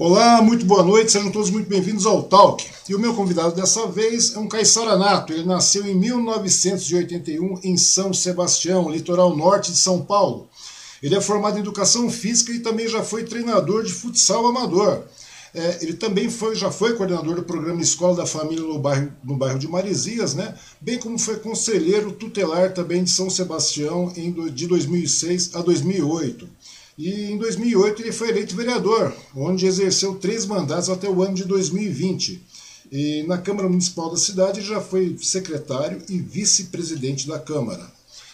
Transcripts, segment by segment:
Olá, muito boa noite, sejam todos muito bem-vindos ao Talk. E o meu convidado dessa vez é um caixaranato. Ele nasceu em 1981 em São Sebastião, litoral norte de São Paulo. Ele é formado em educação física e também já foi treinador de futsal amador. É, ele também foi, já foi coordenador do programa Escola da Família no bairro, no bairro de Marizias, né? bem como foi conselheiro tutelar também de São Sebastião em, de 2006 a 2008. E em 2008 ele foi eleito vereador, onde exerceu três mandatos até o ano de 2020. E na Câmara Municipal da cidade já foi secretário e vice-presidente da Câmara.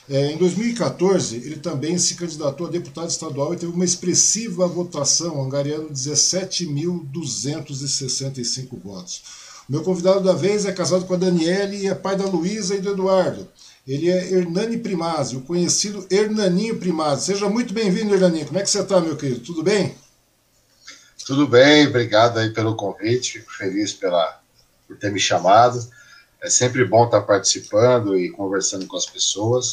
É, em 2014, ele também se candidatou a deputado estadual e teve uma expressiva votação, angariando 17.265 votos. O meu convidado da vez é casado com a Daniele e é pai da Luísa e do Eduardo. Ele é Hernani Primazzi, o conhecido Hernaninho Primazzi. Seja muito bem-vindo, Hernaninho. Como é que você está, meu querido? Tudo bem? Tudo bem, obrigado aí pelo convite. Fico feliz pela, por ter me chamado. É sempre bom estar participando e conversando com as pessoas.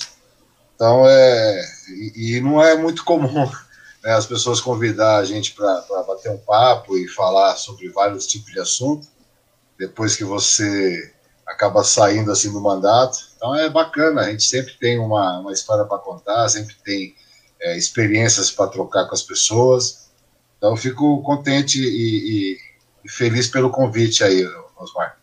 Então, é, e, e não é muito comum né, as pessoas convidar a gente para bater um papo e falar sobre vários tipos de assunto. Depois que você acaba saindo assim do mandato. Então é bacana, a gente sempre tem uma, uma história para contar, sempre tem é, experiências para trocar com as pessoas. Então fico contente e, e, e feliz pelo convite aí, Osmar.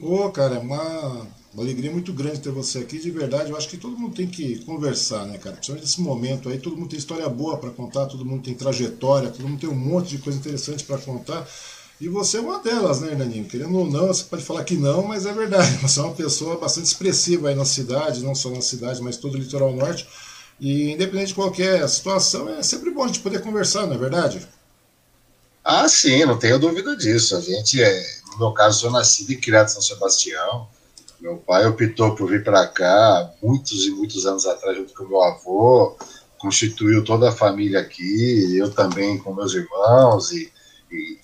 Ô, oh, cara, é uma, uma alegria muito grande ter você aqui, de verdade. Eu acho que todo mundo tem que conversar, né, cara? Principalmente nesse momento aí, todo mundo tem história boa para contar, todo mundo tem trajetória, todo mundo tem um monte de coisa interessante para contar. E você é uma delas, né, Hernaninho? Querendo ou não, você pode falar que não, mas é verdade. Você é uma pessoa bastante expressiva aí na cidade, não só na cidade, mas todo o litoral norte. E independente de qualquer situação, é sempre bom a gente poder conversar, não é verdade? Ah, sim, não tenho dúvida disso. A gente, é, no meu caso, sou nascido e criado em São Sebastião. Meu pai optou por vir para cá muitos e muitos anos atrás, junto com meu avô, constituiu toda a família aqui, eu também com meus irmãos, e, e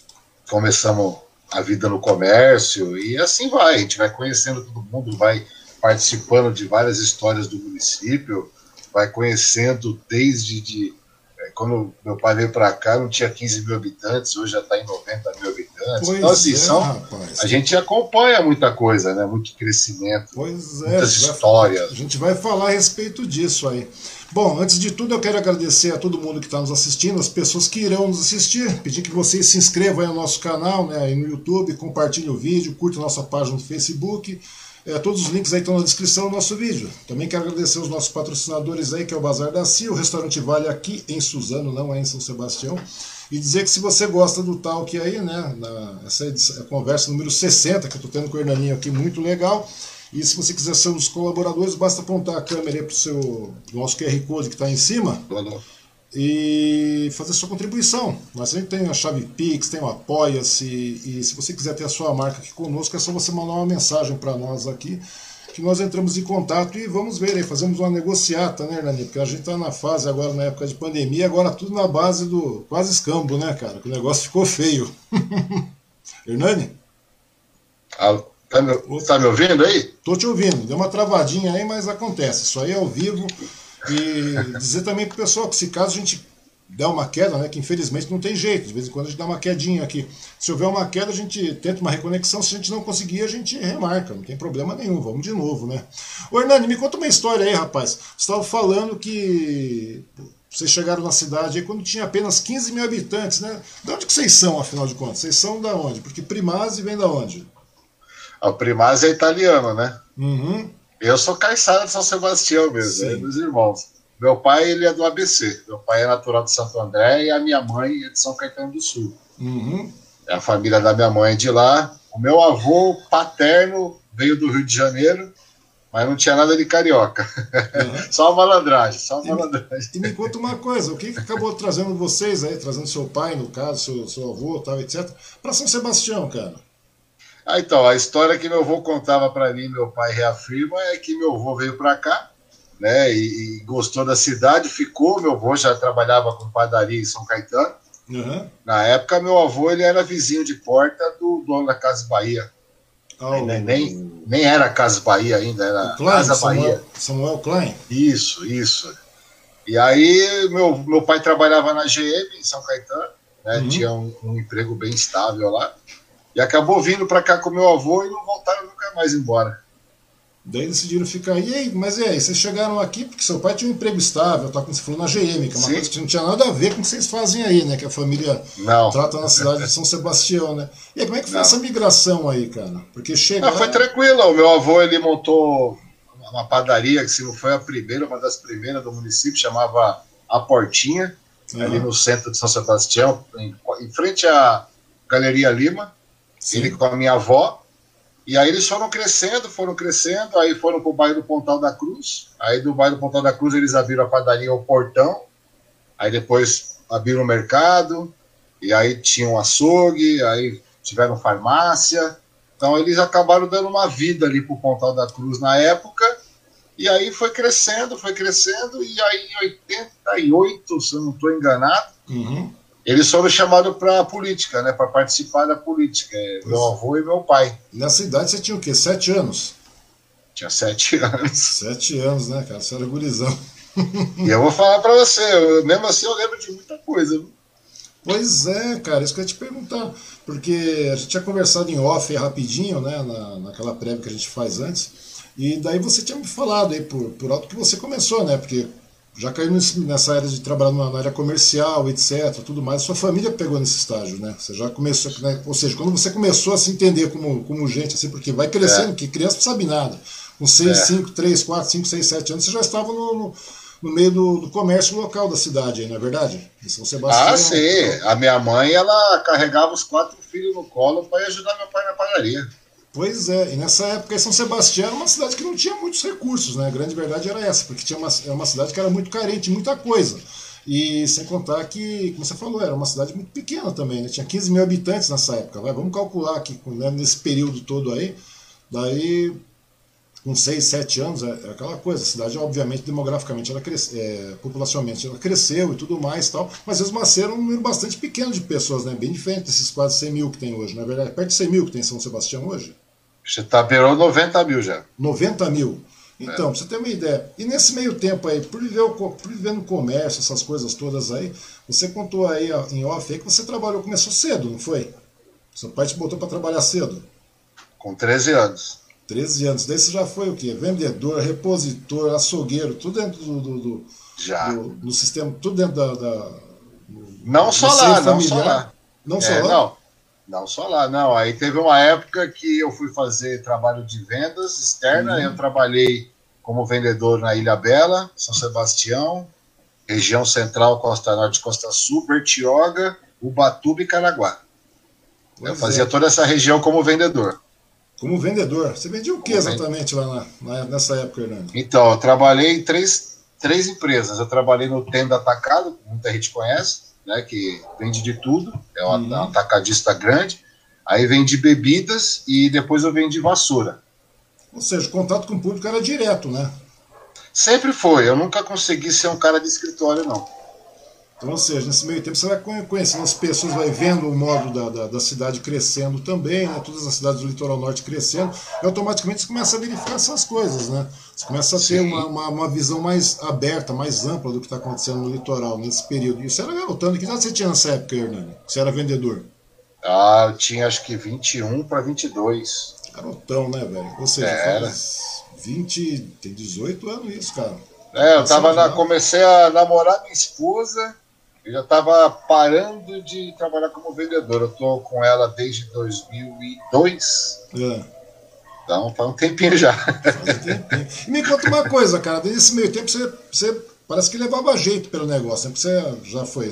começamos a vida no comércio e assim vai. A gente vai conhecendo todo mundo, vai participando de várias histórias do município, vai conhecendo desde de, é, quando meu pai veio para cá não tinha 15 mil habitantes, hoje já está em 90 mil habitantes. Pois então, assim, é, são, rapaz. a gente acompanha muita coisa, né? muito crescimento, pois é, muitas histórias. a gente vai falar a respeito disso aí. Bom, antes de tudo eu quero agradecer a todo mundo que está nos assistindo, as pessoas que irão nos assistir, pedir que vocês se inscrevam aí no nosso canal, né, aí no YouTube, compartilhem o vídeo, curtam nossa página no Facebook, é, todos os links aí estão na descrição do nosso vídeo. Também quero agradecer os nossos patrocinadores aí, que é o Bazar da Cia, o Restaurante Vale aqui em Suzano, não é em São Sebastião. E dizer que se você gosta do Talk aí, né, na, essa é a conversa número 60 que eu estou tendo com o Hernaninho aqui, muito legal. E se você quiser ser um dos colaboradores, basta apontar a câmera para o seu nosso QR Code que está em cima e fazer sua contribuição. Nós sempre tem a chave Pix, tem o Apoia-se, e se você quiser ter a sua marca aqui conosco, é só você mandar uma mensagem para nós aqui, que nós entramos em contato e vamos ver aí, fazemos uma negociata, né, Hernani? Porque a gente está na fase agora, na época de pandemia, agora tudo na base do quase escambo, né, cara? Que o negócio ficou feio. Hernani? Alô? Tá me, tá me ouvindo aí? Tô te ouvindo. Deu uma travadinha aí, mas acontece. Isso aí é ao vivo. E dizer também pro pessoal que se caso a gente der uma queda, né, que infelizmente não tem jeito, de vez em quando a gente dá uma quedinha aqui. Se houver uma queda, a gente tenta uma reconexão, se a gente não conseguir, a gente remarca, não tem problema nenhum, vamos de novo, né? Ô Hernani, me conta uma história aí, rapaz. Você estava falando que vocês chegaram na cidade aí quando tinha apenas 15 mil habitantes, né? De onde que vocês são, afinal de contas? Vocês são da onde? Porque Primazzi vem da onde? O Primazzi é italiano, né? Uhum. Eu sou caiçara de São Sebastião mesmo, é dos irmãos. Meu pai ele é do ABC. Meu pai é natural de Santo André e a minha mãe é de São Caetano do Sul. Uhum. A família da minha mãe é de lá. O meu avô paterno veio do Rio de Janeiro, mas não tinha nada de carioca. Uhum. só uma malandragem, só uma e malandragem. Me, e me conta uma coisa, o que acabou trazendo vocês aí, trazendo seu pai, no caso, seu, seu avô, tal, etc., para São Sebastião, cara? Ah, então, a história que meu avô contava para mim, meu pai reafirma, é que meu avô veio para cá, né, e, e, gostou da cidade, ficou. Meu avô já trabalhava com padaria em São Caetano. Uhum. Na época, meu avô ele era vizinho de porta do dono da Casa Bahia. Oh, nem, nem, nem, era Casa Bahia ainda, era Klein, Casa Samuel, Bahia. Samuel Klein? Isso, isso. E aí, meu, meu pai trabalhava na GM em São Caetano né? Uhum. Tinha um, um, emprego bem estável lá. E acabou vindo para cá com meu avô e não voltaram nunca mais embora. Daí decidiram ficar. E aí, mas e aí, vocês chegaram aqui porque seu pai tinha um emprego estável, tá, como você falou, na GM, que é uma Sim. coisa que não tinha nada a ver com o que vocês fazem aí, né? Que a família não. trata na cidade de São Sebastião, né? E aí, como é que foi não. essa migração aí, cara? Porque chega. Ah, foi tranquilo, o meu avô ele montou uma padaria, que se não foi a primeira, uma das primeiras do município, chamava A Portinha, uhum. ali no centro de São Sebastião, em, em frente à Galeria Lima. Sim. Ele com a minha avó e aí eles foram crescendo, foram crescendo, aí foram para o bairro do Pontal da Cruz. Aí do bairro do Pontal da Cruz eles abriram a padaria O Portão. Aí depois abriram o mercado. E aí tinha um açougue, aí tiveram farmácia. Então eles acabaram dando uma vida ali para o Pontal da Cruz na época. E aí foi crescendo, foi crescendo. E aí em 88, se eu não estou enganado, uhum. Eles foram chamados para a política, né? Para participar da política. É, meu avô e meu pai. Nessa idade você tinha o quê? Sete anos? Tinha sete anos. Sete anos, né, cara? Você era gurizão. E eu vou falar para você, eu, mesmo assim eu lembro de muita coisa. Pois é, cara, isso que eu ia te perguntar. Porque a gente tinha conversado em off rapidinho, né? Na, naquela prévia que a gente faz antes. E daí você tinha me falado aí por, por alto que você começou, né? Porque já caiu nessa área de trabalhar na área comercial, etc, tudo mais, sua família pegou nesse estágio, né? Você já começou, né? ou seja, quando você começou a se entender como, como gente, assim, porque vai crescendo, é. que criança não sabe nada. Com 6, 5, 3, 4, 5, 6, 7 anos, você já estava no, no, no meio do, do, comércio local da cidade, não é verdade? Em São Sebastião. Ah, sim. A minha mãe, ela carregava os quatro filhos no colo para ajudar meu pai na padaria. Pois é, e nessa época São Sebastião era uma cidade que não tinha muitos recursos, né? A grande verdade era essa, porque tinha uma, era uma cidade que era muito carente muita coisa. E sem contar que, como você falou, era uma cidade muito pequena também, né? Tinha 15 mil habitantes nessa época. Vai, vamos calcular aqui, né, nesse período todo aí. Daí, com 6, 7 anos, é, é, aquela coisa. A cidade, obviamente, demograficamente, ela cresce, é, populacionalmente, ela cresceu e tudo mais tal. Mas mesmo assim era um número bastante pequeno de pessoas, né? Bem diferente desses quase 100 mil que tem hoje. Na é verdade, perto de 100 mil que tem em São Sebastião hoje. Você está beirando 90 mil já. 90 mil. Então, é. pra você ter uma ideia. E nesse meio tempo aí, por viver, por viver no comércio, essas coisas todas aí, você contou aí em off aí que você trabalhou, começou cedo, não foi? Seu pai te botou para trabalhar cedo? Com 13 anos. 13 anos. Daí você já foi o quê? Vendedor, repositor, açougueiro, tudo dentro do. do, do já. Do, do, sistema, tudo dentro da. da não só lá, não só lá. Não só é, lá? Não. Não só lá, não. Aí teve uma época que eu fui fazer trabalho de vendas externa. Uhum. Eu trabalhei como vendedor na Ilha Bela, São Sebastião, região central, Costa Norte, Costa Sul, Bertioga, Ubatuba e Caraguá. Pois eu fazia é. toda essa região como vendedor. Como vendedor. Você vendia o que exatamente lá na, nessa época, Hernando? Então, eu trabalhei em três, três empresas. Eu trabalhei no Tenda Atacado, muita gente conhece né, que vende de tudo, é um uhum. atacadista grande. Aí vende bebidas e depois eu vendi vassoura. Ou seja, o contato com o público era direto, né? Sempre foi. Eu nunca consegui ser um cara de escritório, não. Então, ou seja, nesse meio tempo você vai conhecendo as pessoas, vai vendo o modo da, da, da, cidade crescendo também, né? todas as cidades do litoral norte crescendo, e automaticamente você começa a verificar essas coisas, né? Você começa a ter uma, uma, uma, visão mais aberta, mais ampla do que está acontecendo no litoral nesse período. E você era garotando, que idade você tinha nessa época, Hernani? Você era vendedor? Ah, eu tinha acho que 21 para 22. Garotão, né, velho? Ou seja, é, faz 20, tem 18 anos isso, cara. É, eu tava na, comecei a namorar minha esposa, eu já estava parando de trabalhar como vendedor. Eu estou com ela desde 2002. É. Então faz um tempinho já. Faz um tempinho. Me conta uma coisa, cara. Desde esse meio tempo você, você parece que levava jeito pelo negócio. Né? Você já foi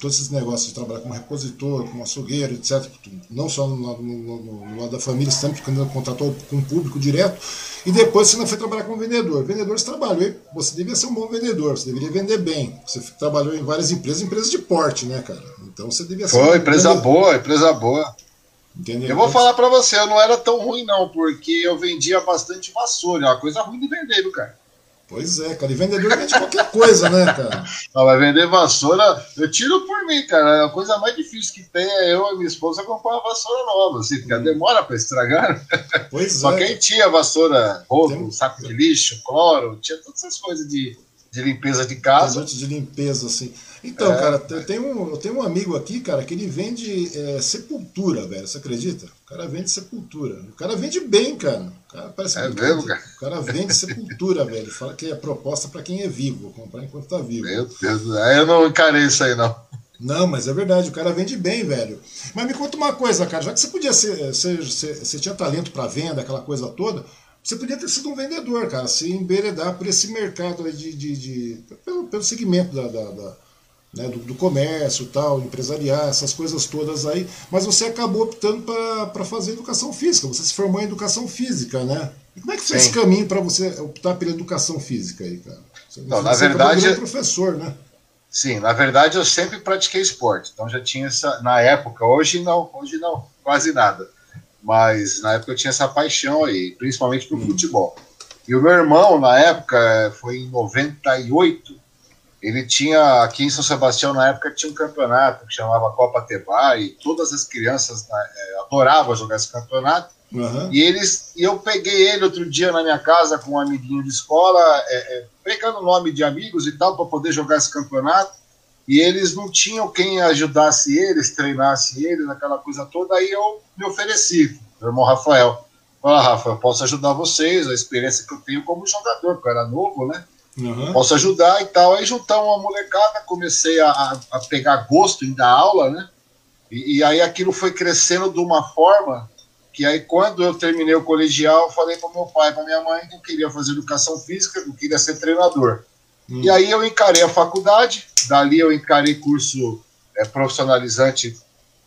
todos esses negócios de trabalhar como repositor, como açougueiro, etc. Não só no, no, no, no lado da família, sempre quando contratou com o público direto. E depois você não foi trabalhar como vendedor. Vendedor você trabalhou, você devia ser um bom vendedor, você deveria vender bem. Você trabalhou em várias empresas, empresas de porte, né, cara? Então você devia ser. Foi, um empresa vendedor. boa, empresa boa. Entendeu? Eu vou falar para você, eu não era tão ruim, não, porque eu vendia bastante vassoura. É uma coisa ruim de vender, cara? Pois é, cara. E vendedor vende qualquer coisa, né, cara? Não, vai vender vassoura, eu tiro por mim, cara. A coisa mais difícil que tem é eu e minha esposa comprar uma vassoura nova, assim, porque hum. demora para estragar. Pois Só é. Só quem tinha vassoura, rolo, tem... saco de lixo, cloro, tinha todas essas coisas de de limpeza de casa. Produtos de limpeza, assim. Então, é, cara, eu tenho, um, eu tenho um amigo aqui, cara, que ele vende é, sepultura, velho. Você acredita? O cara vende sepultura. O cara vende bem, cara. O cara parece é mesmo, cara? O cara vende sepultura, velho. Fala que é proposta para quem é vivo, comprar enquanto tá vivo. Meu Deus, eu não encarei isso aí, não. Não, mas é verdade, o cara vende bem, velho. Mas me conta uma coisa, cara, já que você podia ser, ser, ser você tinha talento para venda, aquela coisa toda, você podia ter sido um vendedor, cara, se enveredar por esse mercado de, de, de pelo, pelo segmento da, da, da né, do, do, comércio, tal, empresarial, essas coisas todas aí, mas você acabou optando para fazer educação física, você se formou em educação física, né? E como é que foi Sim. esse caminho para você optar pela educação física aí, cara? Você, Não, na verdade, é professor, né? Sim, na verdade eu sempre pratiquei esporte, então já tinha essa, na época, hoje não, hoje não, quase nada, mas na época eu tinha essa paixão aí, principalmente pro hum. futebol. E o meu irmão, na época, foi em 98, ele tinha, aqui em São Sebastião, na época, tinha um campeonato que chamava Copa Tebar, e todas as crianças né, é, adoravam jogar esse campeonato. Uhum. E eles, e eu peguei ele outro dia na minha casa com um amiguinho de escola, é, é, pegando nome de amigos e tal, para poder jogar esse campeonato. E eles não tinham quem ajudasse eles, treinasse eles, aquela coisa toda. Aí eu me ofereci, meu irmão Rafael. Fala, Rafa, eu posso ajudar vocês, a experiência que eu tenho como jogador, porque eu era novo, né? Uhum. Posso ajudar e tal. Aí juntamos uma molecada, comecei a, a pegar gosto em dar aula, né? E, e, aí aquilo foi crescendo de uma forma que aí quando eu terminei o colegial, eu falei para meu pai, para minha mãe que eu queria fazer educação física, que eu queria ser treinador. Uhum. E aí eu encarei a faculdade, dali eu encarei curso é, profissionalizante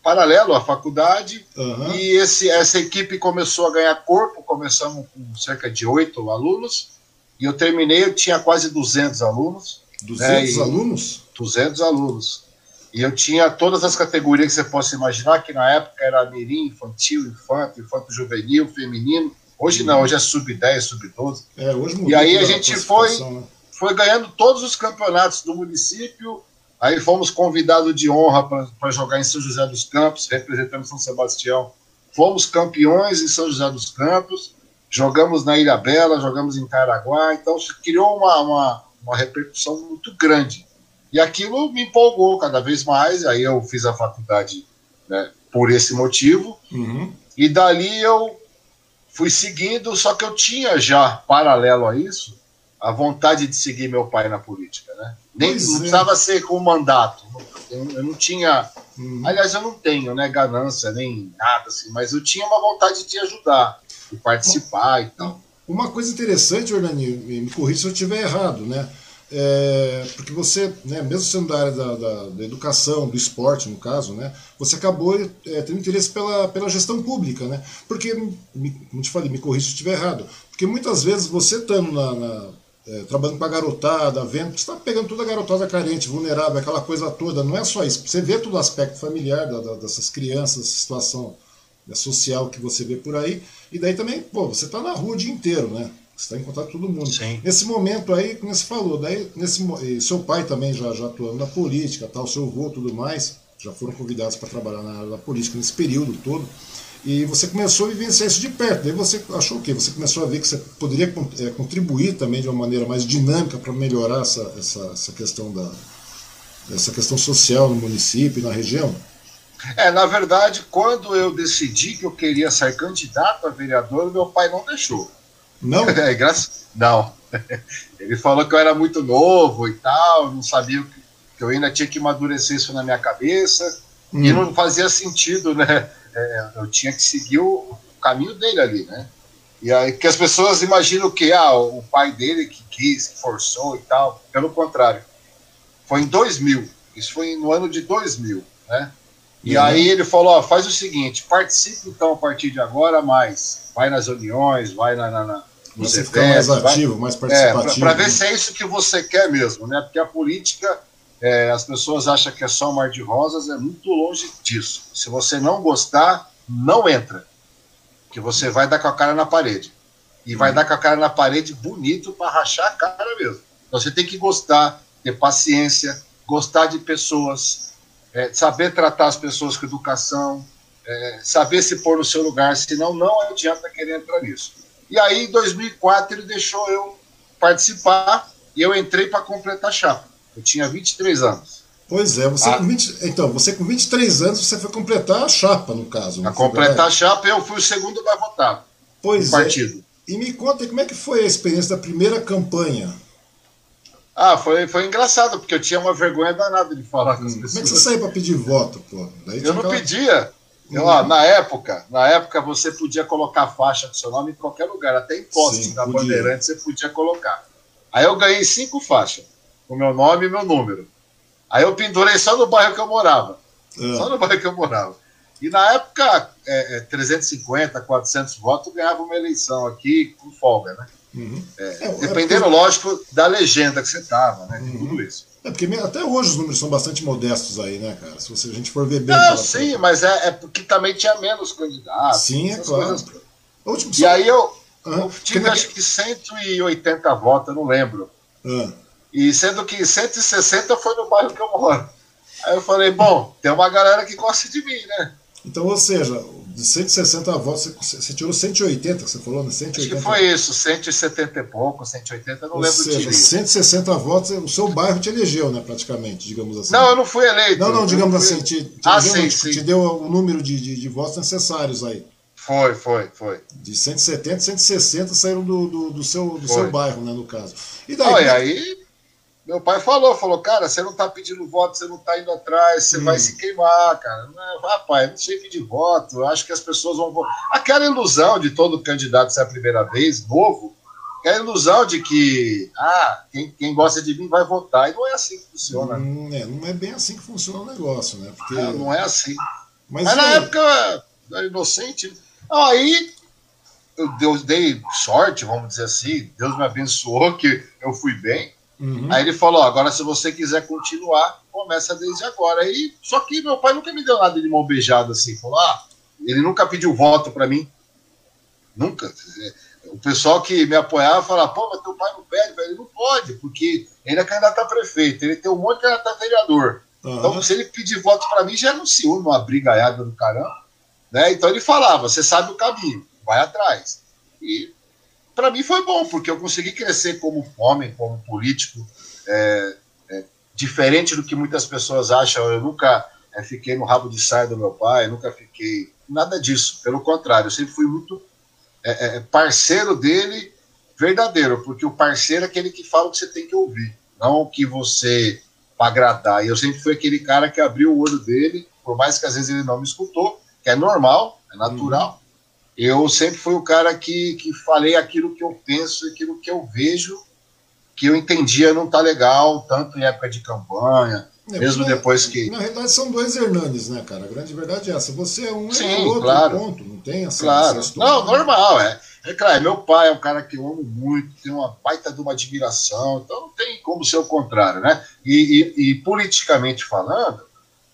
paralelo à faculdade, uhum. e esse, essa equipe começou a ganhar corpo, começamos com cerca de oito alunos, e eu terminei, eu tinha quase 200 alunos. 200 né, alunos? 200 alunos. E eu tinha todas as categorias que você possa imaginar, que na época era mirim, infantil, infanto, infanto juvenil, feminino. Hoje não, hoje é sub-10, sub-12. É, hoje E aí a gente foi, né? foi ganhando todos os campeonatos do município. Aí fomos convidados de honra para jogar em São José dos Campos, representando São Sebastião. Fomos campeões em São José dos Campos jogamos na Ilha Bela, jogamos em Caraguá, então criou uma, uma, uma, repercussão muito grande. E aquilo me empolgou cada vez mais, aí eu fiz a faculdade né, por esse motivo, uhum. e dali eu fui seguindo, só que eu tinha já, paralelo a isso, a vontade de seguir meu pai na política, né? Nem não é. precisava ser com mandato, eu, eu não tinha, uhum. aliás, eu não tenho, né, ganância nem nada assim, mas eu tinha uma vontade de ajudar e participar e tal. Uma coisa interessante, Orlando, me corrija se eu estiver errado, né? É, porque você, né, mesmo sendo da área da, da, da, educação, do esporte, no caso, né, você acabou é, tendo interesse pela, pela gestão pública, né? Porque, me, como te falei, me corrija se eu estiver errado, porque muitas vezes você estando na, na é, trabalhando com a garotada, vendo, você está pegando toda a garotada carente, vulnerável, aquela coisa toda, não é só isso, você vê todo o aspecto familiar da, dessas crianças, situação social que você vê por aí. E daí também, pô, você está na rua o dia inteiro, né? Você está em contato com todo mundo. Sim. Nesse momento aí, como você falou, daí, nesse, seu pai também já, já atuando na política, tal, seu avô tudo mais, já foram convidados para trabalhar na área da política nesse período todo. E você começou a vivenciar isso de perto. Daí você achou o quê? Você começou a ver que você poderia é, contribuir também de uma maneira mais dinâmica para melhorar essa, essa, essa questão da essa questão social no município e na região? É, na verdade, quando eu decidi que eu queria ser candidato a vereador, meu pai não deixou. Não? É, graças... Não. Ele falou que eu era muito novo e tal, não sabia que eu ainda tinha que amadurecer isso na minha cabeça. Hum. E não fazia sentido, né? É, eu tinha que seguir o caminho dele ali, né? E aí que as pessoas imaginam que ah, o pai dele que quis, que forçou e tal. Pelo contrário. Foi em 2000. Isso foi no ano de 2000, né? E uhum. aí ele falou: ó, faz o seguinte, participe então a partir de agora mais. Vai nas reuniões, vai na, na, na você eventos, mais ativo, vai, mais participativo. É, para ver se é isso que você quer mesmo, né? Porque a política, é, as pessoas acham que é só um mar de rosas, é muito longe disso. Se você não gostar, não entra. Que você vai dar com a cara na parede. E vai uhum. dar com a cara na parede bonito para rachar a cara mesmo. Então você tem que gostar, ter paciência, gostar de pessoas, é, saber tratar as pessoas com educação, é, saber se pôr no seu lugar, senão não adianta querer entrar nisso. E aí, em 2004, ele deixou eu participar, e eu entrei para completar a chapa. Eu tinha 23 anos. Pois é, você ah. com 20, então, você com 23 anos, você foi completar a chapa, no caso. Para completar a chapa, eu fui o segundo mais votado. Pois é. partido. E me conta como é que foi a experiência da primeira campanha? Ah, foi, foi engraçado, porque eu tinha uma vergonha danada de falar com as pessoas. Como é que você saiu para pedir voto, pô? Daí eu não pedia. Eu, ó, na época, na época você podia colocar faixa do seu nome em qualquer lugar, até em poste da Bandeirante você podia colocar. Aí eu ganhei cinco faixas, com meu nome e meu número. Aí eu pendurei só no bairro que eu morava. É. Só no bairro que eu morava. E na época, é, é, 350, 400 votos ganhava uma eleição aqui com folga, né? Uhum. É, é, é dependendo, porque... lógico, da legenda que você tava, né? Uhum. Tudo isso. É porque até hoje os números são bastante modestos aí, né, cara? Se você, a gente for ver bem. Não, sim, coisa. mas é, é, porque também tinha menos candidatos. Sim, é claro. Último, e aí eu, uhum. eu tive acho que 180 votos, não lembro. Uhum. E sendo que 160 foi no bairro que eu moro. Aí eu falei, bom, tem uma galera que gosta de mim, né? Então, ou seja, de 160 votos, você, tirou 180, que você falou, né? 180. Acho que foi isso, 170 e pouco, 180, não ou lembro seja, direito. 160 votos, o seu bairro te elegeu, né, praticamente, digamos assim. Não, eu não fui eleito. Não, não, digamos assim, te, te, ah, deu, sim, sim. te deu o número de, de, de, votos necessários aí. Foi, foi, foi. De 170, 160 saíram do, do, do seu, do seu bairro, né, no caso. E daí? Ah, e aí meu pai falou, falou, cara, você não tá pedindo voto, você não tá indo atrás, você hum. vai se queimar, cara. Não, rapaz, não sei pedir voto, acho que as pessoas vão votar. Aquela ilusão de todo candidato ser a primeira vez, novo, aquela ilusão de que, ah, quem, quem gosta de mim vai votar. E não é assim que funciona. Hum, é, não é bem assim que funciona o negócio, né? Porque... Não, não é assim. Mas, Mas na época eu era inocente. Aí eu dei sorte, vamos dizer assim, Deus me abençoou que eu fui bem. Uhum. Aí ele falou: agora, se você quiser continuar, começa desde agora. Aí, só que meu pai nunca me deu nada de mão beijada assim. Falou: ah, ele nunca pediu voto para mim. Nunca. O pessoal que me apoiava falava: pô, mas teu pai não pede, velho. Ele não pode, porque ele é candidato a prefeito, ele tem um monte de candidato a vereador. Uhum. Então, se ele pedir voto para mim, já é um ciúme, uma brigaiada do caramba. Né? Então, ele falava: você sabe o caminho, vai atrás. E para mim foi bom, porque eu consegui crescer como homem, como político, é, é, diferente do que muitas pessoas acham. Eu nunca é, fiquei no rabo de saia do meu pai, nunca fiquei. Nada disso, pelo contrário, eu sempre fui muito é, é, parceiro dele, verdadeiro, porque o parceiro é aquele que fala o que você tem que ouvir, não o que você para agradar. E eu sempre fui aquele cara que abriu o olho dele, por mais que às vezes ele não me escutou, que é normal, é natural. Uhum eu sempre fui o cara que, que falei aquilo que eu penso, aquilo que eu vejo, que eu entendia não tá legal, tanto em época de campanha, é, mesmo depois que. Na realidade, são dois Hernanes, né, cara? A grande verdade é essa. Você é um Sim, é o outro, claro. ponto. Não tem essa. Claro. Essa não, normal, é. É claro, meu pai é um cara que eu amo muito, tem uma baita de uma admiração, então não tem como ser o contrário, né? E, e, e politicamente falando,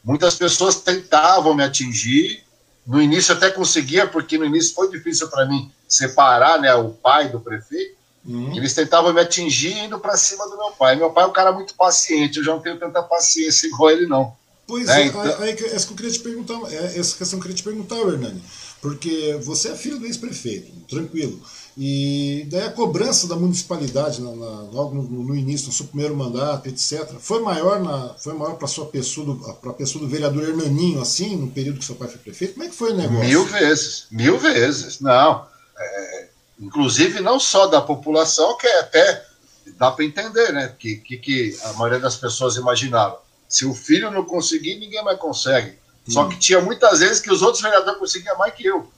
muitas pessoas tentavam me atingir no início até conseguia, porque no início foi difícil para mim separar né, o pai do prefeito. Uhum. Eles tentavam me atingir indo para cima do meu pai. Meu pai é um cara muito paciente, eu já não tenho tanta paciência igual ele, não. Pois né? é, então... aí, essa que eu queria te perguntar, é, essa questão que eu queria te perguntar, Hernani, porque você é filho do ex-prefeito, tranquilo. E daí a cobrança da municipalidade na, na, logo no, no, início, no seu primeiro mandato, etc., foi maior na, foi maior para sua pessoa, para a pessoa do vereador Hernaninho, assim, no período que seu pai foi prefeito? Como é que foi o negócio? Mil vezes, mil vezes. Não. É, inclusive não só da população, que é até dá para entender, né? Que, que, que a maioria das pessoas imaginava. Se o filho não conseguir, ninguém mais consegue. Hum. Só que tinha muitas vezes que os outros vereadores conseguiam mais que eu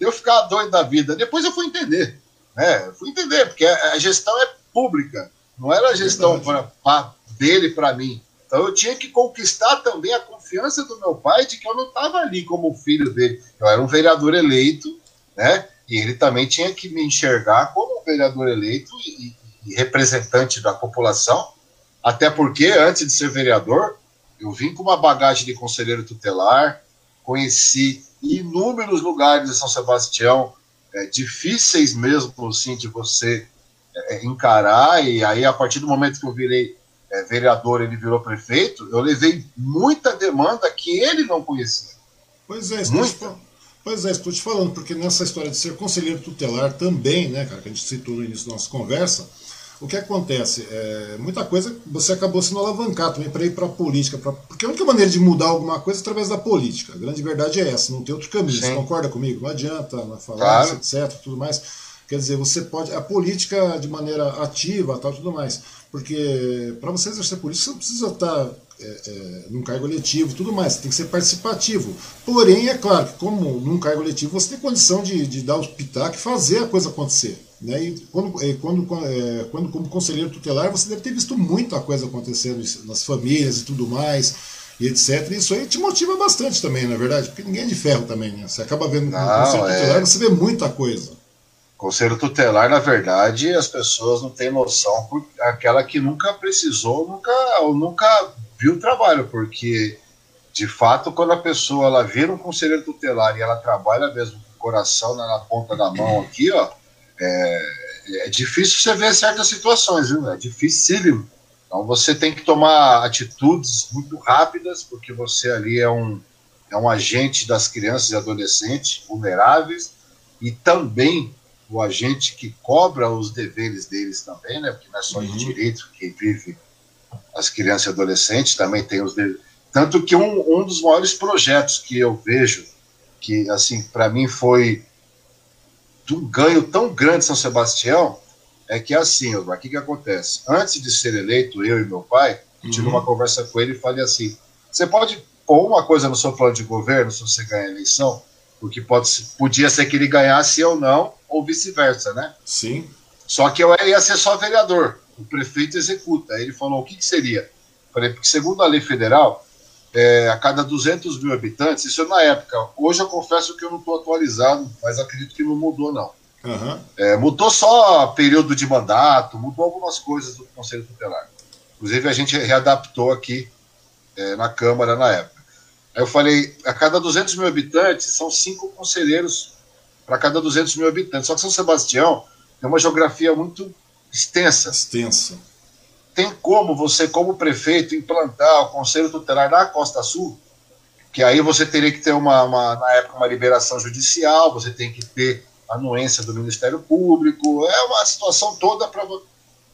eu ficava doido da vida. Depois eu fui entender. Né? fui entender, porque a gestão é pública, não era a gestão pra, pra, dele para mim. Então eu tinha que conquistar também a confiança do meu pai de que eu não estava ali como filho dele. Eu era um vereador eleito, né? E ele também tinha que me enxergar como um vereador eleito e, e representante da população. Até porque, antes de ser vereador, eu vim com uma bagagem de conselheiro tutelar, conheci inúmeros lugares de São Sebastião, é, difíceis mesmo, assim, de você é, encarar, e aí a partir do momento que eu virei é, vereador, ele virou prefeito, eu levei muita demanda que ele não conhecia. Pois é, estou, te, pois é, estou te falando, porque nessa história de ser conselheiro tutelar também, né, cara, que a gente citou no início da nossa conversa, o que acontece? É, muita coisa você acabou sendo alavancado também para ir para a política, pra, porque a única maneira de mudar alguma coisa é através da política. A grande verdade é essa, não tem outro caminho. Sim. Você concorda comigo? Não adianta na falácia, claro. etc, tudo mais. Quer dizer, você pode. A política de maneira ativa, tal, tudo mais. Porque para você exercer política, você não precisa estar é, é, num cargo eletivo tudo mais, tem que ser participativo. Porém, é claro que, como num cargo eletivo, você tem condição de, de dar os pitaco e fazer a coisa acontecer. Né? E quando, é, quando, é, quando, como conselheiro tutelar, você deve ter visto muita coisa acontecendo nas famílias e tudo mais, e etc. E isso aí te motiva bastante também, na é verdade? Porque ninguém é de ferro também, né? Você acaba vendo não, no conselho tutelar, é... você vê muita coisa. Conselho tutelar, na verdade, as pessoas não têm noção, aquela que nunca precisou, nunca, ou nunca viu o trabalho, porque de fato, quando a pessoa ela vira um conselheiro tutelar e ela trabalha mesmo com o coração na, na ponta da mão aqui, ó, é, é difícil você ver certas situações, viu? É difícil. Então você tem que tomar atitudes muito rápidas, porque você ali é um, é um agente das crianças e adolescentes vulneráveis e também o agente que cobra os deveres deles também, né? Porque não é só de uhum. direito que vive as crianças e adolescentes, também tem os deveres. Tanto que um, um dos maiores projetos que eu vejo, que assim para mim foi de um ganho tão grande São Sebastião é que é assim, o que, que acontece? Antes de ser eleito, eu e meu pai, eu tive uhum. uma conversa com ele e falei assim: você pode pôr uma coisa no seu plano de governo se você ganhar a eleição, porque pode, podia ser que ele ganhasse ou não, ou vice-versa, né? Sim. Só que eu ia ser só vereador, o prefeito executa. Aí ele falou: o que, que seria? Falei: porque segundo a lei federal, é, a cada 200 mil habitantes, isso é na época. Hoje eu confesso que eu não estou atualizado, mas acredito que não mudou, não. Uhum. É, mudou só período de mandato, mudou algumas coisas do Conselho Tutelar. Inclusive, a gente readaptou aqui é, na Câmara na época. Aí eu falei: a cada 200 mil habitantes, são cinco conselheiros para cada 200 mil habitantes. Só que São Sebastião tem uma geografia muito extensa. Extensa tem como você, como prefeito, implantar o Conselho Tutelar na Costa Sul, que aí você teria que ter uma, uma, na época, uma liberação judicial, você tem que ter anuência do Ministério Público, é uma situação toda para.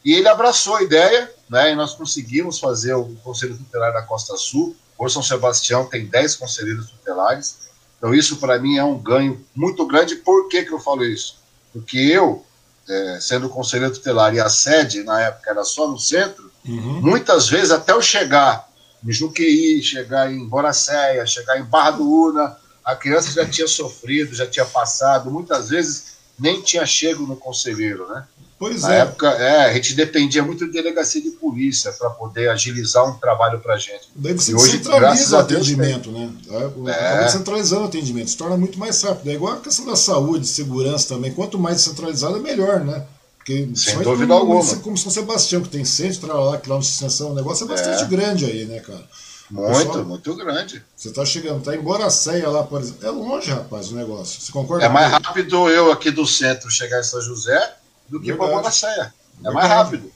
E ele abraçou a ideia, né, e nós conseguimos fazer o Conselho Tutelar da Costa Sul. Hoje São Sebastião tem 10 conselheiros tutelares, então isso para mim é um ganho muito grande. Por que, que eu falo isso? Porque eu, é, sendo conselheiro tutelar e a sede na época era só no centro, uhum. muitas vezes até eu chegar em Juqueí, chegar em Boracéia, chegar em Barra do Una, a criança já tinha sofrido, já tinha passado, muitas vezes nem tinha chego no conselheiro, né? Pois Na é. época, é, a gente dependia muito de delegacia de polícia para poder agilizar um trabalho para a gente. Daí você e hoje, centraliza o atendimento, né? É. Acaba centralizando o atendimento, se torna muito mais rápido. É igual a questão da saúde, segurança também. Quanto mais centralizado, é melhor, né? Porque Sem dúvida como, alguma. Como São Sebastião, que tem centro, lá, quilômetros de extensão, o negócio é bastante é. grande aí, né, cara? Muito, Pessoal, muito grande. Você está chegando, está em Boracéia lá, por exemplo. É longe, rapaz, o negócio. Você concorda? É mais rápido eu aqui do centro chegar em São José do que para Bonacéia. É mais rápido.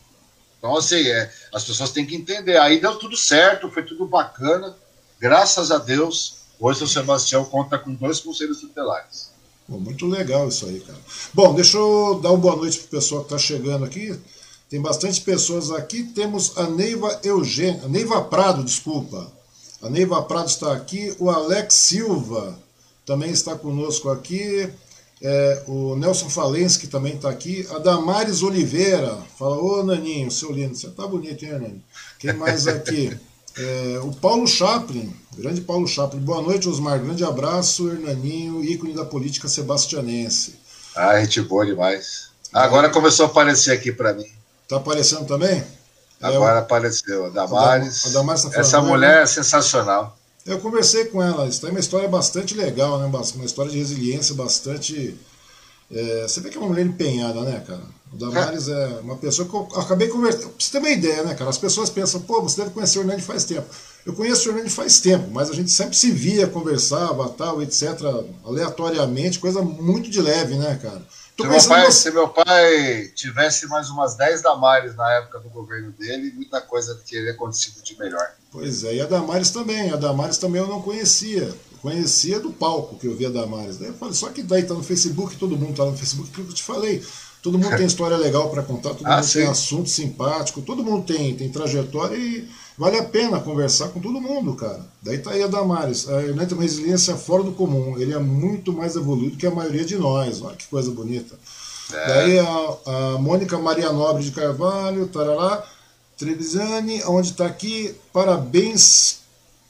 Então, assim, é, as pessoas têm que entender. Aí deu tudo certo, foi tudo bacana. Graças a Deus, hoje o Sebastião conta com dois conselhos tutelares. muito legal isso aí, cara. Bom, deixa eu dar uma boa noite para o pessoal que está chegando aqui. Tem bastante pessoas aqui. Temos a Neiva Eugênia, Neiva Prado, desculpa. A Neiva Prado está aqui. O Alex Silva também está conosco aqui. É, o Nelson Falens, que também está aqui. A Damares Oliveira, fala, ô Naninho, seu lindo, você tá bonito, hein, Naninho? Quem mais aqui? É, o Paulo Chaplin, grande Paulo Chaplin. Boa noite, Osmar. Grande abraço, Hernaninho, ícone da política sebastianense. Ah, gente boa demais. Agora começou a aparecer aqui para mim. Tá aparecendo também? Agora é, apareceu. A Damares. A Damares tá Essa mulher é sensacional. Eu conversei com ela, isso tem uma história bastante legal, né? Uma história de resiliência bastante. É, você vê que é uma mulher empenhada, né, cara? O Damares é, é uma pessoa que eu acabei conversando. Pra você ter uma ideia, né, cara? As pessoas pensam, pô, você deve conhecer o Hernani faz tempo. Eu conheço o Hernani faz tempo, mas a gente sempre se via, conversava, tal, etc., aleatoriamente, coisa muito de leve, né, cara? Se meu, pai, se meu pai tivesse mais umas 10 Damares na época do governo dele, muita coisa teria acontecido de melhor. Pois é, e a Damares também. A Damares também eu não conhecia. Eu conhecia do palco que eu via a Damares. Daí eu falei, só que daí tá no Facebook, todo mundo tá no Facebook, que eu te falei. Todo mundo tem história legal para contar, todo ah, mundo sim. tem assunto simpático, todo mundo tem, tem trajetória e vale a pena conversar com todo mundo, cara. Daí tá aí a Damares. Tem uma resiliência fora do comum. Ele é muito mais evoluído que a maioria de nós. Olha que coisa bonita. É. Daí a, a Mônica Maria Nobre de Carvalho, tarará. Trevisani, onde está aqui, parabéns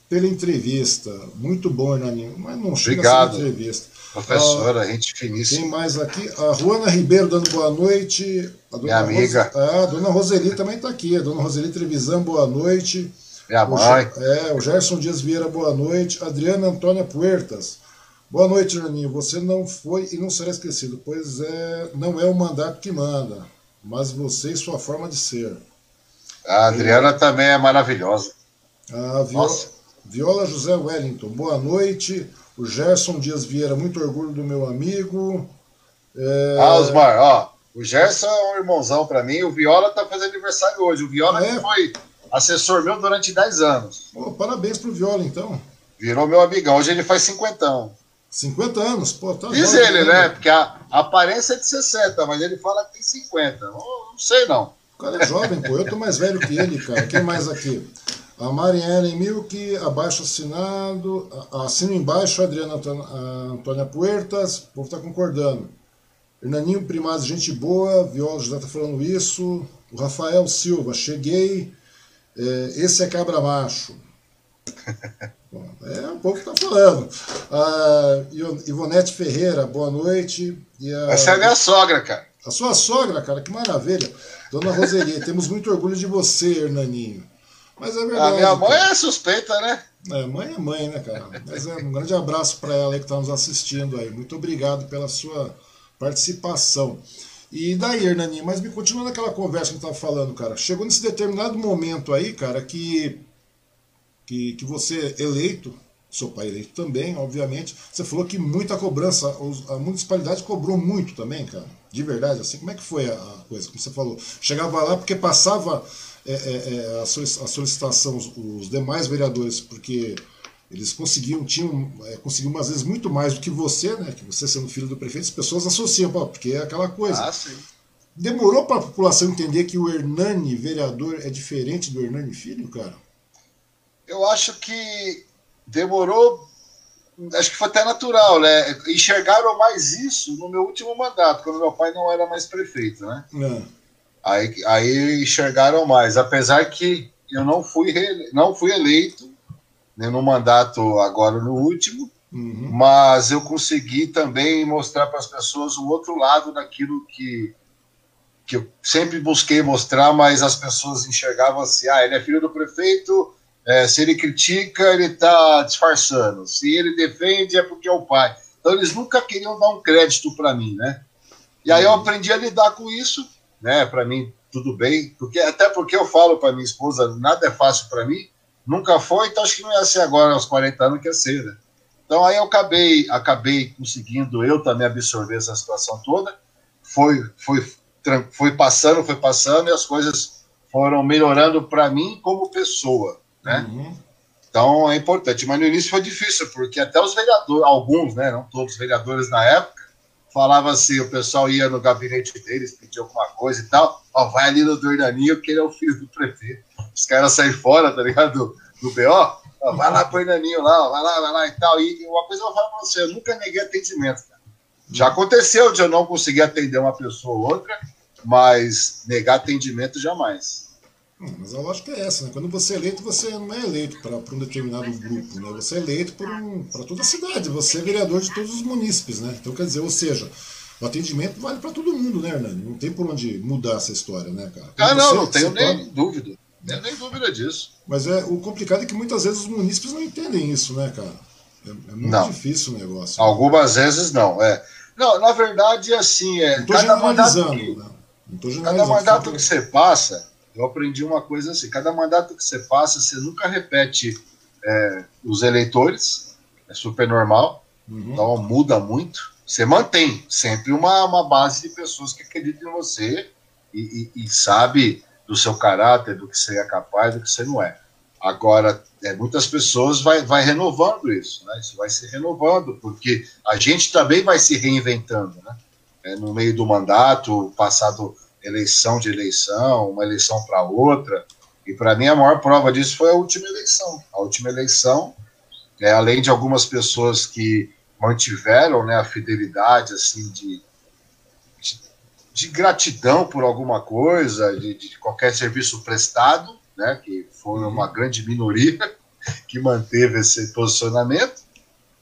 pela entrevista. Muito bom, Hernaninho. Mas não chega Obrigado. a ser entrevista. Professora, ah, gente finíssima. Tem mais aqui. A Juana Ribeiro dando boa noite. A Minha amiga. Ah, a dona Roseli também está aqui. A dona Roseli Trevisan, boa noite. Minha o mãe. É, o Gerson Dias Vieira, boa noite. Adriana Antônia Puertas. Boa noite, Hernaninho. Você não foi e não será esquecido, pois é, não é o mandato que manda, mas você e sua forma de ser. A Adriana também é maravilhosa. A Viola, Viola José Wellington, boa noite. O Gerson Dias Vieira, muito orgulho do meu amigo. É... Ah, Osmar, ó, o Gerson é um irmãozão para mim. O Viola tá fazendo aniversário hoje. O Viola é? foi assessor meu durante 10 anos. Pô, parabéns pro Viola, então. Virou meu amigão. Hoje ele faz 50. 50 anos, pô, tá Diz ele, né? Porque a, a aparência é de 60, mas ele fala que tem 50. Não, não sei, não. O cara é jovem, pô. Eu tô mais velho que ele, cara. Quem mais aqui? A Marielle Milk, abaixo assinado. Assino embaixo, Adriana Antônia Puertas. O povo tá concordando. Hernaninho Primaz, gente boa. Viola já tá falando isso. O Rafael Silva, cheguei. É, esse é cabra macho. Bom, é o povo que tá falando. A Ivonete Ferreira, boa noite. E a... Essa é a minha sogra, cara. A sua sogra, cara, que maravilha. Dona Roseli, temos muito orgulho de você, Hernaninho. Mas é verdade. A minha mãe cara. é suspeita, né? É, mãe é mãe, né, cara? Mas é um grande abraço para ela aí que está nos assistindo aí. Muito obrigado pela sua participação. E daí, Hernaninho, mas me continua naquela conversa que a gente estava falando, cara. Chegou nesse determinado momento aí, cara, que, que, que você eleito, seu pai eleito também, obviamente, você falou que muita cobrança, a municipalidade cobrou muito também, cara. De verdade, assim, como é que foi a coisa? Como você falou, chegava lá porque passava é, é, é a solicitação, os, os, demais vereadores, porque eles conseguiam, tinham, é, conseguiam às vezes muito mais do que você, né? Que você sendo filho do prefeito, as pessoas associam, porque é aquela coisa. Ah, sim. Demorou para a população entender que o Hernani, vereador, é diferente do Hernani Filho, cara? Eu acho que demorou acho que foi até natural, né? Enxergaram mais isso no meu último mandato, quando meu pai não era mais prefeito, né? É. Aí, aí enxergaram mais, apesar que eu não fui, não fui eleito né, no mandato agora no último, uhum. mas eu consegui também mostrar para as pessoas o outro lado daquilo que, que eu sempre busquei mostrar, mas as pessoas enxergavam assim: ah, ele é filho do prefeito, é, se ele critica, ele está disfarçando. Se ele defende, é porque é o pai. Então, eles nunca queriam dar um crédito para mim, né? E aí eu uhum. aprendi a lidar com isso, né? Para mim, tudo bem. porque Até porque eu falo para minha esposa, nada é fácil para mim. Nunca foi, então acho que não ia ser agora, aos 40 anos, que ia ser, né? Então aí eu acabei, acabei conseguindo eu também absorver essa situação toda. Foi, foi, foi passando, foi passando e as coisas foram melhorando para mim como pessoa né? Uhum. Então é importante. Mas no início foi difícil, porque até os vereadores, alguns, né, não todos os vereadores na época, falavam assim, o pessoal ia no gabinete deles, pedia alguma coisa e tal, ó, vai ali no Dornaninho, que ele é o filho do prefeito. Os caras saem fora, tá ligado? Do, do BO, ó, vai lá pro Hernaninho lá, vai lá, vai lá e tal. E uma coisa eu vou falar pra você, eu nunca neguei atendimento, cara. Já aconteceu de eu não conseguir atender uma pessoa ou outra, mas negar atendimento jamais. Mas a lógica é essa, né? Quando você é eleito, você não é eleito para um determinado grupo, né? Você é eleito para um, toda a cidade, você é vereador de todos os munícipes, né? Então, quer dizer, ou seja, o atendimento vale para todo mundo, né, Hernani? Não tem por onde mudar essa história, né, cara? Quando ah, não, não tenho nem dúvida. Nem dúvida disso. Mas é, o complicado é que muitas vezes os munícipes não entendem isso, né, cara? É, é muito não. difícil o negócio. Algumas né? vezes não, é. Não, na verdade, assim, é. Não tô generalizando, que, né? Não tô generalizando. Cada mandato que você passa eu aprendi uma coisa assim: cada mandato que você passa, você nunca repete é, os eleitores, é super normal, uhum. então muda muito. Você mantém sempre uma, uma base de pessoas que acreditam em você e, e, e sabe do seu caráter, do que você é capaz, do que você não é. Agora, é, muitas pessoas vai, vai renovando isso, né? Isso vai se renovando, porque a gente também vai se reinventando, né? é, no meio do mandato, passado eleição de eleição, uma eleição para outra. E para mim a maior prova disso foi a última eleição. A última eleição, é, além de algumas pessoas que mantiveram né, a fidelidade assim de, de, de gratidão por alguma coisa, de, de, qualquer serviço prestado, né, que foi uhum. uma grande minoria que manteve esse posicionamento,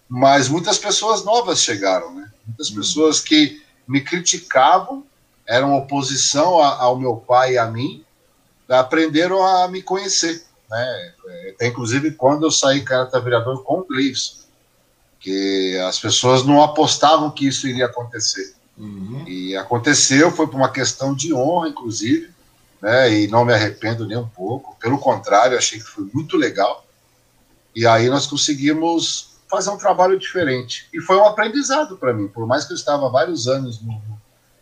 mas muitas pessoas novas chegaram, né? Muitas uhum. pessoas que me criticavam, eram oposição a, ao meu pai e a mim, aprenderam a me conhecer, né? Até, inclusive quando eu saí carta vereador com o Gleison, que as pessoas não apostavam que isso iria acontecer. Uhum. E aconteceu, foi por uma questão de honra, inclusive, né? E não me arrependo nem um pouco. Pelo contrário, achei que foi muito legal. E aí nós conseguimos fazer um trabalho diferente. E foi um aprendizado para mim. Por mais que eu estava vários anos no,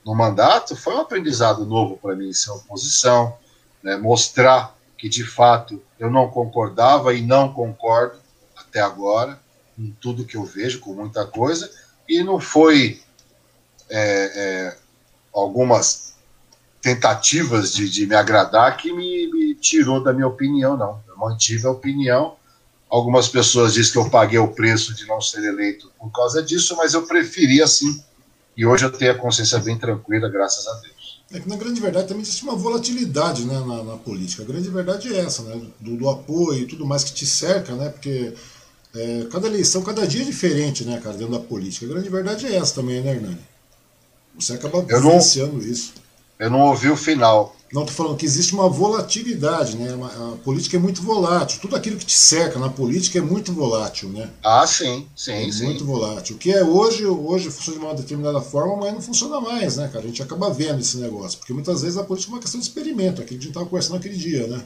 no mandato, foi um aprendizado novo para mim ser oposição, né, mostrar que de fato eu não concordava e não concordo até agora em tudo que eu vejo, com muita coisa, e não foi é, é, algumas tentativas de, de, me agradar que me, me tirou da minha opinião, não. Eu mantive a opinião Algumas pessoas dizem que eu paguei o preço de não ser eleito por causa disso, mas eu preferi assim. E hoje eu tenho a consciência bem tranquila, graças a Deus. É que na grande verdade também existe uma volatilidade né, na, na política. A grande verdade é essa, né? Do, do apoio e tudo mais que te cerca, né? Porque é, cada eleição, cada dia é diferente, né, cara, dentro da política. A grande verdade é essa também, né, Hernani? Você acaba vivenciando isso. Eu não ouvi o final. Não, estou falando que existe uma volatilidade, né? A política é muito volátil. Tudo aquilo que te cerca na política é muito volátil, né? Ah, sim, sim, é sim. Muito volátil. O que é hoje, hoje funciona de uma determinada forma, mas não funciona mais, né, cara? A gente acaba vendo esse negócio. Porque muitas vezes a política é uma questão de experimento, aquilo que a gente estava conversando naquele dia, né?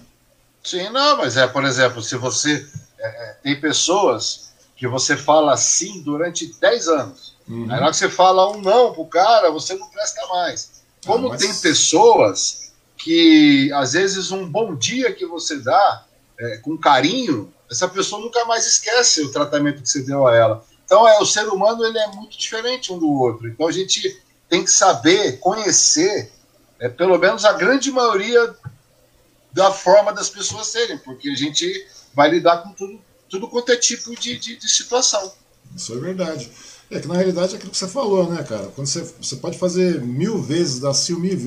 Sim, não, mas é, por exemplo, se você. É, é tem pessoas que você fala sim durante 10 anos. Uhum. Aí na hora que você fala um não pro cara, você não presta mais. Como ah, mas... tem pessoas que, às vezes, um bom dia que você dá é, com carinho, essa pessoa nunca mais esquece o tratamento que você deu a ela. Então, é, o ser humano ele é muito diferente um do outro. Então, a gente tem que saber, conhecer, é, pelo menos a grande maioria da forma das pessoas serem, porque a gente vai lidar com tudo, tudo quanto é tipo de, de, de situação. Isso é verdade. É que na realidade é aquilo que você falou, né, cara? Quando você, você pode fazer mil vezes, dar sim mil,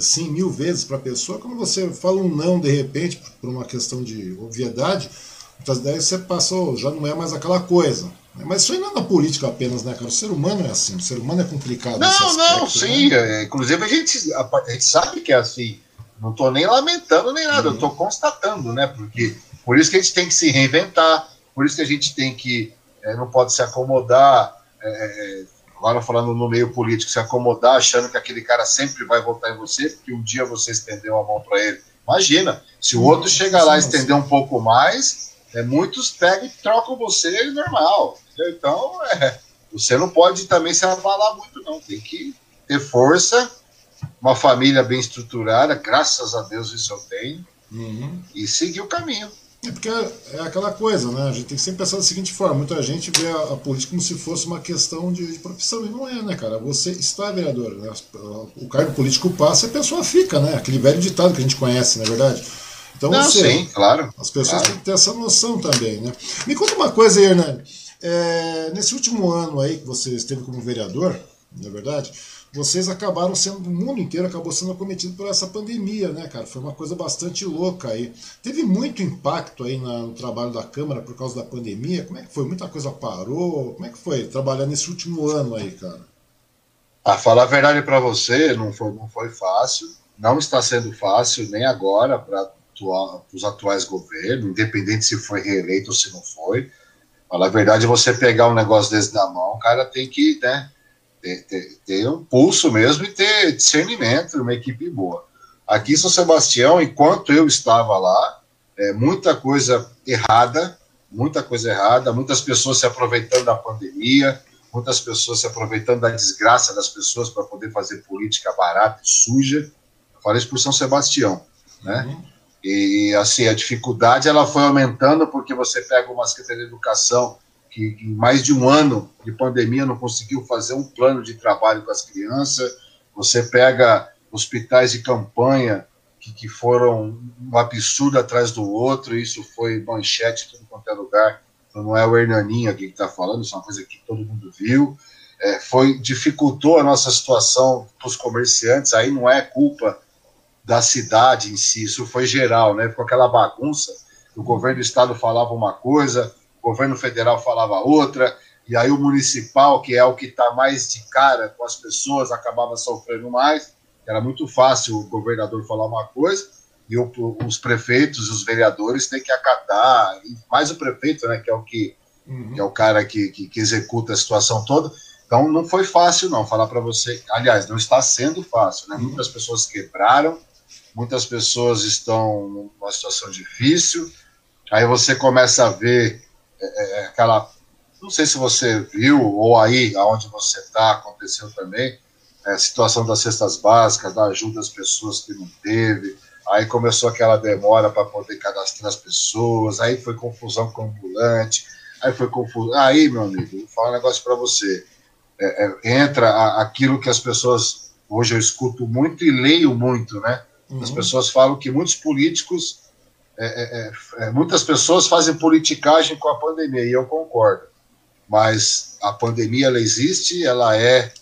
sim, mil vezes para a pessoa, quando você fala um não de repente, por uma questão de obviedade, muitas vezes você passou, já não é mais aquela coisa. Mas isso aí não é na política apenas, né, cara? O ser humano é assim, o ser humano é complicado. Não, aspecto, não, né? sim. Né? Inclusive a gente, a, a, gente sabe que é assim. Não estou nem lamentando nem nada, uhum. eu estou constatando, né? Porque por isso que a gente tem que se reinventar, por isso que a gente tem que. É, não pode se acomodar é, agora falando no meio político, se acomodar achando que aquele cara sempre vai votar em você, porque um dia você estendeu a mão para ele. Imagina, se o outro chegar lá e estender um pouco mais, é, muitos pegam e trocam você normal. Então, é, você não pode também se abalar muito, não. Tem que ter força, uma família bem estruturada, graças a Deus isso eu tenho, uhum. e seguir o caminho. É porque é aquela coisa, né? A gente tem que sempre pensar da seguinte forma: muita gente vê a, a política como se fosse uma questão de, de, profissão, e não é, né, cara? Você está vereador, né? o cargo político passa e a pessoa fica, né? Aquele velho ditado que a gente conhece, não é verdade? Então, não, você, sim, claro. As pessoas claro. têm que ter essa noção também, né? Me conta uma coisa aí, Hernani. É, nesse último ano aí que você esteve como vereador, não é verdade? Vocês acabaram sendo, o mundo inteiro acabou sendo acometido por essa pandemia, né, cara? Foi uma coisa bastante louca aí. Teve muito impacto aí no trabalho da Câmara por causa da pandemia? Como é que foi? Muita coisa parou? Como é que foi trabalhar nesse último ano aí, cara? A falar a verdade para você, não foi, não foi fácil. Não está sendo fácil nem agora para os atuais governos, independente se foi reeleito ou se não foi. Falar a verdade, você pegar um negócio desse na mão, o cara tem que, né? Ter, ter, ter um pulso mesmo e ter discernimento, uma equipe boa. Aqui em São Sebastião, enquanto eu estava lá, é, muita coisa errada, muita coisa errada, muitas pessoas se aproveitando da pandemia, muitas pessoas se aproveitando da desgraça das pessoas para poder fazer política barata e suja. Eu falei isso por São Sebastião, né? Uhum. E, assim, a dificuldade ela foi aumentando porque você pega uma Secretaria de Educação que em mais de um ano de pandemia não conseguiu fazer um plano de trabalho com as crianças. Você pega hospitais de campanha que, que foram um absurdo atrás do outro, isso foi manchete em todo quanto é lugar. Então não é o Hernaninho aqui que está falando, isso é uma coisa que todo mundo viu. É, foi dificultou a nossa situação para os comerciantes, aí não é culpa da cidade em si, isso foi geral, né? Ficou aquela bagunça, o governo do estado falava uma coisa, o governo federal falava outra, e aí o municipal, que é o que está mais de cara com as pessoas, acabava sofrendo mais. Era muito fácil o governador falar uma coisa e o, os prefeitos, os vereadores têm que acatar, mais o prefeito, né, que é o que, uhum. que é o cara que, que, que, executa a situação toda. Então não foi fácil não falar para você. Aliás, não está sendo fácil, né? Uhum. Muitas pessoas quebraram, muitas pessoas estão numa situação difícil. Aí você começa a ver é, é, aquela, não sei se você viu ou aí aonde você está aconteceu também é, situação das cestas básicas, da ajuda às pessoas que não teve, aí começou aquela demora para poder cadastrar as pessoas, aí foi confusão com o ambulante, aí foi confusão. Aí, meu amigo, vou falar um negócio para você. É, é, entra a, aquilo que as pessoas, hoje eu escuto muito e leio muito, né? Uhum. As pessoas falam que muitos políticos, é, é, é, muitas pessoas fazem politicagem com a pandemia, e eu concordo. Mas a pandemia, ela existe, ela é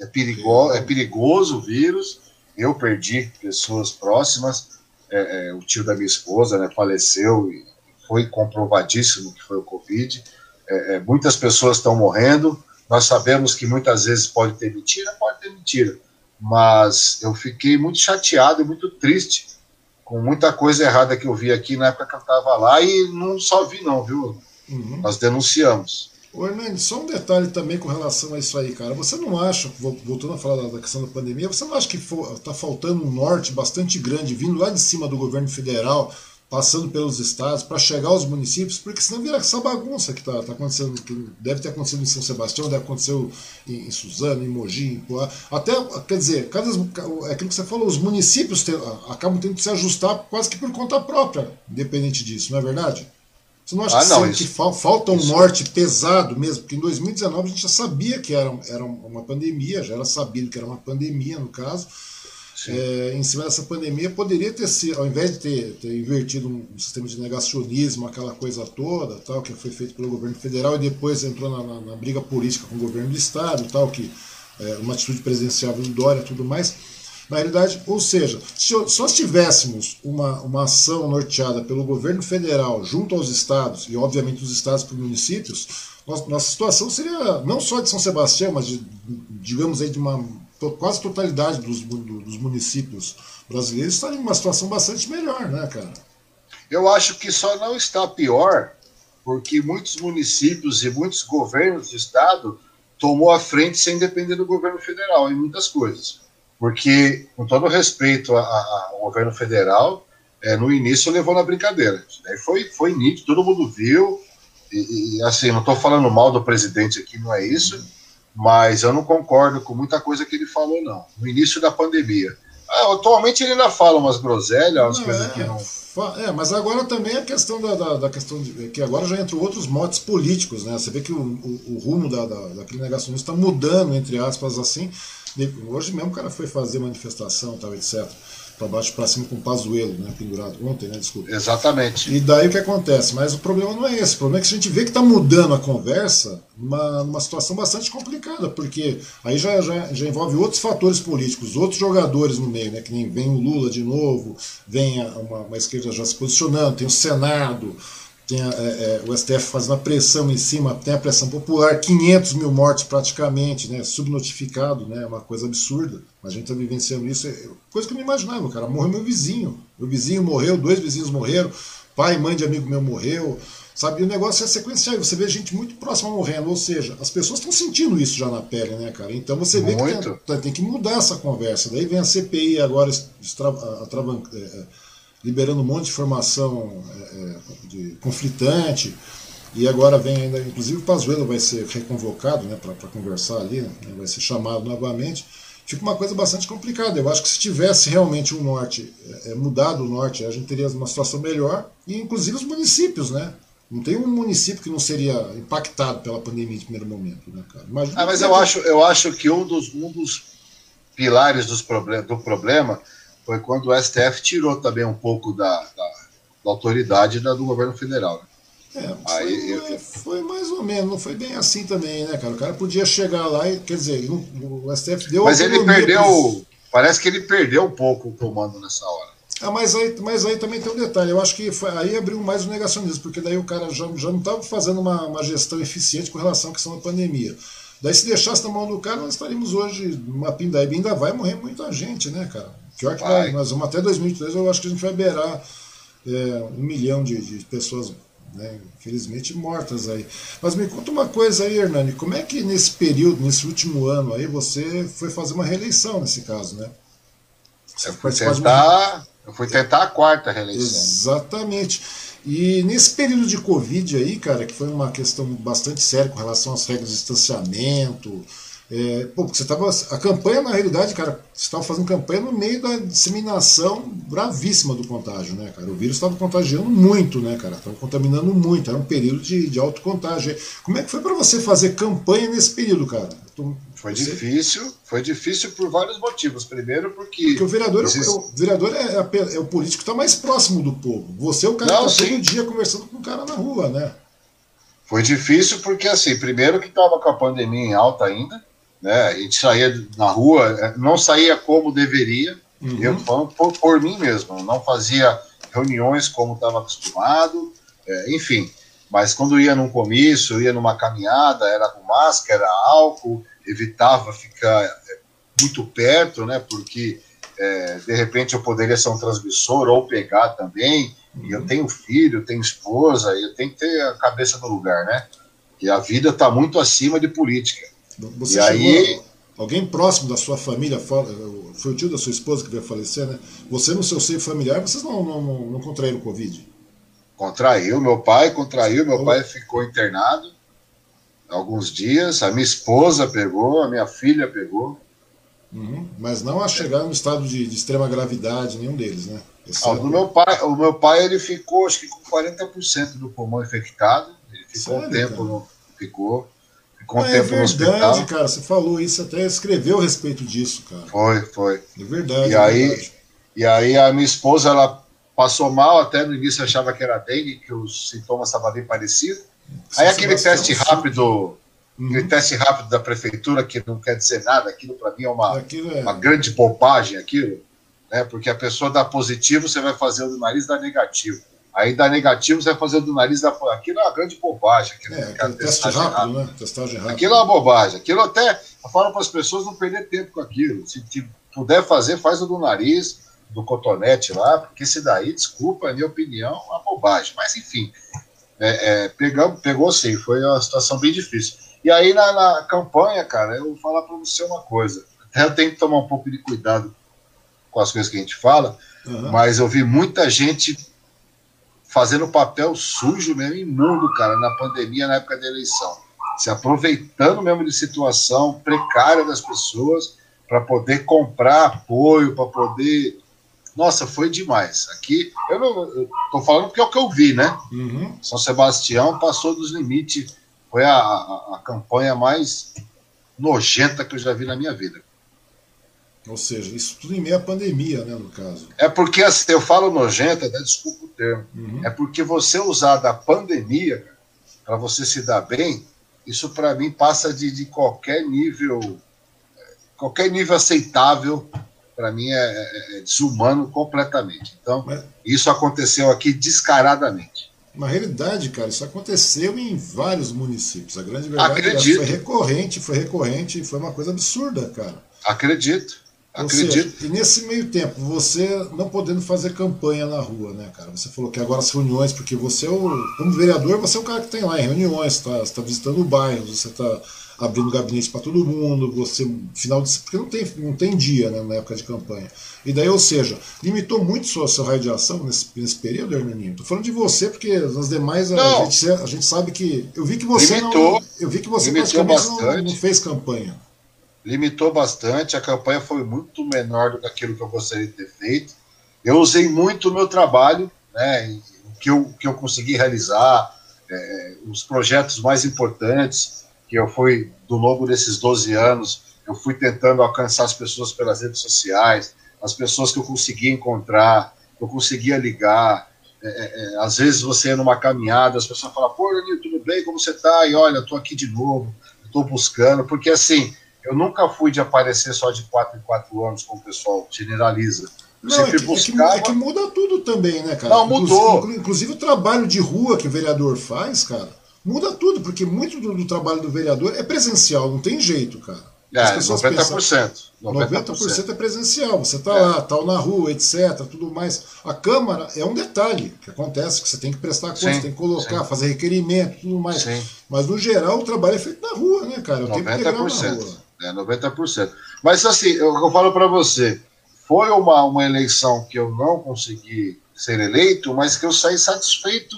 é, perigo, é perigoso o vírus. Eu perdi pessoas próximas. É, é, o tio da minha esposa né, faleceu e foi comprovadíssimo que foi o Covid. É, é, muitas pessoas estão morrendo. Nós sabemos que muitas vezes pode ter mentira, pode ter mentira. Mas eu fiquei muito chateado e muito triste com muita coisa errada que eu vi aqui na época que eu estava lá e não só vi, não, viu? Uhum. Nós denunciamos. Ô Hernandes, só um detalhe também com relação a isso aí, cara. Você não acha, voltando a falar da questão da pandemia, você não acha que está faltando um norte bastante grande, vindo lá de cima do governo federal, passando pelos estados, para chegar aos municípios? Porque senão vira essa bagunça que está tá acontecendo, que deve ter acontecido em São Sebastião, deve acontecer em, em Suzano, em Mogi, em Poá. Até, quer dizer, cada, é aquilo que você falou, os municípios acabam tendo que se ajustar quase que por conta própria, independente disso, não é verdade? Você não acha ah, não, que, isso, falta um isso. norte pesado mesmo? Porque em 2019 a gente já sabia que era, era uma pandemia, já era sabido que era uma pandemia, no caso. É, em cima dessa pandemia, poderia ter sido, ao invés de ter, ter invertido um, sistema de negacionismo, aquela coisa toda, tal, que foi feito pelo governo federal e depois entrou na, na, na briga política com o governo do estado, tal, que é, uma atitude presidencial do Dória tudo mais na realidade, ou seja, se nós tivéssemos uma, uma ação norteada pelo governo federal junto aos estados, e obviamente os estados para os municípios, nossa, nossa situação seria não só de São Sebastião, mas de, digamos aí de uma quase totalidade dos, dos municípios brasileiros estaria em uma situação bastante melhor, né, cara? Eu acho que só não está pior porque muitos municípios e muitos governos de estado tomou a frente sem depender do governo federal em muitas coisas porque, com todo respeito ao governo federal, é, no início levou na brincadeira. Foi, foi nítido, todo mundo viu, e, e assim, não estou falando mal do presidente aqui, não é isso, mas eu não concordo com muita coisa que ele falou, não. No início da pandemia. Ah, atualmente ele ainda fala umas groselhas, umas não, coisas é, que não. É, mas agora também a questão da, da, da, questão de que agora já entrou outros motes políticos, né? Você vê que o, o, o rumo da, da, daquele negacionismo está mudando, entre aspas, assim. Hoje mesmo o cara foi fazer manifestação, tal, etc. Para baixo para cima com o Pazuelo, né? Pendurado ontem, né? Desculpa. Exatamente. E daí o que acontece? Mas o problema não é esse. O problema é que a gente vê que está mudando a conversa numa, numa situação bastante complicada, porque aí já, já, já envolve outros fatores políticos, outros jogadores no meio, né? Que nem vem o Lula de novo, vem uma, uma esquerda já se posicionando, tem o Senado tem a, é, é o STF fazendo a pressão em cima, tem a pressão popular, 500 mil mortos praticamente, né, subnotificado, né, uma coisa absurda. A gente está vivenciando isso, é coisa que eu não imaginava, cara. Morreu meu vizinho, meu vizinho morreu, dois vizinhos morreram, pai e mãe de amigo meu morreu, sabe? E o negócio é sequencial, você vê gente muito próxima morrendo, ou seja, as pessoas estão sentindo isso já na pele, né, cara? Então você vê muito. que tem, tem, que mudar essa conversa. Daí vem a CPI agora, a, a, a, liberando um monte de informação é, é, de conflitante. E agora vem ainda, inclusive o Pazuello vai ser reconvocado né, para conversar ali, né, vai ser chamado novamente. Fica uma coisa bastante complicada. Eu acho que se tivesse realmente um norte, é, é, mudado o norte, a gente teria uma situação melhor. E inclusive os municípios, né? Não tem um município que não seria impactado pela pandemia de primeiro momento, né, cara? Imagina ah, mas eu acho, eu acho que um dos, um dos pilares dos problem do problema foi quando o STF tirou também um pouco da, da, da autoridade da, do governo federal. Né? É, Aí, foi, eu... foi, mais ou menos, não foi bem assim também, né, cara? O cara podia chegar lá e, quer dizer, o STF deu. Mas ele perdeu, parece que ele perdeu um pouco o comando nessa hora. Ah, mas aí, mas aí também tem um detalhe, eu acho que foi, aí abriu mais o negacionismo, porque daí o cara já, já não estava fazendo uma, uma gestão eficiente com relação à questão da pandemia. Daí se deixasse na mão do cara, nós estaríamos hoje numa pindaíba, ainda vai morrer muita gente, né, cara? Pior que vai, nós vamos até 2003, eu acho que a gente vai beirar é, um milhão de, de pessoas né, infelizmente mortas aí. Mas me conta uma coisa aí, Hernani, como é que nesse período, nesse último ano aí, você foi fazer uma reeleição nesse caso, né? Você eu fui tentar, uma... eu fui tentar a quarta reeleição. Exatamente. E nesse período de Covid aí, cara, que foi uma questão bastante séria com relação às regras de distanciamento, é, pô, porque você tava. A campanha, na realidade, cara, você estava fazendo campanha no meio da disseminação bravíssima do contágio, né, cara? O vírus estava contagiando muito, né, cara? Estava contaminando muito, era um período de, de alto contágio. Como é que foi para você fazer campanha nesse período, cara? Tô, foi você... difícil, foi difícil por vários motivos. Primeiro, porque. Porque o vereador, existe... é, o vereador é, é, é, o político que está mais próximo do povo. Você é o cara Não, que está todo dia conversando com o cara na rua, né? Foi difícil porque, assim, primeiro que estava com a pandemia em alta ainda né? A gente saía na rua, é, não saía como deveria, uhum. eu por, por, mim mesmo, não fazia reuniões como estava acostumado, é, enfim. Mas quando ia num comício, ia numa caminhada, era com máscara, álcool, evitava ficar é, muito perto, né? Porque é, de repente eu poderia ser um transmissor ou pegar também. Uhum. E eu uhum. tenho filho, tenho esposa, eu tenho que ter a cabeça no lugar, né? E a vida está muito acima de política. Você e aí, alguém próximo da sua família, foi o tio da sua esposa que veio falecer, né? Você no seu seio familiar, vocês não, não, não, não contraíram Covid? Contraiu, meu pai contraiu, meu pai ficou internado alguns dias, a minha esposa pegou, a minha filha pegou. Uhum, mas não a chegar no estado de, de extrema gravidade, nenhum deles, né? Ah, do meu pai, o meu pai ele ficou, acho que com 40% do pulmão infectado. Ele ficou Sério, um tempo, no, ficou com ah, tempo é verdade, cara. Você falou isso, até escreveu a respeito disso, cara. Foi, foi. É verdade. E é aí, verdade. e aí a minha esposa, ela passou mal, até no início achava que era dengue, que os sintomas estavam bem parecidos. Aí aquele teste rápido, uhum. aquele teste rápido da prefeitura, que não quer dizer nada, aquilo para mim é uma, é... uma grande bobagem, aquilo, né? Porque a pessoa dá positivo, você vai fazer o do nariz dá negativo. Aí dá negativo, você vai fazer do nariz da. Aquilo é uma grande bobagem. Aquilo, é, aquele teste rápido, rápido, né? Testagem rápida. Aquilo é uma bobagem. Aquilo até. Eu falo para as pessoas não perder tempo com aquilo. Se, puder fazer, faz o do nariz, do cotonete lá, porque esse daí, desculpa, a minha opinião, é uma bobagem. Mas enfim, é, é, pegamos, pegou sim, foi uma situação bem difícil. E aí na, na campanha, cara, eu vou falar para você uma coisa. Até eu tenho que tomar um pouco de cuidado com as coisas que a gente fala, uhum. mas eu vi muita gente fazendo papel sujo mesmo, imundo, cara, na pandemia, na época da eleição. Se aproveitando mesmo de situação precária das pessoas para poder comprar apoio, para poder. Nossa, foi demais. Aqui, eu não estou falando porque é o que eu vi, né? Uhum. São Sebastião passou dos limites. Foi a, a, a campanha mais nojenta que eu já vi na minha vida. Ou seja, isso tudo em meio à pandemia, né, no caso. É porque, assim, eu falo nojenta, né, desculpa o termo, uhum. é porque você usar da pandemia para você se dar bem, isso para mim passa de, de qualquer nível, qualquer nível aceitável, para mim é, é, é, desumano completamente. Então, Mas... isso aconteceu aqui descaradamente. Na realidade, cara, isso aconteceu em vários municípios. A grande verdade é Acredito. foi recorrente, foi recorrente e foi uma coisa absurda, cara. Acredito. Acredito. Seja, e nesse meio tempo, você não podendo fazer campanha na rua, né, cara? Você falou que agora as reuniões, porque você é o. Como vereador, você é o cara que tem lá em reuniões, tá, você está visitando o bairro, você está abrindo gabinete para todo mundo, você. Final de. Porque não tem, não tem dia, né, na época de campanha. E daí, ou seja, limitou muito sua, seu raio de ação nesse, nesse período, Hermaninho? Tô falando de você, porque nas demais a gente, a gente, sabe que. Eu vi que você limitou, não. Eu vi que você praticamente não, não fez campanha limitou bastante, a campanha foi muito menor do que aquilo que eu gostaria de ter feito. Eu usei muito o meu trabalho, né, que eu, que eu consegui realizar, é, os projetos mais importantes que eu fui, do longo desses 12 anos, eu fui tentando alcançar as pessoas pelas redes sociais, as pessoas que eu conseguia encontrar, eu conseguia ligar. É, é, é às vezes você é numa caminhada, as pessoas falam, pô, Danilo, tudo bem? Como você tá? E olha, eu tô aqui de novo, estou buscando, porque assim, eu nunca fui de aparecer só de quatro em quatro anos, como o pessoal generaliza. Eu não, sempre é que, buscava... é, que, é que muda tudo também, né, cara? Não, mudou. Inclusive, inclusive, o trabalho de rua que o vereador faz, cara, muda tudo, porque muito do, do trabalho do vereador é presencial, não tem jeito, cara. As é, pessoas 90%, pensam, 90%. 90% é presencial, você está é. lá, está na rua, etc, tudo mais. A Câmara é um detalhe que acontece, que você tem que prestar conta, sim, tem que colocar, sim. fazer requerimento, tudo mais. Sim. Mas no geral o trabalho é feito na rua, né, cara? Eu 90%, tenho que na rua. É, 90%. Mas assim, eu, eu falo para você, foi uma, uma eleição que eu não consegui ser eleito, mas que eu saí satisfeito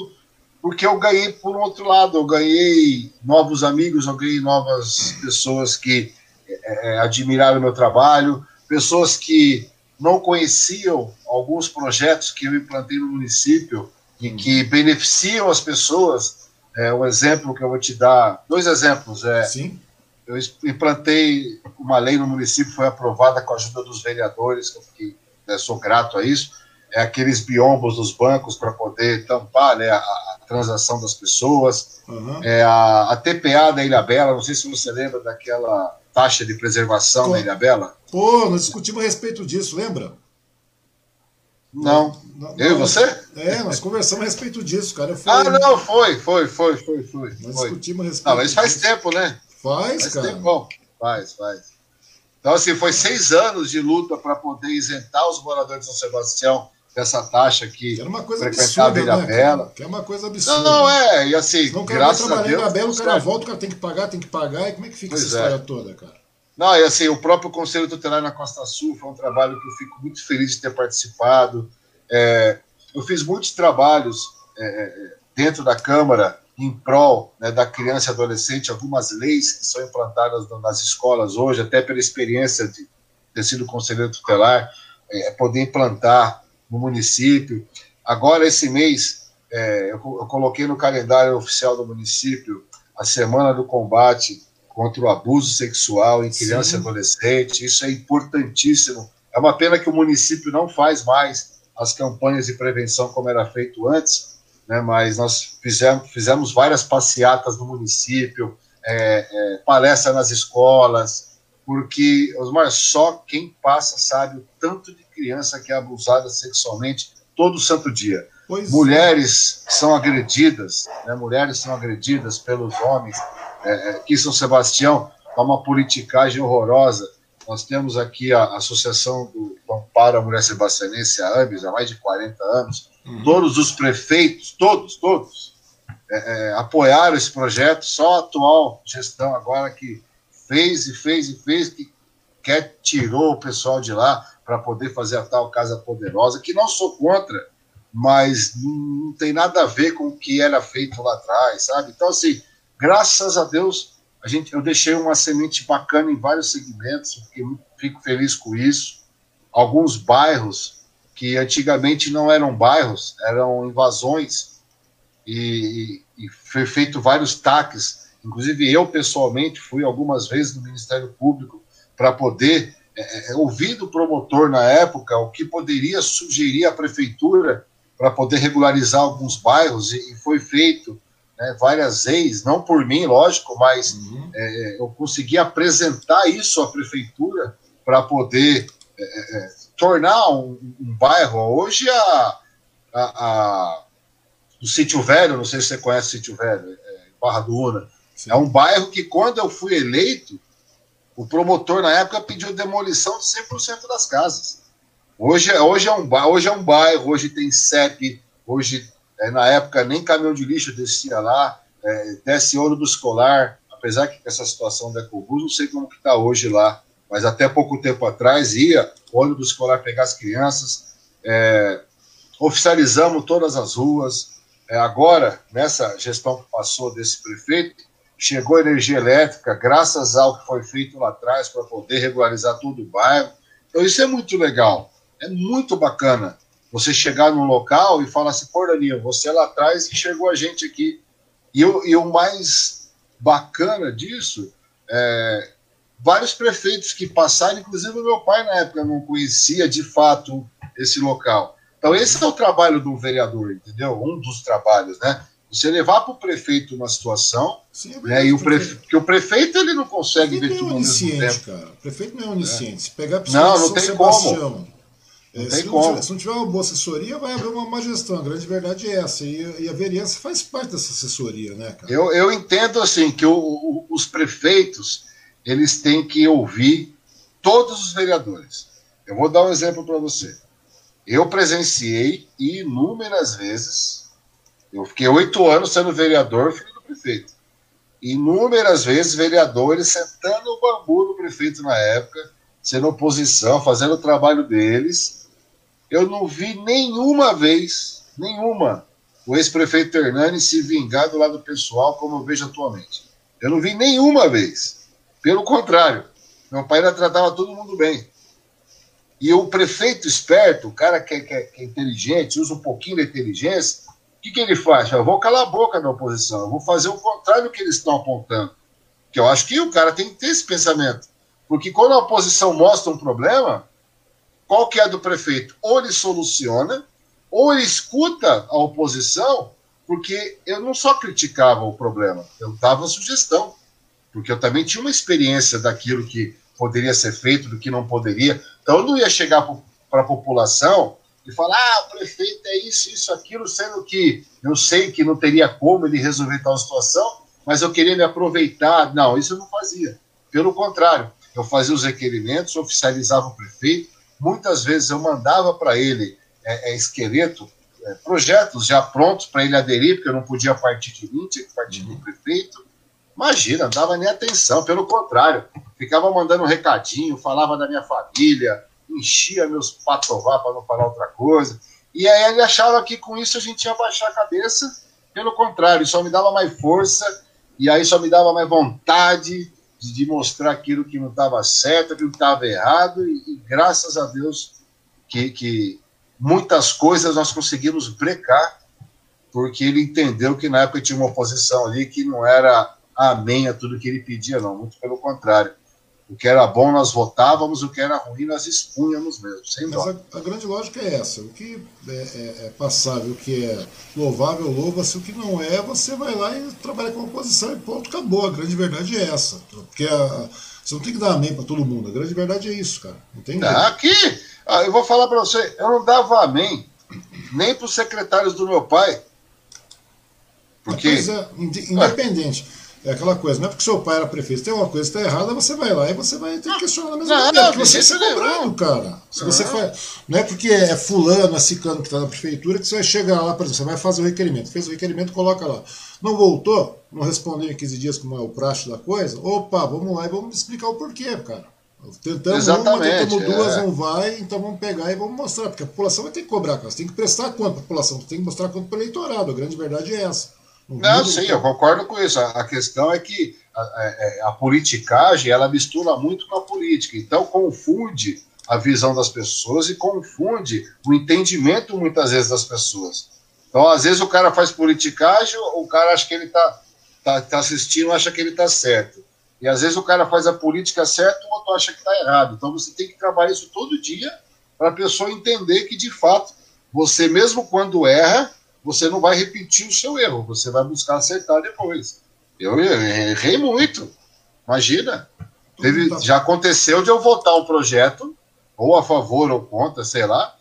porque eu ganhei por um outro lado, eu ganhei novos amigos, eu ganhei novas pessoas que é, é, admiraram o meu trabalho, pessoas que não conheciam alguns projetos que eu implantei no município e que beneficiam as pessoas. É, um exemplo que eu vou te dar, dois exemplos. É, Sim. Eu implantei uma lei no município, foi aprovada com a ajuda dos vereadores, que eu fiquei, né, sou grato a isso. É aqueles biombos dos bancos para poder tampar né, a, a, transação das pessoas. Uhum. É a, a TPA da Ilha Bela, não sei se você lembra daquela taxa de preservação Com... na Bela? Pô, nós discutimos a respeito disso, lembra? Não. não eu e você? É, nós conversamos a respeito disso, cara. Fui... Ah, não, foi, foi, foi, foi, foi. Nós foi. discutimos a respeito Não, mas faz disso. tempo, né? Faz, faz cara. Tempo. Faz, faz. Então, assim, foi seis anos de luta para poder isentar os moradores de São Sebastião dessa taxa que era uma coisa absurda, Ilha né, Bela. Que é uma coisa absurda. Não, não é, e assim, não, graças a Deus... Bela, o cara volta, o cara tem que pagar, tem que pagar, e como é que fica pois essa é. história toda, cara? Não, e assim, o próprio Conselho Tutelar na Costa Sul foi um trabalho que eu fico muito feliz de ter participado. É, eu fiz muitos trabalhos é, é dentro da Câmara em prol né, da criança e adolescente, algumas leis que são implantadas nas escolas hoje, até pela experiência de ter sido conselheiro tutelar, é, poder implantar no município. Agora, esse mês, é, eu, eu coloquei no calendário oficial do município a Semana do Combate contra o abuso sexual em criança Sim. e adolescente. Isso é importantíssimo. É uma pena que o município não faz mais as campanhas de prevenção como era feito antes, né? mas nós fizemos, fizemos várias passeatas no município, é, é, palestra nas escolas, porque, Osmar, só quem passa sabe o tanto de criança que é abusada sexualmente todo santo dia. Pois mulheres é. são agredidas, né? mulheres são agredidas pelos homens. É, é aqui em São Sebastião há uma politicagem horrorosa. Nós temos aqui a Associação do Amparo à Mulher Sebastianense, a AMES, há mais de 40 anos. Uhum. Todos os prefeitos, todos, todos, é, é, apoiaram esse projeto. Só a atual gestão agora que fez e fez e fez, que quer tirou o pessoal de lá para poder fazer a tal Casa Poderosa, que não sou contra, mas não tem nada a ver com o que era feito lá atrás, sabe? Então, assim, graças a Deus, a gente, eu deixei uma semente bacana em vários segmentos, fiquei, fico feliz com isso. Alguns bairros que antigamente não eram bairros, eram invasões, e, e, e foi feito vários taques. Inclusive, eu pessoalmente fui algumas vezes no Ministério Público para poder é, é, ouvir do promotor na época o que poderia sugerir à prefeitura para poder regularizar alguns bairros, e, e foi feito né, várias vezes, não por mim, lógico, mas uhum. é, eu consegui apresentar isso à prefeitura para poder é, é, tornar um, um, bairro. Hoje, a, a, a, o Sítio Velho, não sei se você conhece o Sítio Velho, é, Barra do Una, Sim. é um bairro que, quando eu fui eleito, o promotor, na época, pediu demolição de 100% das casas. Hoje, é, hoje, é um, hoje é um bairro, hoje tem CEP, hoje, é, na época, nem caminhão de lixo descia lá, é, desce ônibus escolar, apesar que essa situação da Ecobus, não sei como que está hoje lá, mas até pouco tempo atrás ia ônibus escolar pegar as crianças, é, oficializamos todas as ruas, é, agora, nessa gestão que passou desse prefeito, chegou energia elétrica, graças ao que foi feito lá atrás para poder regularizar todo o bairro. Então, isso é muito legal, é muito bacana. Você chegar num local e falar assim, pô, Danilo, você lá atrás enxergou a gente aqui. E, o, e o mais bacana disso é vários prefeitos que passaram, inclusive o meu pai na época não conhecia de fato esse local. Então, esse é o trabalho do vereador, entendeu? Um dos trabalhos, né? Você levar para o prefeito uma situação, Sim, é né? E o prefeito, porque o prefeito ele não consegue ver tudo é ao mesmo tempo. Cara. O prefeito não é onisciente. É. Se pegar a não, não tem Sebastião, como. Não é, tem se, como. Não tiver, se não tiver uma boa assessoria, vai haver uma má gestão. A grande verdade é essa. E, e a vereança faz parte dessa assessoria, né, cara? Eu, eu entendo assim que o, o, os prefeitos eles têm que ouvir todos os vereadores. Eu vou dar um exemplo para você. Eu presenciei inúmeras vezes, eu fiquei oito anos sendo vereador, filho do prefeito. Inúmeras vezes, vereadores sentando o bambu do prefeito na época, sendo oposição, fazendo o trabalho deles. Eu não vi nenhuma vez, nenhuma, o ex-prefeito Hernani se vingar do lado pessoal, como eu vejo atualmente. Eu não vi nenhuma vez. Pelo contrário, meu pai ainda tratava todo mundo bem. E o prefeito esperto, o cara que é, que é, é inteligente, usa um pouquinho de inteligência, o que, que ele faz? Eu vou calar a boca da oposição, eu vou fazer o contrário do que eles estão apontando. Que eu acho que o cara tem que ter esse pensamento. Porque quando a oposição mostra um problema, qual que é do prefeito? Ou ele soluciona, ou ele escuta a oposição, porque eu não só criticava o problema, eu dava sugestão porque eu também tinha uma experiência daquilo que poderia ser feito, do que não poderia. Então eu não ia chegar para a população e falar, ah, o prefeito é isso, isso, aquilo, sendo que eu sei que não teria como ele resolver tal situação, mas eu queria me aproveitar. Não, isso eu não fazia. Pelo contrário, eu fazia os requerimentos, oficializava o prefeito, muitas vezes eu mandava para ele é, é, esqueleto, é, projetos já prontos para ele aderir, porque eu não podia partir de mim, tinha que partir do prefeito. Imagina, não dava nem atenção, pelo contrário, ficava mandando um recadinho, falava da minha família, enchia meus patová para não falar outra coisa. E aí ele achava que com isso a gente ia baixar a cabeça, pelo contrário, só me dava mais força, e aí só me dava mais vontade de, mostrar aquilo que não estava certo, aquilo que estava errado, e, e, graças a Deus que, que muitas coisas nós conseguimos brecar, porque ele entendeu que na época tinha uma oposição ali que não era amém a tudo que ele pedia, não. Muito pelo contrário. O que era bom nós votávamos, o que era ruim nós expunhamos mesmo, sem Mas a, a, grande lógica é essa: o que é, é, é, passável, o que é louvável, louva-se, o que não é, você vai lá e trabalha com a oposição e ponto, acabou. A grande verdade é essa. Porque a, você não tem que dar amém para todo mundo. A grande verdade é isso, cara. Não tem ah, Aqui, ah, eu vou falar para você: eu não dava amém nem para os secretários do meu pai. Porque. É, independente. É aquela coisa, não é porque seu pai era prefeito, tem uma coisa que está errada, você vai lá e você vai ter que questionar na mesma maneira, porque você está cobrado, cara. Se você faz, não é porque é fulano, é cicano que está na prefeitura que você vai chegar lá, por exemplo, você vai fazer o requerimento. Fez o requerimento, coloca lá. Não voltou, não respondeu em 15 dias como é o praxe da coisa, opa, vamos lá e vamos explicar o porquê, cara. Tentamos Exatamente, uma, tentamos duas, é. não vai, então vamos pegar e vamos mostrar, porque a população vai ter que cobrar, cara. Você tem que prestar conta para a população, você tem que mostrar conta para o eleitorado, a grande verdade é essa. Não, sim, eu concordo com isso. A questão é que a, a, é, a, politicagem ela mistura muito com a política, então confunde a visão das pessoas e confunde o entendimento muitas vezes das pessoas. Então, às vezes o cara faz politicagem, o cara acha que ele está tá, tá assistindo, acha que ele está certo. E às vezes o cara faz a política certa, o outro acha que está errado. Então você tem que trabalhar isso todo dia para a pessoa entender que de fato você mesmo quando erra você não vai repetir o seu erro, você vai buscar acertar depois. Eu errei muito. Imagina. Teve, tá. já aconteceu de eu votar um projeto, ou a favor ou contra, sei lá,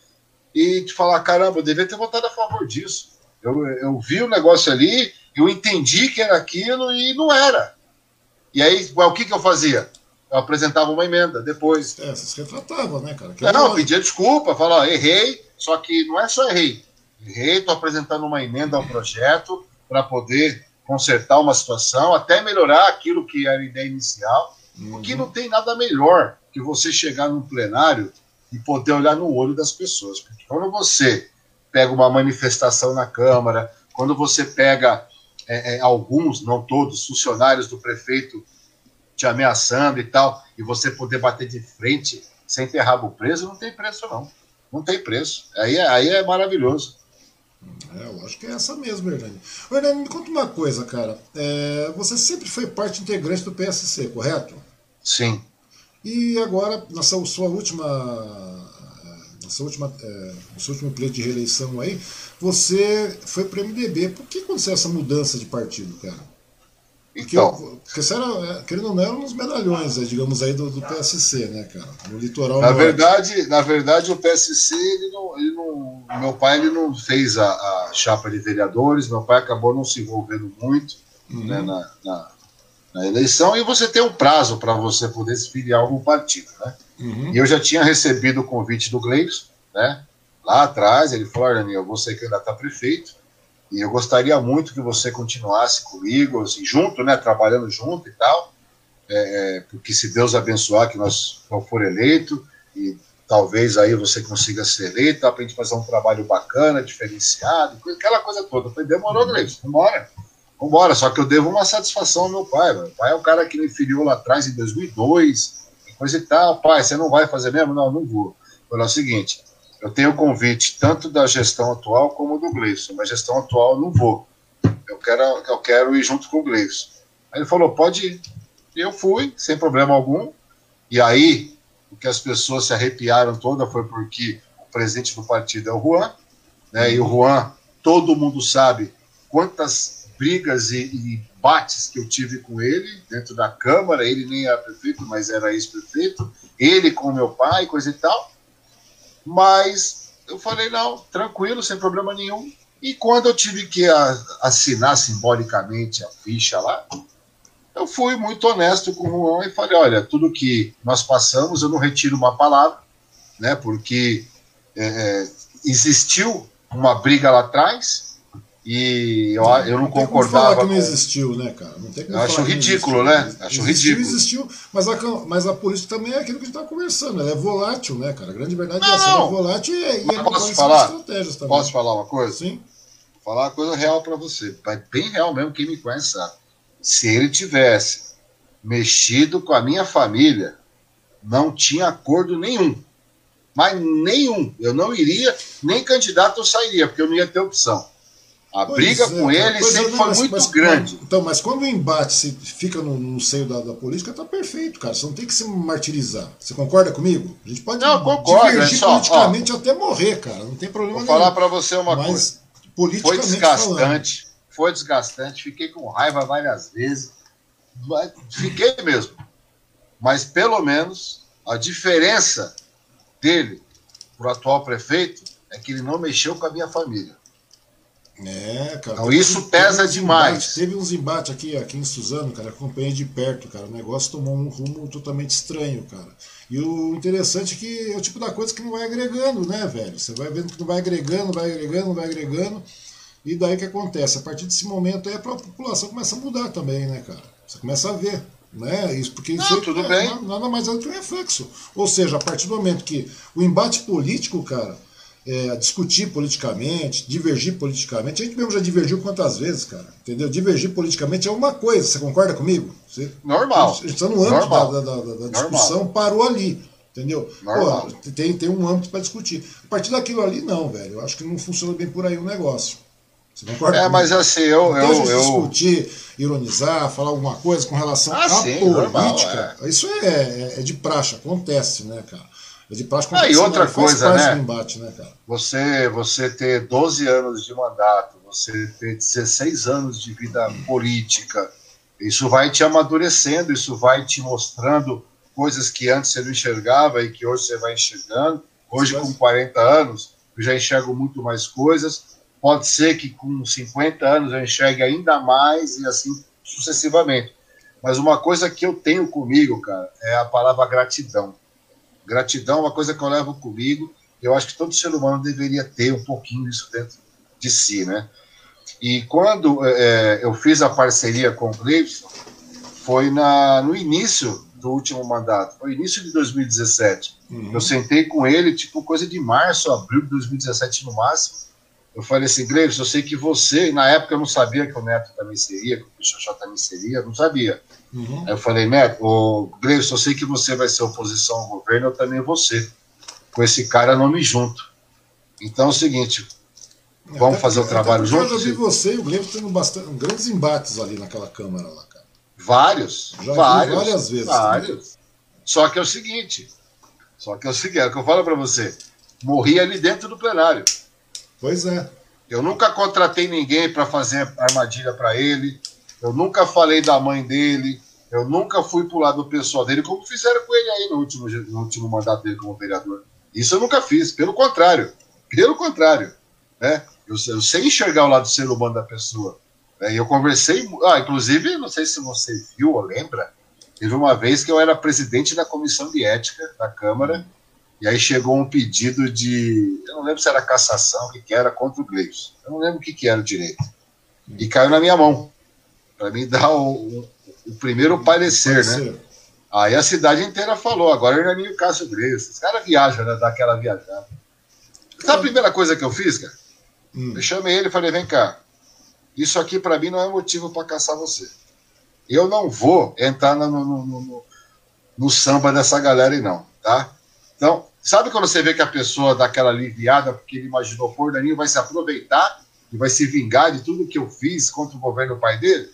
e te falar: caramba, eu devia ter votado a favor disso. Eu, eu vi o negócio ali, eu entendi que era aquilo e não era. E aí, o que, que eu fazia? Eu apresentava uma emenda depois. É, você se retratava, né, cara? Que não, pedia desculpa, falava, errei, só que não é só errei, estou apresentando uma emenda ao projeto para poder consertar uma situação, até melhorar aquilo que era a ideia inicial, uhum. porque não tem nada melhor que você chegar num plenário e poder olhar no olho das pessoas. Porque quando você pega uma manifestação na Câmara, quando você pega é, é, alguns, não todos, funcionários do prefeito te ameaçando e tal, e você poder bater de frente sem ter rabo preso, não tem preço, não. Não tem preço. Aí, é, aí é maravilhoso. É, eu acho que é essa mesmo, Hernani. Hernani, me conta uma coisa, cara. É, você sempre foi parte integrante do PSC, correto? Sim. E agora, na sua, sua última. Na sua última, é, no seu último pleito de reeleição aí, você foi para o MDB. Por que aconteceu essa mudança de partido, cara? Então, porque era, é, querendo ou não, era uns medalhões, né, digamos aí, do, do, PSC, né, cara? No litoral. Na verdade, na verdade, o PSC, ele não, ele não, meu pai ele não fez a, a, chapa de vereadores, meu pai acabou não se envolvendo muito uhum. né, na, na, na, eleição, e você tem um prazo para você poder se filiar a algum partido, né? Uhum. E eu já tinha recebido o convite do Gleison, né? Lá atrás, ele falou: Olha, eu vou ser candidato a prefeito e eu gostaria muito que você continuasse comigo, assim, junto, né, trabalhando junto e tal, é, é porque se Deus abençoar que nós for eleito, e talvez aí você consiga ser eleito, para a gente fazer um trabalho bacana, diferenciado, aquela coisa toda. Eu falei, demorou, Gleice, vambora. Vambora, só que eu devo uma satisfação ao meu pai. Meu pai é um cara que me filiou lá atrás em 2002, coisa e tal. Pai, você não vai fazer mesmo? Não, não vou. Falei, é o seguinte, eu tenho convite tanto da gestão atual como do Gleison, mas gestão atual eu não vou. Eu quero, eu quero ir junto com o Gleison. Aí ele falou, pode ir. E eu fui, sem problema algum. E aí, o que as pessoas se arrepiaram toda foi porque o presidente do partido é o Juan, né? E o Juan, todo mundo sabe quantas brigas e, e bates que eu tive com ele dentro da Câmara. Ele nem era prefeito, mas era ex-prefeito. Ele com meu pai, coisa e tal. Mas eu falei, não, tranquilo, sem problema nenhum. E quando eu tive que assinar simbolicamente a ficha lá, eu fui muito honesto com o Juan e falei, olha, tudo que nós passamos, eu não retiro uma palavra, né? Porque é, é existiu uma briga lá atrás, e eu, eu não, não concordava. Que não existiu, né, cara? Não tem como eu acho ridículo, né? Acho existiu, ridículo. Existiu, mas a, mas a política também é aquilo que a gente está conversando. Ela é volátil, né, cara? A grande verdade não, é essa. Ela é volátil e, e é posso falar? estratégias também. Posso falar uma coisa? Sim. Vou falar uma coisa real para você. Bem real mesmo, quem me conhece sabe. Se ele tivesse mexido com a minha família, não tinha acordo nenhum. Mas nenhum. Eu não iria, nem candidato eu sairia, porque eu não ia ter opção. A pois briga é, com ele sempre não, foi mas, muito mas, grande. Então, mas quando o embate se fica no, no seio da, da, política, tá perfeito, cara. Você não tem que se martirizar. Você concorda comigo? A gente pode não, concordo, divergir é só, politicamente ó, até morrer, cara. Não tem problema vou nenhum. falar para você uma mas, coisa. Politicamente foi desgastante. Falando. Foi desgastante. Fiquei com raiva várias vezes. Fiquei mesmo. Mas pelo menos a diferença dele para o atual prefeito é que ele não mexeu com a minha família. É, cara. Então, isso pesa demais. Embates, teve uns embates aqui, aqui em Suzano, cara, acompanhei de perto, cara. O negócio tomou um rumo totalmente estranho, cara. E o interessante é que é o tipo da coisa que não vai agregando, né, velho? Você vai vendo que não vai agregando, vai agregando, vai agregando. E daí o que acontece? A partir desse momento aí a população começa a mudar também, né, cara? Você começa a ver. Né? Isso porque isso não, tudo é, bem. nada mais é do que um reflexo. Ou seja, a partir do momento que o embate político, cara, é, discutir politicamente, divergir politicamente. A gente mesmo já divergiu quantas vezes, cara? Entendeu? Divergir politicamente é uma coisa, você concorda comigo? Você, Normal. A gente está no âmbito da, da, da, discussão, Normal. parou ali. Entendeu? Pô, tem, tem um âmbito para discutir. A partir daquilo ali, não, velho. Eu acho que não funciona bem por aí o negócio. Você concorda? É, mas assim, eu. Então, eu, eu... discutir, ironizar, falar alguma coisa com relação ah, à sim, política, normal, é. isso é, é, é de praxe, acontece, né, cara? De plástico ah, e outra coisa, né? Embate, né você, você ter 12 anos de mandato, você ter 16 anos de vida política, isso vai te amadurecendo, isso vai te mostrando coisas que antes você não enxergava e que hoje você vai enxergando. Hoje, com 40 anos, eu já enxergo muito mais coisas. Pode ser que com 50 anos eu enxergue ainda mais e assim sucessivamente. Mas uma coisa que eu tenho comigo, cara, é a palavra gratidão. Gratidão é uma coisa que eu levo comigo. Eu acho que todo ser humano deveria ter um pouquinho disso dentro de si, né? E quando é, eu fiz a parceria com o Gleibson, foi na, no início do último mandato, foi início de 2017. Uhum. Eu sentei com ele, tipo, coisa de março, abril de 2017 no máximo. Eu falei assim, Gleibson, eu sei que você, na época eu não sabia que o Neto também seria, que o Xoxó também seria, não sabia. Uhum. Aí eu falei, Neto, o Gleison, eu sei que você vai ser oposição ao governo, eu também vou ser. Com esse cara não me junto. Então é o seguinte, Vamos fazer o trabalho juntos? Eu já vi você e o Gleison tendo bastante, grandes embates ali naquela Câmara lá, cara. Vários. Já vários. várias vezes. Vários. Também. Só que é o seguinte. Só que é o seguinte, é o que eu falo para você. Morri ali dentro do plenário. Pois é. Eu nunca contratei ninguém para fazer armadilha para ele. Eu nunca falei da mãe dele. Eu nunca fui pro lado pessoal dele, como fizeram com ele aí no último, no último mandato dele como vereador. Isso eu nunca fiz, pelo contrário. Pelo contrário. Né? Eu, eu sei enxergar o lado do ser humano da pessoa. Né? E eu conversei. Ah, inclusive, não sei se você viu ou lembra, teve uma vez que eu era presidente da comissão de ética da Câmara, e aí chegou um pedido de. Eu não lembro se era cassação, o que, que era, contra o Gleison. Eu não lembro o que, que era direito. E caiu na minha mão. Para mim dar o, o primeiro parecer, né? Aí a cidade inteira falou, agora nem o Cássio Grace. Os caras viajam, né? Daquela viajada. Sabe a primeira coisa que eu fiz, cara? Hum. Eu chamei ele e falei, vem cá, isso aqui para mim não é motivo para caçar você. Eu não vou entrar no, no, no, no, no samba dessa galera aí, não, tá? Então, sabe quando você vê que a pessoa dá aquela aliviada porque ele imaginou, pô, o Daninho vai se aproveitar e vai se vingar de tudo que eu fiz contra o governo do pai dele?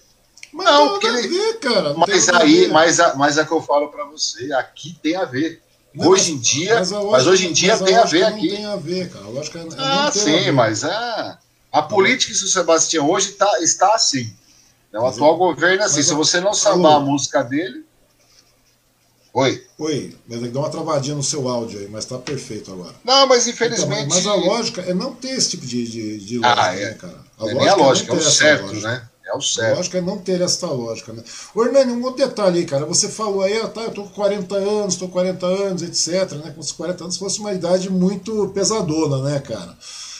Mas não, porque ele. Ver, cara, mas aí, mas, a, mas é que eu falo para você, aqui tem a ver. Não, hoje em dia, mas, lógica, mas hoje em dia tem a, ver aqui. Tem a ver, cara. A lógica é, ah, sim, mas é, a política do Sebastião hoje tá, está assim. É o atual governo é assim. Se você não sambar a música dele. Oi. Oi, mas dá uma travadinha no seu áudio aí, mas tá perfeito agora. Não, mas infelizmente. Então, mas a lógica é não ter esse tipo de, de, de lógica, ah, é. né, cara? A é lógica, é a lógica, é, o certo, né? É o certo. A lógica é não ter essa lógica, né? Ô, Hernani, um outro detalhe aí, cara. Você falou aí, ah, tá, eu tô com 40 anos, tô com 40 anos, etc, né? Como se 40 anos fosse uma idade muito pesadona, né, cara?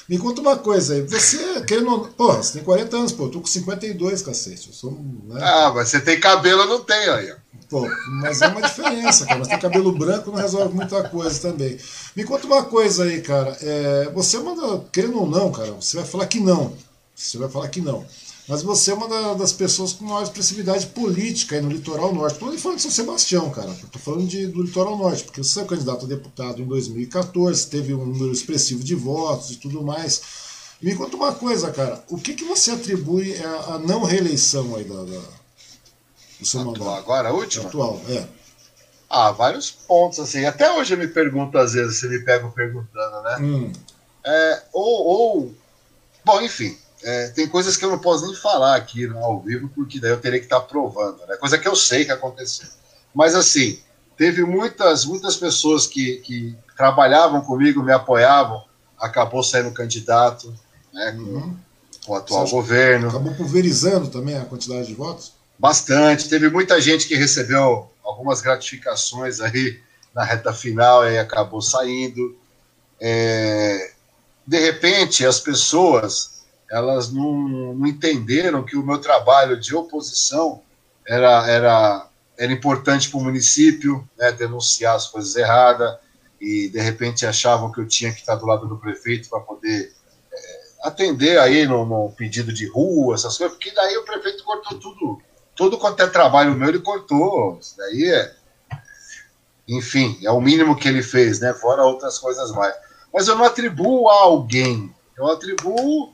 Me conta uma coisa aí, você querendo. Porra, você tem 40 anos, pô, eu tô com 52, cacete. Eu sou, né? Ah, mas você tem cabelo, eu não tenho aí, ó. Pô, mas é uma diferença, cara. Mas tem cabelo branco, não resolve muita coisa também. Me conta uma coisa aí, cara. É, você manda, querendo ou não, cara, você vai falar que não. Você vai falar que não. Mas você é uma das pessoas com maior expressividade política aí no litoral norte. Estou falando de São Sebastião, cara. Estou falando de, do litoral norte, porque você é candidato a deputado em 2014, teve um número expressivo de votos e tudo mais. Me conta uma coisa, cara. O que, que você atribui à não reeleição aí da, da do seu Atual, mandato? Agora, a última? Atual, é. Ah, vários pontos, assim. Até hoje eu me pergunto, às vezes, se me pego perguntando, né? Hum. É, ou, ou. Bom, enfim é, tem coisas que eu não posso nem falar aqui no, ao vivo, porque daí eu teria que estar provando, né? Coisa que eu sei que aconteceu. Mas assim, teve muitas, muitas pessoas que, que trabalhavam comigo, me apoiavam, acabou saindo candidato, né? Com, uhum. o atual governo. Acabou pulverizando também a quantidade de votos? Bastante. Teve muita gente que recebeu algumas gratificações aí na reta final e acabou saindo. É, de repente, as pessoas elas não, não, entenderam que o meu trabalho de oposição era, era, era importante para o município, né, denunciar as coisas erradas, e de repente achavam que eu tinha que estar do lado do prefeito para poder é, atender aí no, no, pedido de rua, essas coisas, porque daí o prefeito cortou tudo, tudo quanto é trabalho meu, ele cortou, isso daí é, enfim, é o mínimo que ele fez, né, fora outras coisas mais. Mas eu não atribuo a alguém, eu atribuo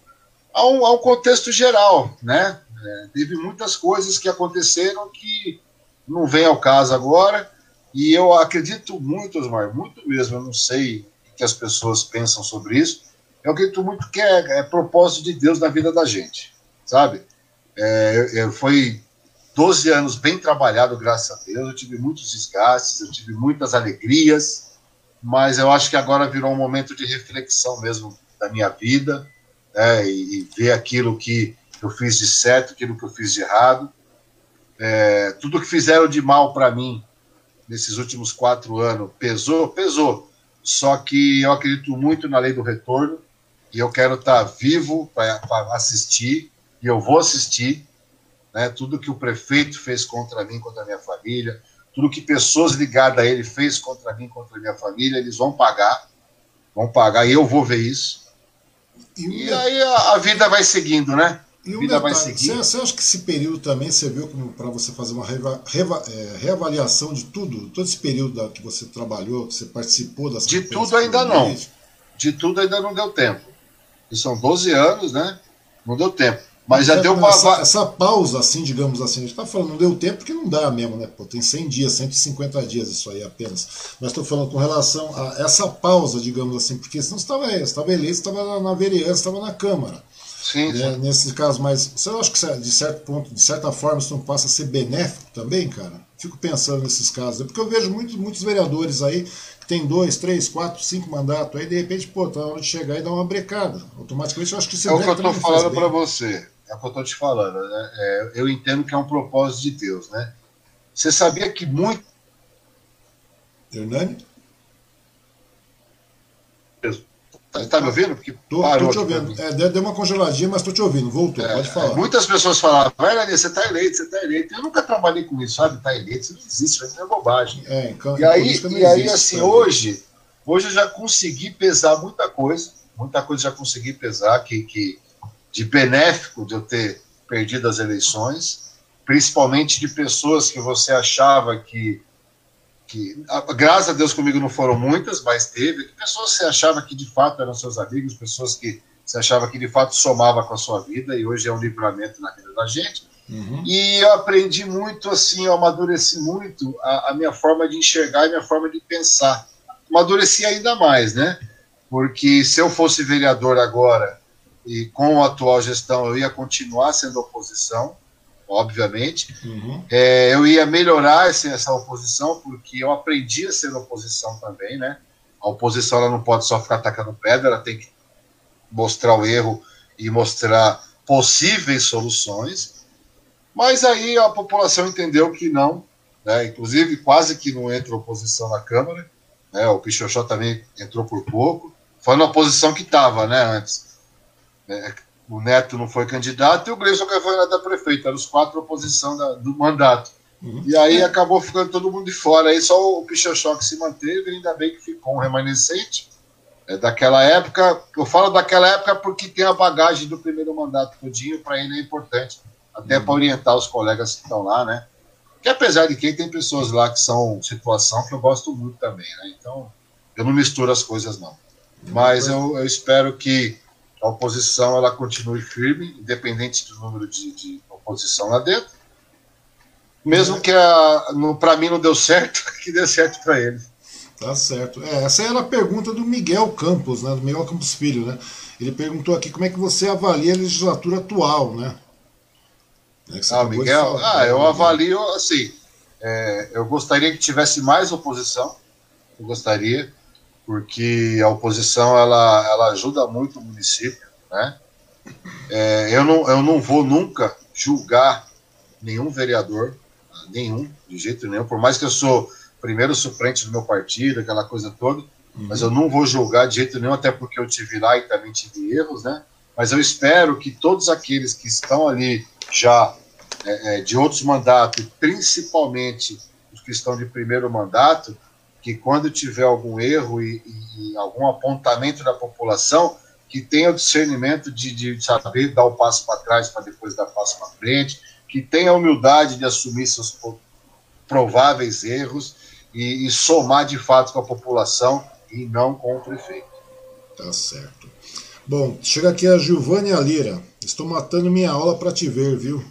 a um, a um contexto geral, né? É, teve muitas coisas que aconteceram que não vem ao caso agora, e eu acredito muito, Osmar, muito mesmo, eu não sei o que as pessoas pensam sobre isso, eu acredito muito que é, é propósito de Deus na vida da gente, sabe? É, foi 12 anos bem trabalhado, graças a Deus, eu tive muitos desgastes, eu tive muitas alegrias, mas eu acho que agora virou um momento de reflexão mesmo da minha vida, né, e, e, ver aquilo que eu fiz de certo, aquilo que eu fiz de errado. É, tudo que fizeram de mal para mim nesses últimos quatro anos pesou, pesou. Só que eu acredito muito na lei do retorno e eu quero estar vivo para assistir e eu vou assistir né, tudo que o prefeito fez contra mim, contra a minha família, tudo que pessoas ligadas a ele fez contra mim, contra a minha família, eles vão pagar, vão pagar e eu vou ver isso. E, e aí a, a, vida vai seguindo, né? E a vida detalhe, vai seguindo. Você, você, acha que esse período também serviu para você fazer uma reva, reva, é, reavaliação de tudo? Todo esse período da, que você trabalhou, que você participou das De tudo ainda não. De tudo ainda não deu tempo. são 12 anos, né? Não deu tempo. Mas já deu uma. Essa, essa, pausa, assim, digamos assim, a gente está falando, não deu tempo porque não dá mesmo, né? Pô, tem 100 dias, 150 dias isso aí apenas. Mas estou falando com relação a essa pausa, digamos assim, porque senão você estava eleito, você estava na, vereança, estava na Câmara. Sim, né? sim. Nesse caso, mas você acha que de certo ponto, de certa forma, isso não passa a ser benéfico também, cara? Fico pensando nesses casos, porque eu vejo muitos, muitos vereadores aí que tem dois, três, quatro, cinco mandatos, aí de repente, pô, tá na hora de chegar e dar uma brecada. Automaticamente eu acho que isso é o que eu estou falando para você. É o que eu estou te falando. Né? É, eu entendo que é um propósito de Deus, né? Você sabia que muito. Hernani? Está me ouvindo? Porque tô, parou tô te ouvindo. É, deu uma congeladinha, mas estou te ouvindo. Voltou, é, pode falar. É, muitas pessoas falam, vai, Lani, você está eleito, você está eleito. Eu nunca trabalhei com isso, sabe? Está eleito, isso não existe, isso é bobagem. É, então, e aí, e aí assim, hoje, hoje eu já consegui pesar muita coisa, muita coisa já consegui pesar, que, que de benéfico de eu ter perdido as eleições, principalmente de pessoas que você achava que que graças a Deus comigo não foram muitas, mas teve, pessoas que você achava que de fato eram seus amigos, pessoas que você achava que de fato somava com a sua vida e hoje é um livramento na vida da gente. Uhum. E eu aprendi muito assim, eu amadureci muito a, a, minha forma de enxergar e minha forma de pensar. Amadureci ainda mais, né? Porque se eu fosse vereador agora e com a atual gestão eu ia continuar sendo oposição, obviamente. Uhum. É, eu ia melhorar essa, essa oposição, porque eu aprendi a ser oposição também, né? A oposição ela não pode só ficar atacando pedra, ela tem que mostrar o erro e mostrar possíveis soluções. Mas aí a população entendeu que não, né? inclusive quase que não entra oposição na Câmara, né? o Pichochó também entrou por pouco, foi na oposição que estava né, antes. É, o Neto não foi candidato e o Gleison foi candidato a prefeito. Eram os quatro oposição da, do mandato. Uhum. E aí acabou ficando todo mundo de fora. Aí só o Pichochó que se manteve, ainda bem que ficou um remanescente. É, daquela época, eu falo daquela época porque tem a bagagem do primeiro mandato todinho, para ele é importante, até uhum. para orientar os colegas que estão lá, né? Que apesar de quem tem pessoas lá que são situação que eu gosto muito também, né? Então, eu não misturo as coisas, não. Mas eu, eu espero que a oposição ela continue firme, independente do número de, de oposição lá dentro. Mesmo que para mim não deu certo, que dê certo para ele. Tá certo. É, essa era a pergunta do Miguel Campos, né? Do Miguel Campos Filho, né? Ele perguntou aqui como é que você avalia a legislatura atual, né? É ah, Miguel, ah, eu avalio assim. É, eu gostaria que tivesse mais oposição. Eu gostaria porque a oposição ela, ela ajuda muito o município, né? É, eu, não, eu não vou nunca julgar nenhum vereador, nenhum, de jeito nenhum, por mais que eu sou primeiro suplente do meu partido, aquela coisa toda, uhum. mas eu não vou julgar de jeito nenhum, até porque eu tive lá e também tive erros, né? Mas eu espero que todos aqueles que estão ali já é, é, de outros mandatos, principalmente os que estão de primeiro mandato, que quando tiver algum erro e, e algum apontamento da população, que tenha o discernimento de, de saber dar o passo para trás para depois dar passo para frente, que tenha a humildade de assumir seus prováveis erros e, e, somar de fato com a população e não com o prefeito. Tá certo. Bom, chega aqui a Giovanni Lira. Estou matando minha aula para te ver, viu?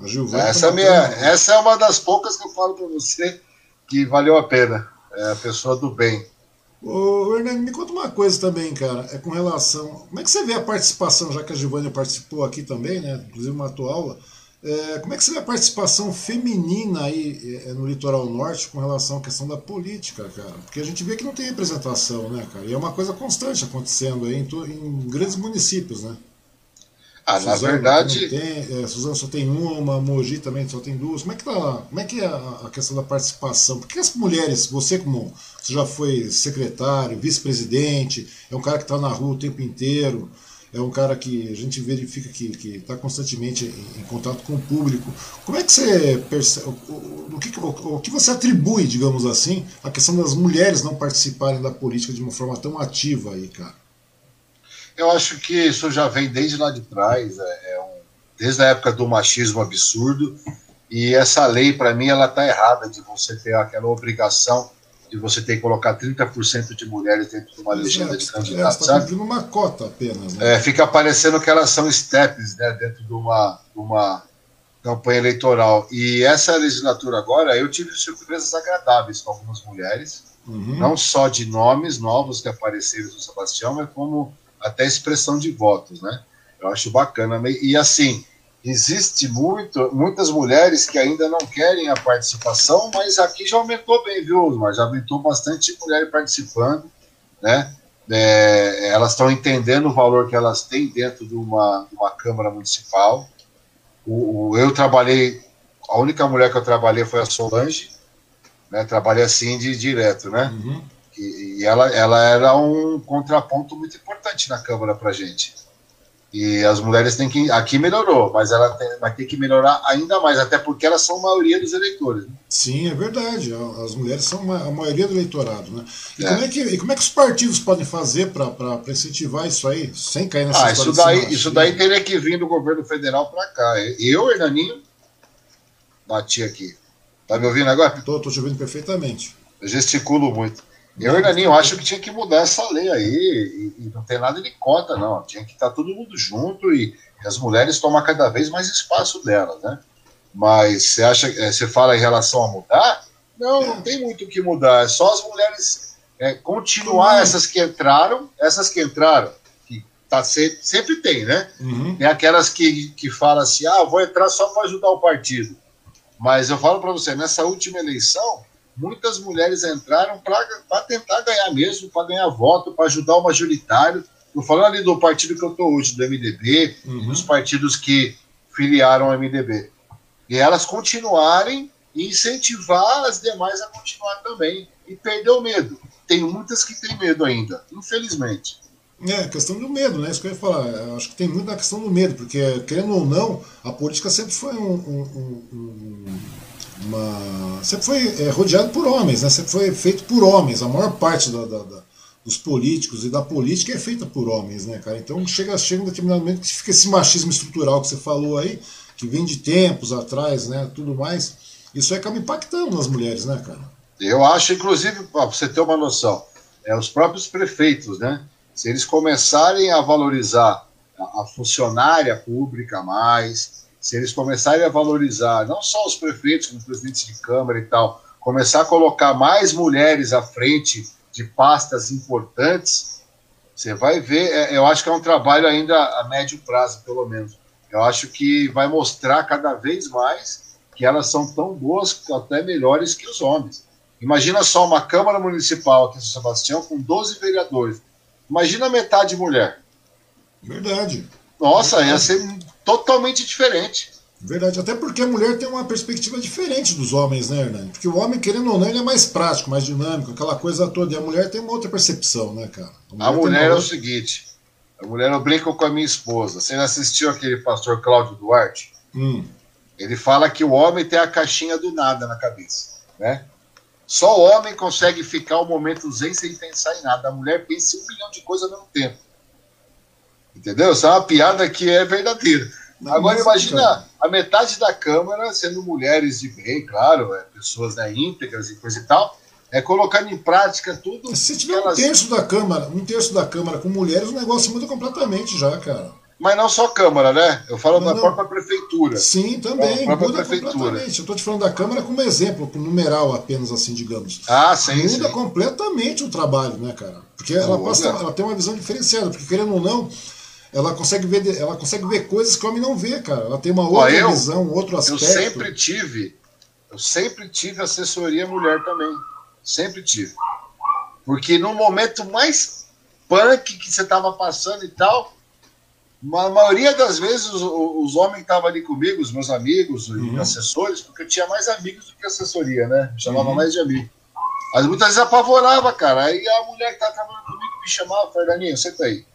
A Giovânia essa, tá minha, essa é uma das poucas que eu falo para você que valeu a pena é a pessoa do bem. Ô, Hernani, me conta uma coisa também, cara, é com relação. Como é que você vê a participação, já que a Giovanni participou aqui também, né? Inclusive matou aula. É, como é que você vê a participação feminina aí é, no litoral norte com relação à questão da política, cara? Porque a gente vê que não tem representação, né, cara? E é uma coisa constante acontecendo aí em, em grandes municípios, né? Ah, Suzano, na verdade. Tem, é, Suzano só tem uma, Mogi também só tem duas. Como é que, tá, como é, que é a, a questão da participação? Porque as mulheres, você como você já foi secretário, vice-presidente, é um cara que está na rua o tempo inteiro, é um cara que a gente verifica que está constantemente em, em, contato com o público. Como é que você percebe, o, o, que, o, o que você atribui, digamos assim, a questão das mulheres não participarem da política de uma forma tão ativa aí, cara? Eu acho que isso já vem desde lá de trás, é, é um, desde a época do machismo absurdo. E essa lei, para mim, ela está errada de você ter aquela obrigação e você tem que colocar 30% de mulheres dentro de uma legenda de candidatos. Está cumprindo uma cota apenas. Né? É, fica parecendo que elas são steps né, dentro de uma, de uma campanha eleitoral. E essa legislatura agora, eu tive surpresas agradáveis com algumas mulheres, uhum. não só de nomes novos que apareceram no Sebastião, mas como até expressão de votos, né? Eu acho bacana. E assim, existe muito, muitas mulheres que ainda não querem a participação, mas aqui já aumentou bem, viu, Osmar? Já aumentou bastante mulher participando, né? É, elas estão entendendo o valor que elas têm dentro de uma, uma Câmara Municipal. O, o, eu trabalhei, a única mulher que eu trabalhei foi a Solange, né? Trabalhei assim de direto, né? Uhum. E, e ela, ela era um contraponto muito importante na Câmara para gente. E as mulheres têm que. Aqui melhorou, mas ela tem, vai ter que melhorar ainda mais, até porque elas são a maioria dos eleitores. Né? Sim, é verdade. As mulheres são a maioria do eleitorado. Né? E, é. Como, é que, e como é que os partidos podem fazer para incentivar isso aí, sem cair nessa ah, isso daí, isso daí teria que vir do governo federal para cá. Eu, Hernaninho, bati aqui. Tá me ouvindo agora? Estou te ouvindo perfeitamente. Eu gesticulo muito. Eu, Hernaninho, acho que tinha que mudar essa lei aí, e, e não tem nada de conta, não. Tinha que estar tá todo mundo junto e, e as mulheres tomar cada vez mais espaço delas, né? Mas você acha, é, você fala em relação a mudar? Não, não tem muito o que mudar. É só as mulheres é, continuar essas que entraram, essas que entraram, que tá, sempre tem, né? Uhum. Tem aquelas que, que falam assim, ah, vou entrar só para ajudar o partido. Mas eu falo para você, nessa última eleição, muitas mulheres entraram para tentar ganhar mesmo, para ganhar voto, para ajudar o majoritário. Estou falando ali do partido que eu estou hoje, do MDB, uhum. dos partidos que filiaram ao MDB. E elas continuarem e incentivar as demais a continuar também. E perder o medo. Tem muitas que têm medo ainda, infelizmente. É, questão do medo, né? Isso que eu ia falar. Eu acho que tem muito a questão do medo, porque, querendo ou não, a política sempre foi um, um, um uma. Sempre foi é, rodeado por homens, né? Sempre foi feito por homens. A maior parte da, da, da, dos políticos e da política é feita por homens, né, cara? Então chega, chega um determinado momento que fica esse machismo estrutural que você falou aí, que vem de tempos atrás, né? Tudo mais. Isso acaba impactando nas mulheres, né, cara? Eu acho, inclusive, para você ter uma noção, é os próprios prefeitos, né? Se eles começarem a valorizar a funcionária pública mais, se eles começarem a valorizar não só os prefeitos, como os presidentes de Câmara e tal, começar a colocar mais mulheres à frente de pastas importantes, você vai ver, é, eu acho que é um trabalho ainda a médio prazo, pelo menos. Eu acho que vai mostrar cada vez mais que elas são tão boas, até melhores que os homens. Imagina só uma Câmara Municipal aqui em São Sebastião com 12 vereadores. Imagina metade mulher. Verdade. Nossa, ia ser totalmente diferente. Verdade, até porque a mulher tem uma perspectiva diferente dos homens, né, Hernani? Porque o homem, querendo ou não, ele é mais prático, mais dinâmico, aquela coisa toda. E a mulher tem uma outra percepção, né, cara? A mulher, a mulher é o seguinte: a mulher eu brinco com a minha esposa. Você já assistiu aquele pastor Cláudio Duarte? Hum. Ele fala que o homem tem a caixinha do nada na cabeça, né? Só o homem consegue ficar um momento zen sem pensar em nada. A mulher pensa em um milhão de coisas ao mesmo tempo. Entendeu? Isso é uma piada que é verdadeira. Agora imagina a metade da Câmara sendo mulheres de bem, claro, é, pessoas né, íntegras e coisa e tal, é colocando em prática tudo. Se tiver elas... um terço da Câmara, um terço da Câmara com mulheres, o negócio muda completamente já, cara. Mas não só Câmara, né? Eu falo não, da própria Prefeitura. Sim, também. Muda prefeitura. completamente. Eu estou te falando da Câmara como exemplo, com numeral apenas, assim, digamos. Ah, sim. Muda sim. completamente o trabalho, né, cara? Porque ela, passa, ela tem uma visão diferenciada, porque querendo ou não ela consegue ver, ela consegue ver coisas que o homem não vê, cara. Ela tem uma outra eu, visão, outro aspecto. Eu sempre tive, eu sempre tive assessoria mulher também. Sempre tive. Porque no momento mais punk que você estava passando e tal, a maioria das vezes os, os homens estavam ali comigo, os meus amigos, uhum. assessores, porque eu tinha mais amigos do que assessoria, né? Me chamava uhum. mais de amigo. Mas muitas vezes apavorava, cara. Aí a mulher que estava trabalhando comigo me chamava, Fernandinho, senta aí.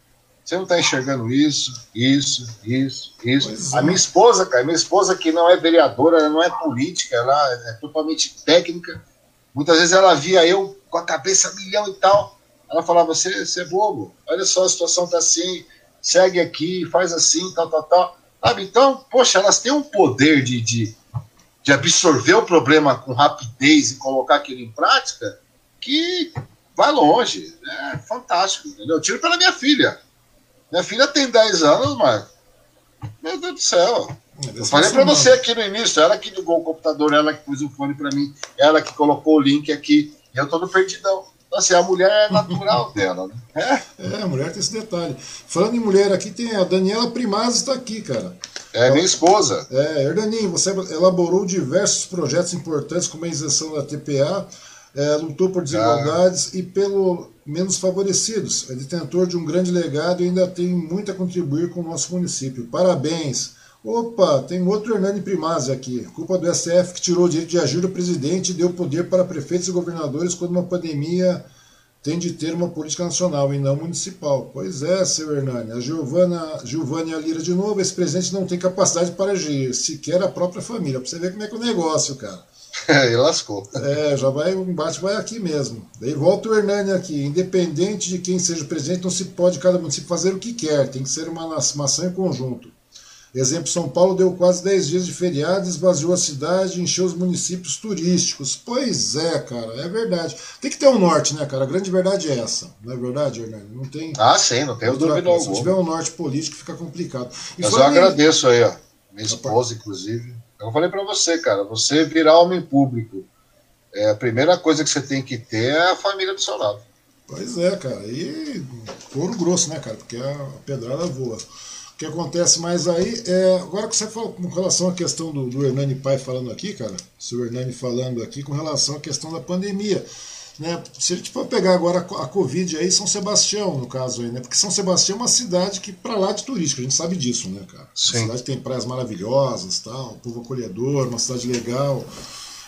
Você não está enxergando isso, isso, isso, isso. a minha esposa, cara, minha esposa que não é vereadora, ela não é política, ela é totalmente técnica. Muitas vezes ela via eu com a cabeça milhão e tal. Ela falava: você, você é bobo, olha só, a situação tá assim, segue aqui, faz assim, tal, tal, tal. Sabe? Então, poxa, elas têm um poder de, de, de absorver o problema com rapidez e colocar aquilo em prática que vai longe. É fantástico, entendeu? Eu tiro pela minha filha. Minha filha tem 10 anos, mas. Meu Deus do céu. Eu falei para você aqui no início, ela que ligou o computador, ela que pôs o fone para mim, ela que colocou o link aqui. E eu tô no perdidão. Então, assim, a mulher é natural dela, né? É? é, a mulher tem esse detalhe. Falando em mulher aqui, tem a Daniela Primazzi está aqui, cara. É, minha esposa. É, Herdaninho, você elaborou diversos projetos importantes, como a isenção da TPA, é, lutou por desigualdades ah. e pelo menos favorecidos. É detentor de um grande legado e ainda tem muito a contribuir com o nosso município. Parabéns! Opa, tem outro Hernani Primazzi aqui. Culpa do SF que tirou o direito de agir do presidente e deu poder para prefeitos e governadores quando uma pandemia tem de ter uma política nacional e não municipal. Pois é, seu Hernani. A Giovana, Giovânia Lira de novo, esse presidente não tem capacidade para agir, sequer a própria família. Para você ver como é que é o negócio, cara. É, e lascou. É, já vai, o embate vai aqui mesmo. Daí volta o Hernani aqui. Independente de quem seja o presidente, não se pode cada município fazer o que quer. Tem que ser uma, uma ação em conjunto. Exemplo, São Paulo deu quase 10 dias de feriado, esvaziou a cidade, encheu os municípios turísticos. Pois é, cara, é verdade. Tem que ter um norte, né, cara? A grande verdade é essa. Não é verdade, Hernani? Não tem. Ah, sim, não tem dúvida alguma. Se tiver um norte político, fica complicado. E Mas eu agradeço aí, ó. Minha esposa, inclusive. Eu falei para você, cara, você virar homem público, é, a primeira coisa que você tem que ter é a família do seu lado. Pois é, cara. E couro grosso, né, cara? Porque a pedrada voa que acontece mais aí é. Agora que você falou com relação à questão do, do Hernani Pai falando aqui, cara, o seu Hernani falando aqui com relação à questão da pandemia. Né? Se a gente for pegar agora a Covid aí, São Sebastião, no caso aí, né? Porque São Sebastião é uma cidade que, para lá de turística, a gente sabe disso, né, cara? Sim. Uma cidade tem praias maravilhosas, tal, povo acolhedor, uma cidade legal.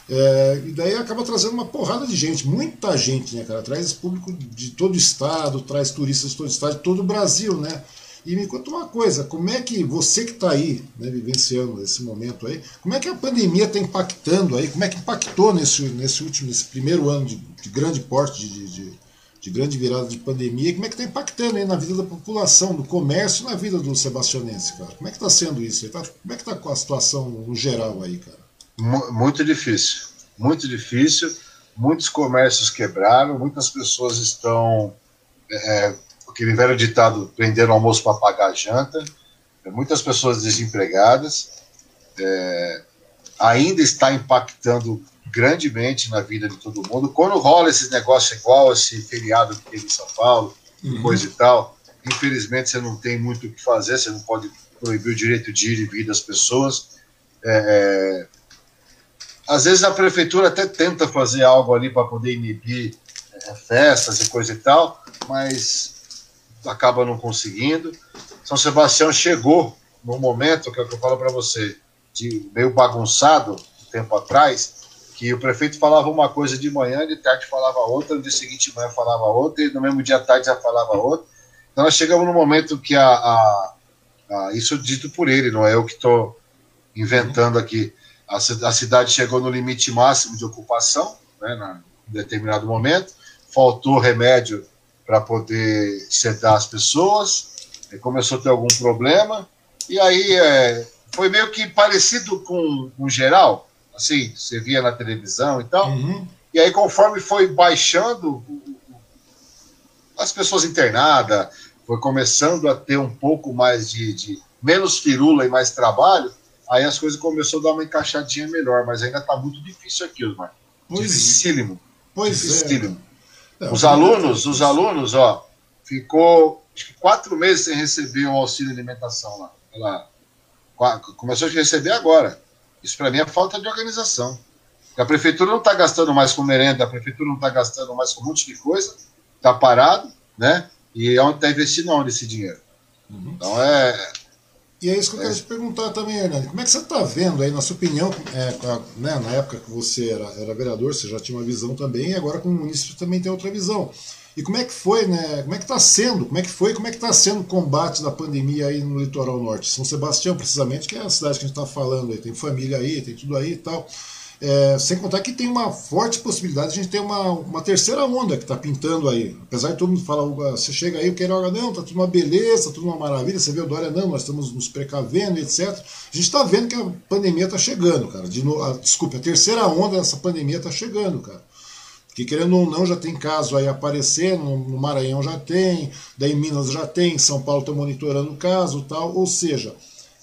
É, e daí acaba trazendo uma porrada de gente, muita gente, né, cara? Traz público de todo o estado, traz turistas de todo o estado, de todo o Brasil, né? E me conta uma coisa, como é que você que está aí, né, vivenciando esse momento aí, como é que a pandemia está impactando aí, como é que impactou nesse, nesse último, nesse primeiro ano de, de grande porte, de, de, de, grande virada de pandemia, como é que está impactando aí na vida da população, do comércio, na vida do sebastianense, cara? Como é que está sendo isso? Tá, como é que está a situação no geral aí, cara? Muito difícil, muito difícil. Muitos comércios quebraram, muitas pessoas estão é, aquele velho ditado prender o almoço para pagar a janta, muitas pessoas desempregadas, é, ainda está impactando grandemente na vida de todo mundo. Quando rola esses negócios igual esse feriado que teve em São Paulo, uhum. coisa e tal, infelizmente você não tem muito o que fazer, você não pode proibir o direito de ir e vir das pessoas. É, é às vezes a prefeitura até tenta fazer algo ali para poder inibir é, festas e coisa e tal, mas acaba não conseguindo. São Sebastião chegou no momento, que é o que eu falo para você, de meio bagunçado, um tempo atrás, que o prefeito falava uma coisa de manhã, de tarde falava outra, no dia seguinte de manhã falava outra, e no mesmo dia à tarde já falava outra. Então nós chegamos no momento que a, a, a isso dito por ele, não é eu que estou inventando aqui. A, a, cidade chegou no limite máximo de ocupação, né, em determinado momento, faltou remédio para poder sedar as pessoas, começou a ter algum problema, e aí é, foi meio que parecido com o geral, assim, você via na televisão e tal, uhum. e aí conforme foi baixando as pessoas internadas, foi começando a ter um pouco mais de, de menos firula e mais trabalho, aí as coisas começaram a dar uma encaixadinha melhor, mas ainda está muito difícil aqui, Osmar. Pois Dificílimo. Pois é. Dificílimo. é. Os alunos, os alunos, ó, ficou acho que quatro meses sem receber o auxílio alimentação lá. Ela começou a receber agora. Isso para mim é falta de organização. A prefeitura não está gastando mais com merenda, a prefeitura não está gastando mais com um monte de coisa, está parado, né? E é onde está investindo onde esse dinheiro. Uhum. Então é, e é isso que eu quero te perguntar também, Hernani. Como é que você está vendo aí, na sua opinião, é, né, na época que você era, era vereador, você já tinha uma visão também, e agora como município também tem outra visão. E como é que foi, né? Como é que está sendo? Como é que foi? Como é que está sendo o combate da pandemia aí no litoral norte? São Sebastião, precisamente, que é a cidade que a gente está falando aí, tem família aí, tem tudo aí e tal. É, sem contar que tem uma forte possibilidade de a gente ter uma, uma terceira onda que está pintando aí. Apesar de todo mundo falar, você chega aí, o Queiroga, não, tá tudo uma beleza, tá tudo uma maravilha, você vê o Dória, não, nós estamos nos precavendo, etc. A gente está vendo que a pandemia está chegando, cara. De no, a, desculpa, a terceira onda dessa pandemia está chegando, cara. Que querendo ou não, já tem caso aí aparecendo, no Maranhão já tem, daí em Minas já tem, São Paulo está monitorando o caso tal, ou seja,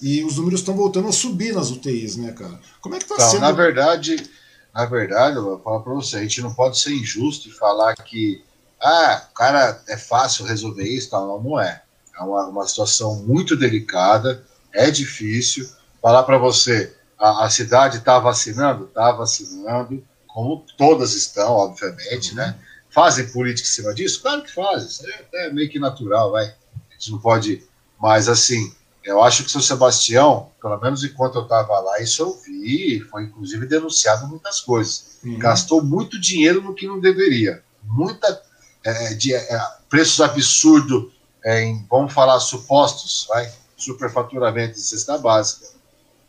e os números estão voltando a subir nas UTIs, né, cara? Como é que está sendo? Na verdade, na verdade, eu vou falar para você, a gente não pode ser injusto e falar que ah, cara, é fácil resolver isso, tal. Não, não é. É uma, uma situação muito delicada, é difícil. Falar para você, a, a cidade está vacinando? Está vacinando, como todas estão, obviamente, né? Fazem política em cima disso? Claro que fazem, isso é, é meio que natural, vai. A gente não pode. Mas, assim, eu acho que o seu Sebastião, pelo menos enquanto eu estava lá, isso eu vi, foi inclusive denunciado muitas coisas. Uhum. Gastou muito dinheiro no que não deveria. Muita é, de é, preços absurdos é, em, vamos falar, supostos, vai, superfaturamento de cesta básica,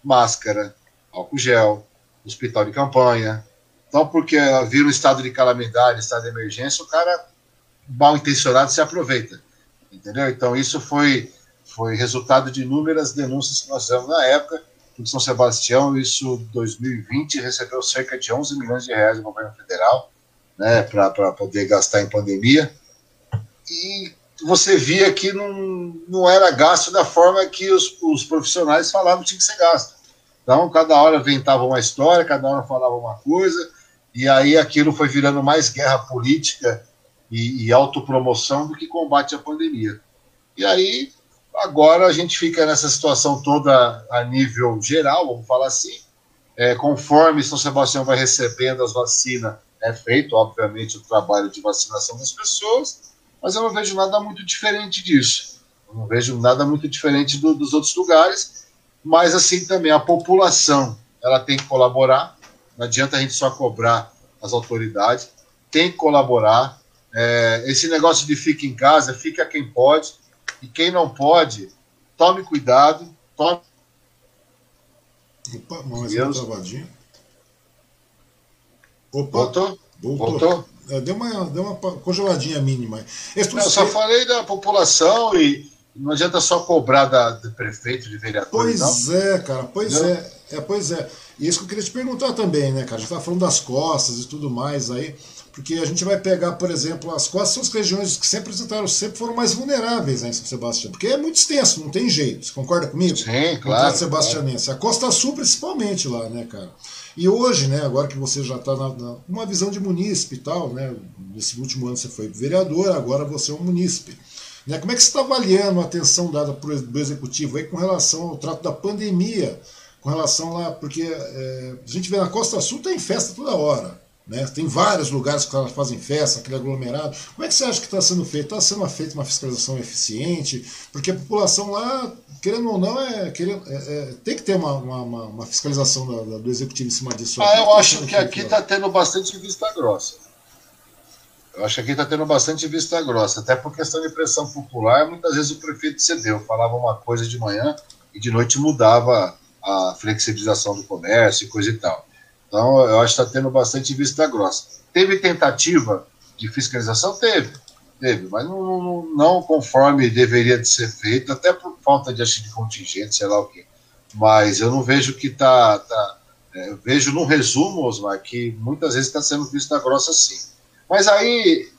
máscara, álcool gel, hospital de campanha. Então, porque vira um estado de calamidade, estado de emergência, o cara mal intencionado se aproveita. Entendeu? Então, isso foi, foi resultado de inúmeras denúncias que nós fizemos na época. Em São Sebastião, isso 2020 recebeu cerca de 11 milhões de reais do governo federal né, para poder gastar em pandemia. E você via que não, não era gasto da forma que os, os profissionais falavam que tinha que ser gasto. Então, cada hora inventava uma história, cada hora falava uma coisa, e aí aquilo foi virando mais guerra política e, e autopromoção do que combate à pandemia. E aí, agora a gente fica nessa situação toda a nível geral, vamos falar assim, é, conforme São Sebastião vai recebendo as vacinas é feito, obviamente, o trabalho de vacinação das pessoas, mas eu não vejo nada muito diferente disso. Eu não vejo nada muito diferente do, dos outros lugares, mas assim também a população ela tem que colaborar. Não adianta a gente só cobrar as autoridades, tem que colaborar. É, esse negócio de fica em casa, fica quem pode, e quem não pode, tome cuidado, tome. Opa, mais uma travadinha. Opa, voltou? Voltou. voltou? É, deu, uma, deu uma congeladinha mínima. Eu só falei da população e não adianta só cobrar da, do prefeito, de vereador. Pois não. é, cara, pois não. é, é. Pois é. E isso que eu queria te perguntar também, né, cara? A gente tá falando das costas e tudo mais aí, porque a gente vai pegar, por exemplo, as costas são as regiões que sempre apresentaram, sempre foram mais vulneráveis né, em São Sebastião, porque é muito extenso, não tem jeito. Você concorda comigo? Sim, claro. Sebastianense. A Costa Sul, principalmente lá, né, cara? E hoje, né, agora que você já está numa visão de munícipe e tal, né, nesse último ano você foi vereador, agora você é um munícipe. Né, como é que você está avaliando a atenção dada do executivo aí com relação ao trato da pandemia, com relação lá, porque é, a gente vê na Costa Sul tem festa toda hora. Né? Tem vários lugares que elas fazem festa, aquele aglomerado. Como é que você acha que está sendo feito? Está sendo feita uma fiscalização eficiente? Porque a população lá, querendo ou não, é, querendo, é, é tem que ter uma, uma, uma fiscalização da, da, do executivo em cima disso. Ah, eu acho que aqui está tendo bastante vista grossa. Eu acho que aqui está tendo bastante vista grossa, até por questão de pressão popular, muitas vezes o prefeito cedeu, falava uma coisa de manhã e de noite mudava a flexibilização do comércio e coisa e tal. Então, eu acho que está tendo bastante vista grossa. Teve tentativa de fiscalização? Teve, teve, mas não, não, não conforme deveria de ser feito, até por falta de, acho, de contingente, sei lá o quê. Mas eu não vejo que está. Tá, é, vejo num resumo, Osmar, que muitas vezes está sendo vista grossa sim. Mas aí,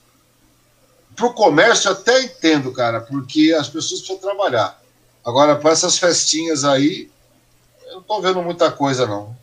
para o comércio, eu até entendo, cara, porque as pessoas precisam trabalhar. Agora, para essas festinhas aí, eu não estou vendo muita coisa, não.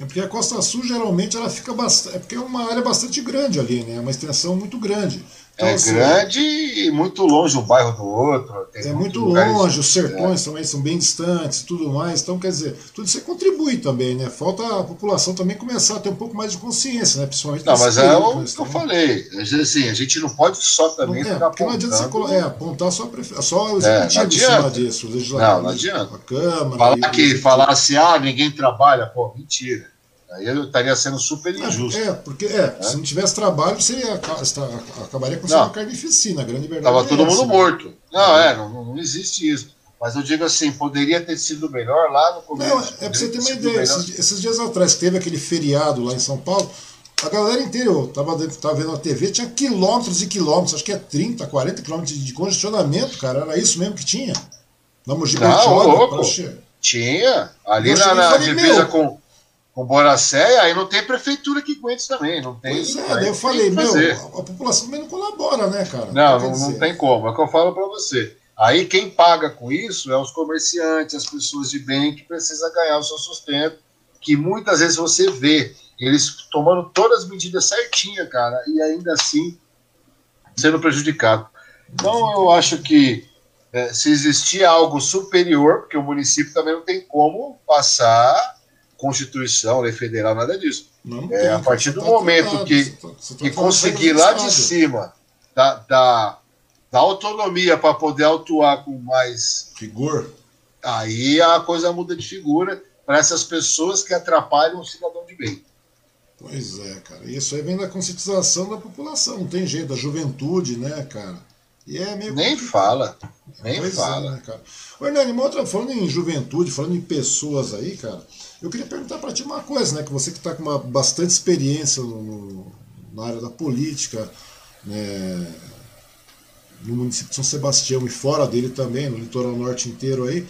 É porque a Costa Sul geralmente ela fica bastante. É porque é uma área bastante grande ali, né? É uma extensão muito grande. Então, é assim, grande e muito longe um bairro do outro. é muito longe, os sertões é. também são bem distantes e tudo mais. Então, quer dizer, tudo isso contribui também, né? Falta a população também começar a ter um pouco mais de consciência, né? Principalmente Não, mas é o que eu falei. Assim, a gente não pode só também não, é, porque não adianta você é, apontar só, prefe... só o é, executivo é, em cima disso, o legislativo. Não, não adianta. A Câmara. Falar que falasse, ah, ninguém trabalha, pô, mentira. Aí eu estaria sendo super injusto. É, porque é, é. se não tivesse trabalho, você ia, acabaria com uma carnificina, a grande verdade. Estava é todo mundo né? morto. Não, é, não, não existe isso. Mas eu digo assim, poderia ter sido melhor lá no começo. Não, é para você ter uma ideia. Esses, esses, dias atrás, que teve aquele feriado lá em São Paulo, a galera inteira, eu tava, tava vendo na TV, tinha quilômetros e quilômetros, acho que é 30, 40 quilômetros de, de congestionamento, cara. Era isso mesmo que tinha? Na Mogi Não, louco. Tinha. Ali na, na divisa com com Boracé, aí não tem prefeitura que aguente também. Não tem, pois é, daí eu falei, meu, a, a, população também não colabora, né, cara? Não, não, não tem como. É o que eu falo para você. Aí quem paga com isso é os comerciantes, as pessoas de bem que precisam ganhar o seu sustento, que muitas vezes você vê eles tomando todas as medidas certinhas, cara, e ainda assim sendo prejudicado. Então eu acho que é, se existir algo superior, porque o município também não tem como passar Constituição, lei federal, nada disso. Não é, tem, a partir do tá momento que, tá, tá que conseguir lá de cima da, da, da autonomia para poder atuar com mais rigor, aí a coisa muda de figura para essas pessoas que atrapalham o cidadão de bem. Pois é, cara. Isso aí vem da conscientização da população, não tem jeito, da juventude, né, cara? E é meio nem fala, nem pois é, fala. É, né, cara? Hernani, uma outra, falando em juventude, falando em pessoas aí, cara, eu queria perguntar para ti uma coisa, né? Que você que está com uma bastante experiência no, na área da política, né, no município de São Sebastião e fora dele também, no litoral norte inteiro aí.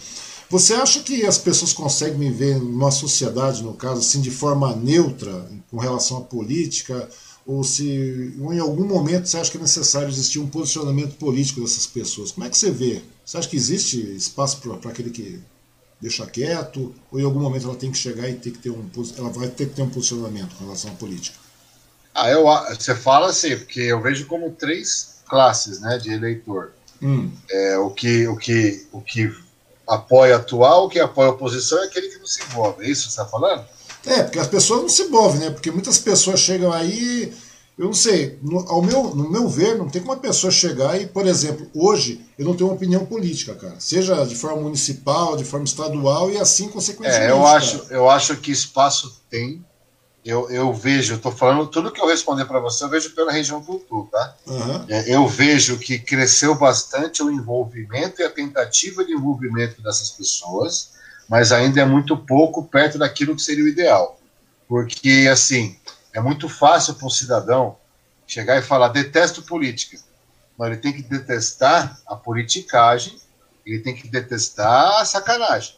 Você acha que as pessoas conseguem viver numa sociedade, no caso, assim, de forma neutra com relação à política? ou se ou em algum momento você acha que é necessário existir um posicionamento político dessas pessoas. Como é que você vê? Você acha que existe espaço para aquele que deixa quieto, ou em algum momento ela tem que chegar e ter que ter um ela vai ter que ter um posicionamento com relação à política? Ah, eu, você fala assim, porque eu vejo como três classes né, de eleitor. Hum. É, o, que, o, que, o que apoia atual, o que apoia a oposição é aquele que não se envolve. É isso que você está falando? É, porque as pessoas não se movem, né? Porque muitas pessoas chegam aí, eu não sei, no, ao meu, no meu ver, não tem como uma pessoa chegar e, por exemplo, hoje eu não tenho uma opinião política, cara. Seja de forma municipal, de forma estadual e assim consequentemente. É, eu acho, eu acho que espaço tem. Eu, eu vejo, eu tô falando tudo que eu responder para você, eu vejo pela região do Sul, tá? Uhum. Eu vejo que cresceu bastante o envolvimento e a tentativa de envolvimento dessas pessoas mas ainda é muito pouco perto daquilo que seria o ideal. Porque, assim, é muito fácil para um cidadão chegar e falar: detesto política. Não, ele tem que detestar a politicagem, ele tem que detestar a sacanagem.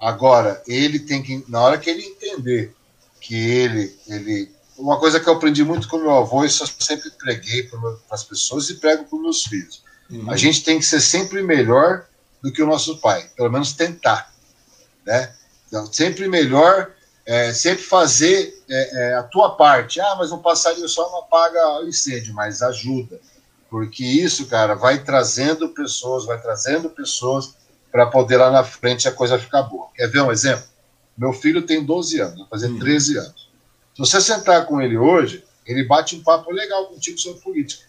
Agora, ele tem que, na hora que ele entender que ele, ele uma coisa que eu aprendi muito com meu avô, isso eu sempre preguei para as pessoas e prego para os meus filhos. Uhum. A gente tem que ser sempre melhor do que o nosso pai, pelo menos tentar né? Então, sempre melhor, é, sempre fazer é, é, a tua parte. Ah, mas um passarinho só não apaga o incêndio, mas ajuda. Porque isso, cara, vai trazendo pessoas, vai trazendo pessoas para poder lá na frente a coisa ficar boa. Quer ver um exemplo? Meu filho tem 12 anos, vai fazer hum. 13 anos. Se você sentar com ele hoje, ele bate um papo legal contigo sobre política.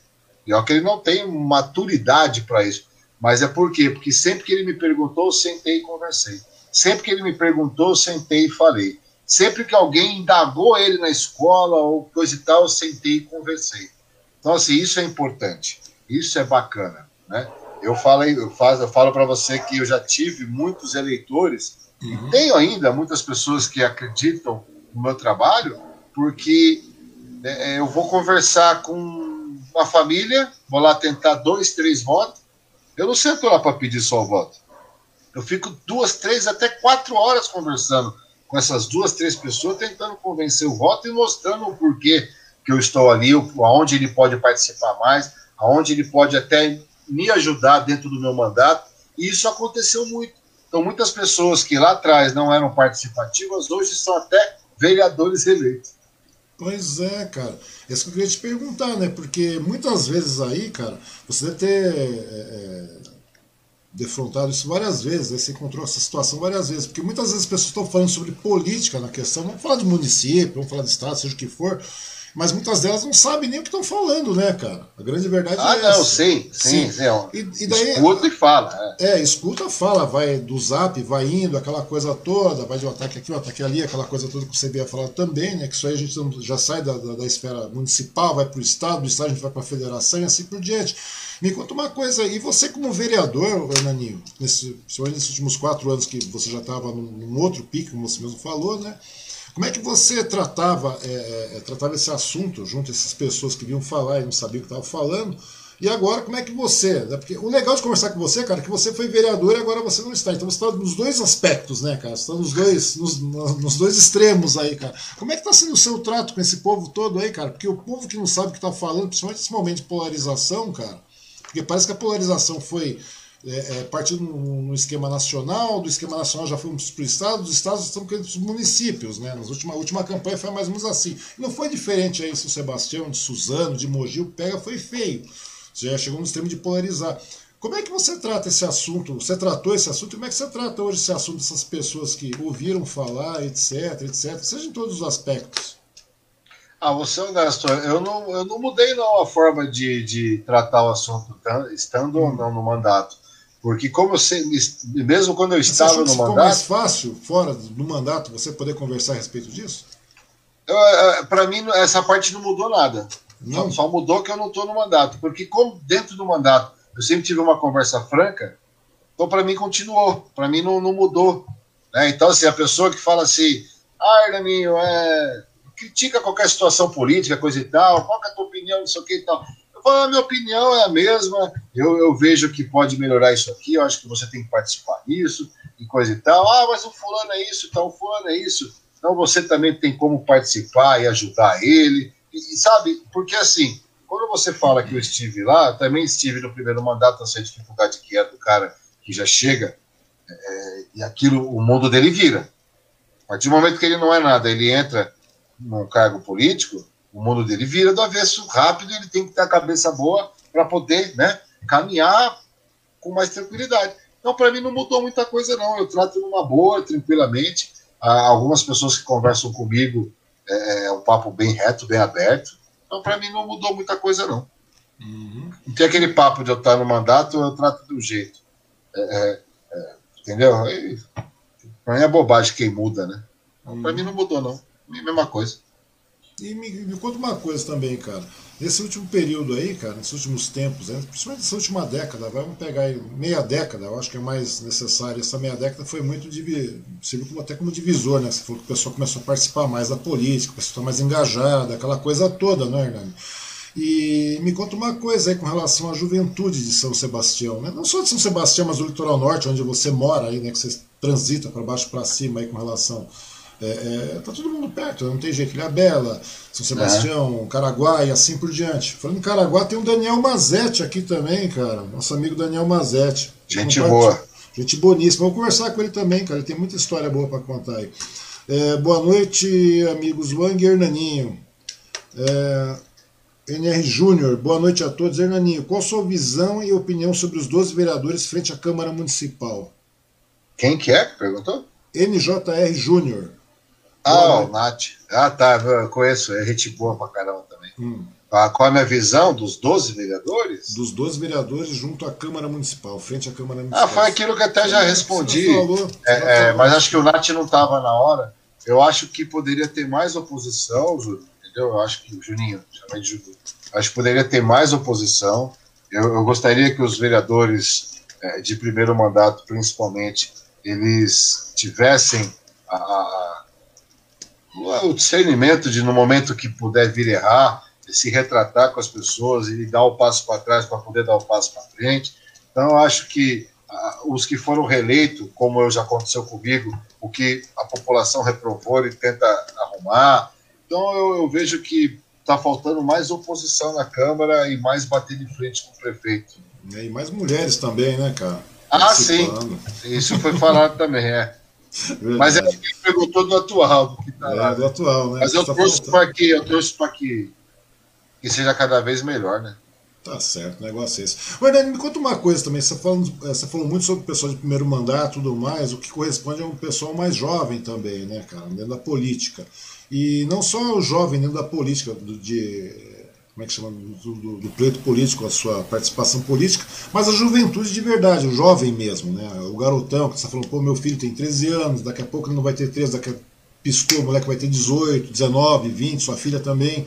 E ó, que ele não tem maturidade para isso. Mas é por quê? Porque sempre que ele me perguntou, eu sentei e conversei. Sempre que ele me perguntou, eu sentei e falei. Sempre que alguém indagou ele na escola ou coisa e tal, eu sentei e conversei. Então, assim, isso é importante. Isso é bacana, né? Eu falo, eu falo, eu falo para você que eu já tive muitos eleitores uhum. e tenho ainda muitas pessoas que acreditam no meu trabalho, porque é, é eu vou conversar com uma família, vou lá tentar dois, três votos. Eu não sento lá para pedir só o voto. Eu fico duas, três, até quatro horas conversando com essas duas, três pessoas, tentando convencer o voto e mostrando o porquê que eu estou ali, aonde ele pode participar mais, aonde ele pode até me ajudar dentro do meu mandato. E isso aconteceu muito. Então, muitas pessoas que lá atrás não eram participativas, hoje são até vereadores eleitos. Pois é, cara. É isso que eu queria te perguntar, né? Porque muitas vezes aí, cara, você deve ter é, defrontado isso várias vezes, né? você encontrou essa situação várias vezes, porque muitas vezes as pessoas estão falando sobre política na questão, vamos falar de município, vamos falar de estado, seja o que for, mas muitas delas não sabem nem o que estão falando, né, cara? A grande verdade ah, é não, essa. sim, sim, sim. E, e daí, escuta e fala. É. é. escuta, fala, vai do zap, vai indo, aquela coisa toda, vai de um ataque aqui, um ataque ali, aquela coisa toda que você ia falar também, né? Que isso aí a gente já sai da, da, da esfera municipal, vai para o estado, do estado a gente vai para a federação e assim por diante. Me conta uma coisa, e você como vereador, Hernaninho, nesse, nesses últimos quatro anos que você já estava num, num, outro pico, como você mesmo falou, né? Como é que você tratava, é, é, é tratava esse assunto junto a essas pessoas que vinham falar e não sabiam o que estavam falando? E agora, como é que você. Né? Porque o legal de conversar com você, cara, é que você foi vereador e agora você não está. Então você está nos dois aspectos, né, cara? Você está nos dois, nos, nos, dois extremos aí, cara. Como é que está sendo o seu trato com esse povo todo aí, cara? Porque o povo que não sabe o que está falando, principalmente nesse momento de polarização, cara, porque parece que a polarização foi é, é, partindo no, esquema nacional, do esquema nacional já fomos para o Estado, dos Estados estamos para os municípios, né? Na última, última campanha foi mais ou menos assim. Não foi diferente aí, São Sebastião, de Suzano, de Mogi, o pega foi feio. Já chegou no extremo de polarizar. Como é que você trata esse assunto? Você tratou esse assunto? Como é que você trata hoje esse assunto dessas pessoas que ouviram falar, etc, etc, seja em todos os aspectos? Ah, você é honesto, eu não, eu não mudei não a forma de, de tratar o assunto, tá? estando ou não no mandato. Porque como sei, mesmo quando eu estava no mandato... mais fácil, fora do mandato, você poder conversar a respeito disso? Para mim, essa parte não mudou nada. Não. Só mudou que eu não estou no mandato. Porque como dentro do mandato eu sempre tive uma conversa franca, então para mim continuou. Para mim não, não mudou. Né? Então, assim, a pessoa que fala assim, ah, Hernaninho, é... critica qualquer situação política, coisa e tal, qual é a tua opinião, não sei o que e tal. A minha opinião é a mesma, eu, eu vejo que pode melhorar isso aqui, eu acho que você tem que participar disso, e coisa e tal. Ah, mas o fulano é isso, então o fulano é isso. Então você também tem como participar e ajudar ele. E, sabe, porque assim, quando você fala que eu estive lá, também estive no primeiro mandato, eu sei a dificuldade que é do cara que já chega, é, e aquilo, o mundo dele vira. A partir do momento que ele não é nada, ele entra num cargo político, o mundo dele vira do avesso rápido, ele tem que ter a cabeça boa para poder né, caminhar com mais tranquilidade. Então, para mim, não mudou muita coisa, não. Eu trato numa boa, tranquilamente. Há algumas pessoas que conversam comigo, é, é um papo bem reto, bem aberto. Então, para mim, não mudou muita coisa, não. Uhum. Não tem aquele papo de eu estar no mandato, eu trato do jeito. É, é, é entendeu? Para mim é bobagem quem muda, né? Uhum. Para mim não mudou, não. É mesma coisa. E me, me, conta uma coisa também, cara. Nesse último período aí, cara, nesses últimos tempos, né, principalmente nessa última década, vamos pegar aí meia década, eu acho que é mais necessário. Essa meia década foi muito, serviu como, até como divisor, né? Você falou que o pessoal começou a participar mais da política, o pessoal está mais engajado, aquela coisa toda, né, Hernani? E me conta uma coisa aí com relação à juventude de São Sebastião, né? Não só de São Sebastião, mas do litoral norte, onde você mora aí, né? Que você transita para baixo para cima aí com relação é, é, tá todo mundo perto, não tem jeito. Bela, São Sebastião, é. Caraguá e assim por diante. Falando em Caraguá, tem o Daniel Mazetti aqui também, cara. Nosso amigo Daniel Mazetti. Gente boa. Gente boníssima. Vou conversar com ele também, cara. Ele tem muita história boa para contar aí. É, boa noite, amigos Wang e Hernaninho. É, NR Júnior, boa noite a todos. Hernaninho, qual a sua visão e opinião sobre os 12 vereadores frente à Câmara Municipal? Quem que é? Perguntou? NJR Júnior. Ah, o Nath. Ah, tá, eu conheço, é gente boa pra caramba também. Hum. Ah, qual é a minha visão dos 12 vereadores? Dos 12 vereadores junto à Câmara Municipal, frente à Câmara Municipal. Ah, foi aquilo que até já respondi. Falou, é, é, mas acho que o Nath não estava na hora. Eu acho que poderia ter mais oposição, Júlio, entendeu? Eu acho que o Juninho, chamei de Júlio. Acho que poderia ter mais oposição. Eu, eu gostaria que os vereadores é, de primeiro mandato, principalmente, eles tivessem a, a o discernimento de no momento que puder vir errar, se retratar com as pessoas e dar o passo para trás para poder dar o passo para frente. Então, eu acho que uh, os que foram reeleitos, como já aconteceu comigo, o que a população reprovou e tenta arrumar. Então, eu, eu vejo que está faltando mais oposição na Câmara e mais bater de frente com o prefeito. E mais mulheres também, né, cara? Ah, sim. Isso foi falado também, é. Mas é que perguntou do atual, do que tá é, lá. do atual, né? Mas eu tá torço para que, eu torço para que, que seja cada vez melhor, né? Tá certo, o negócio é esse. Hernani, me conta uma coisa também. Você falou, você falou muito sobre o pessoal de primeiro mandato e tudo mais, o que corresponde a um pessoal mais jovem também, né, cara, dentro da política. E não só o jovem dentro da política, de como é que chama, do, do, do pleito político, a sua participação política, mas a juventude de verdade, o jovem mesmo, né? O garotão que está falando, pô, meu filho tem 13 anos, daqui a pouco ele não vai ter 13, daqui a piscou, o moleque vai ter 18, 19, 20, sua filha também.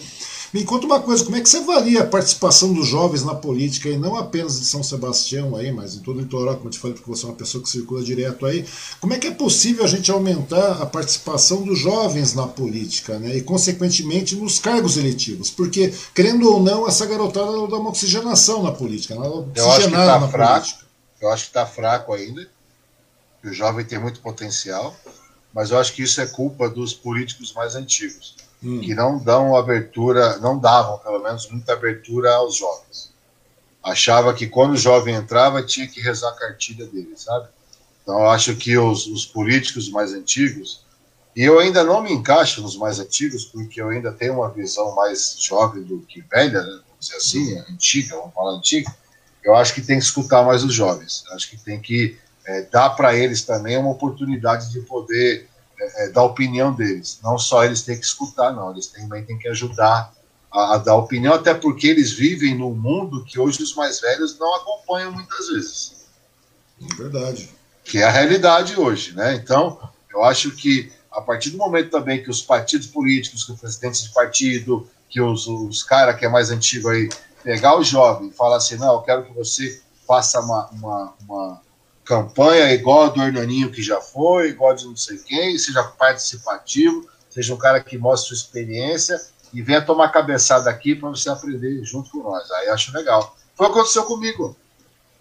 Me conta uma coisa, como é que você avalia a participação dos jovens na política, e não apenas de São Sebastião aí, mas em todo o litoral, como eu te falei, porque você é uma pessoa que circula direto aí. Como é que é possível a gente aumentar a participação dos jovens na política, né? E, consequentemente, nos cargos eletivos? Porque, querendo ou não, essa garotada dá uma oxigenação na política. Ela eu acho que está fraco. Política. Eu acho que está fraco ainda. O jovem tem muito potencial, mas eu acho que isso é culpa dos políticos mais antigos hum. que não dão abertura, não davam, pelo menos, muita abertura aos jovens. Achava que quando o jovem entrava, tinha que rezar a cartilha dele, sabe? Então, eu acho que os, os políticos mais antigos, e eu ainda não me encaixo nos mais antigos, porque eu ainda tenho uma visão mais jovem do que velha, né? vamos dizer assim, antiga, vamos falar antiga, eu acho que tem que escutar mais os jovens. Acho que tem que é, dar para eles também uma oportunidade de poder é, é, da opinião deles. Não só eles têm que escutar, não, eles também têm que ajudar a, a, dar opinião, até porque eles vivem num mundo que hoje os mais velhos não acompanham muitas vezes. É verdade. Que é a realidade hoje, né? Então, eu acho que a partir do momento também que os partidos políticos, que os presidentes de partido, que os, os caras que é mais antigo aí, pegar o jovem e falar assim, não, eu quero que você faça uma, uma, uma campanha igual a do Hernaninho que já foi, igual de não sei quem, seja participativo, seja um cara que mostre sua experiência e venha tomar cabeçada aqui para você aprender junto com nós. Aí acho legal. Foi o que aconteceu comigo.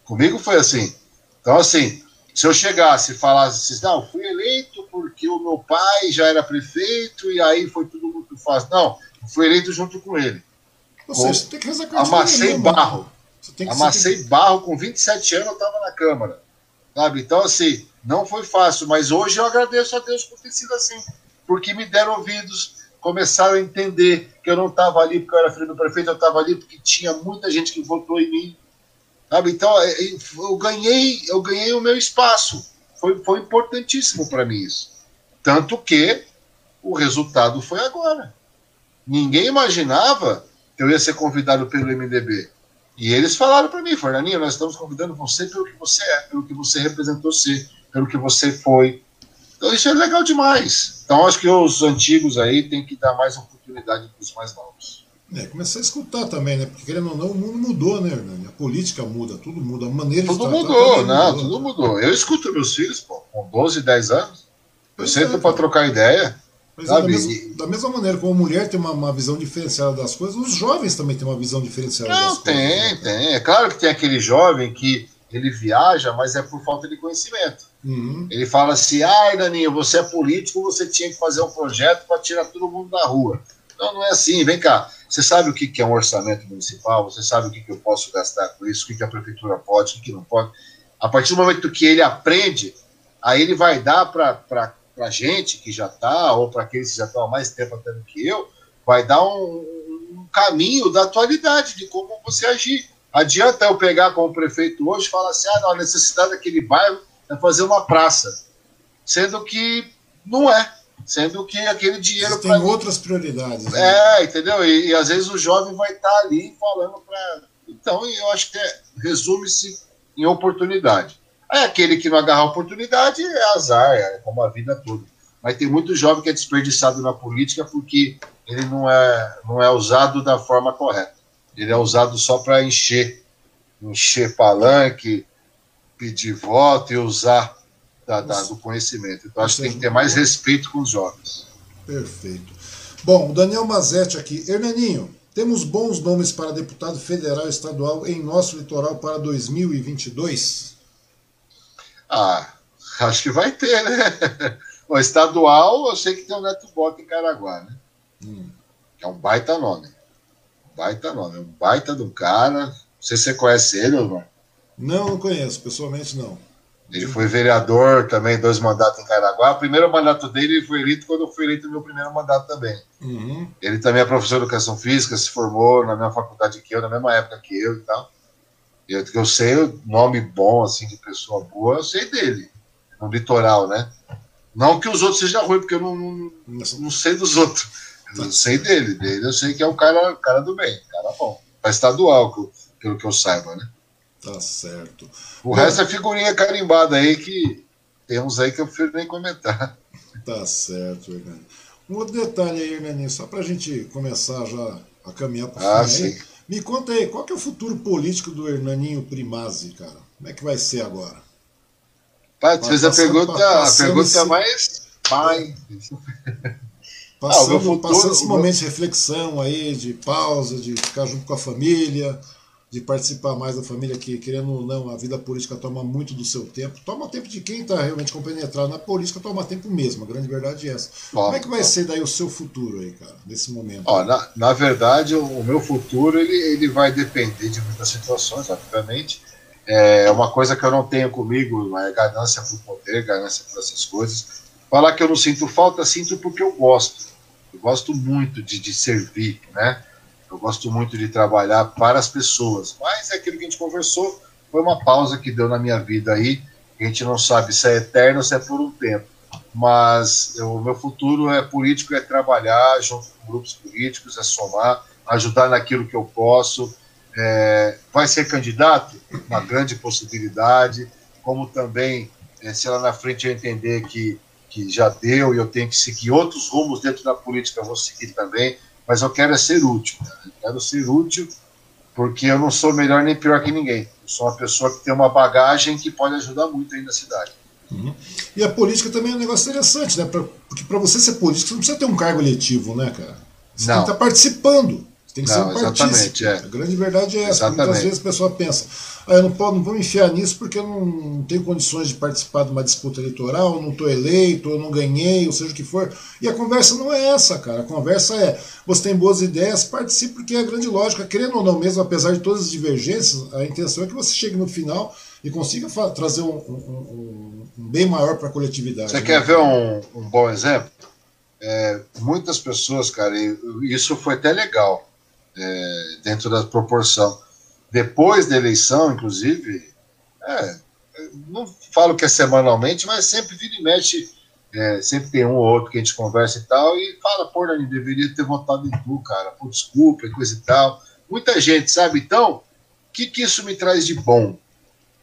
Comigo foi assim. Então, assim, se eu chegasse e falasse assim, não, fui eleito porque o meu pai já era prefeito e aí foi tudo muito fácil. Não, fui eleito junto com ele. Ou seja, você tem que Amacei barro. Amacei barro, com 27 anos eu estava na Câmara. Sabe? Então, assim, não foi fácil, mas hoje eu agradeço a Deus por ter sido assim, porque me deram ouvidos, começaram a entender que eu não estava ali porque eu era filho do prefeito, eu estava ali porque tinha muita gente que votou em mim. Sabe? Então, é, é, eu ganhei, eu ganhei o meu espaço. Foi, foi importantíssimo para mim isso. Tanto que o resultado foi agora. Ninguém imaginava que eu ia ser convidado pelo MDB. E eles falaram para mim, Fernandinho, nós estamos convidando você pelo que você é, pelo que você representou ser, pelo que você foi. Então isso é legal demais. Então acho que os antigos aí têm que dar mais oportunidade para os mais novos. É, começar a escutar também, né? Porque querendo ou não, o mundo mudou, né, Hernani? A política muda, tudo muda, a maneira tudo de tratar, mudou, não, mudou. tudo mudou. Eu escuto meus filhos, pô, com 12, 10 anos. Eu sento é, para trocar ideia. Mas é da, mesma, da, mesma, maneira como a mulher tem uma, uma, visão diferenciada das coisas, os jovens também têm uma visão diferenciada Não, das tem, coisas. Não, né? tem, tem. É claro que tem aquele jovem que ele viaja, mas é por falta de conhecimento. Uhum. Ele fala assim: ai, Daninho, você é político, você tinha que fazer um projeto para tirar todo mundo da rua. Não, não é assim. Vem cá. Você sabe o que é um orçamento municipal? Você sabe o que eu posso gastar com isso? O que a prefeitura pode, o que não pode? A partir do momento que ele aprende, aí ele vai dar para para gente que já está, ou para aqueles que já estão há mais tempo até do que eu, vai dar um, um, caminho da atualidade, de como você agir. Adianta eu pegar como prefeito hoje e falar assim: ah, não, a necessidade daquele bairro é fazer uma praça. Sendo que não é. Sendo que aquele dinheiro. Tem outras prioridades. Né? É, entendeu? E, e, às vezes o jovem vai estar tá ali falando para. Então, eu acho que é, resume-se em oportunidade. Aí aquele que não agarrar a oportunidade é azar, é como a vida toda. Mas tem muito jovem que é desperdiçado na política porque ele não é, não é usado da forma correta. Ele é usado só para encher, encher palanque, pedir voto e usar da, da, do conhecimento. Então acho que tem que ter mais respeito com os jovens. Perfeito. Bom, Daniel Mazetti aqui. Hernaninho, temos bons nomes para deputado federal e estadual em nosso litoral para 2022? Ah, acho que vai ter, né? O estadual, eu sei que tem o Neto Bota em Caraguá, né? Hum. É um baita nome. Um baita nome. Um baita do cara. Não sei se você conhece ele, Omar. Não, não conheço, pessoalmente não. Ele foi vereador também, dois mandatos em Caraguá. O primeiro mandato dele ele foi eleito quando eu fui eleito no meu primeiro mandato também. Uhum. Ele também é professor de educação física, se formou na mesma faculdade que eu, na mesma época que eu e tal. Eu, eu sei o nome bom, assim, de pessoa boa, eu sei dele. No litoral, né? Não que os outros sejam ruins, porque eu não, não, não sei dos outros. Eu sei dele. Dele eu sei que é um cara, cara do bem, cara bom. Para estadual, pelo que eu saiba, né? Tá certo. O Bom, resto é figurinha carimbada aí que temos aí que eu prefiro nem comentar. Tá certo, Hernani. Um outro detalhe aí, Hernani, só para a gente começar já a caminhar para ah, sim. Me conta aí, qual que é o futuro político do Hernaninho Primazzi, cara? Como é que vai ser agora? Pai, tu fez a pergunta, a pergunta mais pai. Passando, ah, futuro, passando esse momento de reflexão aí, de pausa, de ficar junto com a família, de participar mais da família, que querendo ou não, a vida política toma muito do seu tempo. Toma tempo de quem está realmente compenetrado na política, toma tempo mesmo, a grande verdade é essa. Ó, Como é que vai ó, ser daí o seu futuro aí, cara, nesse momento? Ó, na, na verdade, o, meu futuro ele, ele vai depender de muitas situações, obviamente. É uma coisa que eu não tenho comigo, é ganância por poder, ganância por essas coisas. Falar que eu não sinto falta, sinto porque eu gosto. Eu gosto muito de, de servir, né? Eu gosto muito de trabalhar para as pessoas, mas é aquilo que a gente conversou, foi uma pausa que deu na minha vida aí. A gente não sabe se é eterno ou se é por um tempo. Mas o meu futuro é político, é trabalhar junto com grupos políticos, é somar, ajudar naquilo que eu posso. É, vai ser candidato? Uma grande possibilidade. Como também, é, se lá na frente eu entender que, que já deu e eu tenho que seguir outros rumos dentro da política, eu vou seguir também mas eu quero é ser útil. Eu quero ser útil porque eu não sou melhor nem pior que ninguém. Eu sou uma pessoa que tem uma bagagem que pode ajudar muito aí na cidade. Uhum. E a política também é um negócio interessante, né? Pra, porque para você ser político, você não precisa ter um cargo eletivo, né, cara? Você não. tem que estar participando. Tem que não, ser um partícipe. É. A grande verdade é essa. Muitas vezes a pessoa pensa, ah, eu não, posso, não vou me enfiar nisso porque eu não tenho condições de participar de uma disputa eleitoral, não estou eleito, eu não ganhei, ou seja o que for. E a conversa não é essa, cara. A conversa é, você tem boas ideias, participe, porque é a grande lógica. Querendo ou não, mesmo apesar de todas as divergências, a intenção é que você chegue no final e consiga trazer um, um, um bem maior para a coletividade. Você né? quer ver um, um bom exemplo? É, muitas pessoas, cara, e isso foi até legal é, dentro da proporção. Depois da eleição, inclusive, é, não falo que é semanalmente, mas sempre vira e mexe, é, sempre tem um ou outro que a gente conversa e tal, e fala, pô, Nani, deveria ter votado em tu, cara, por desculpa coisa e tal. Muita gente, sabe? Então, o que, que isso me traz de bom?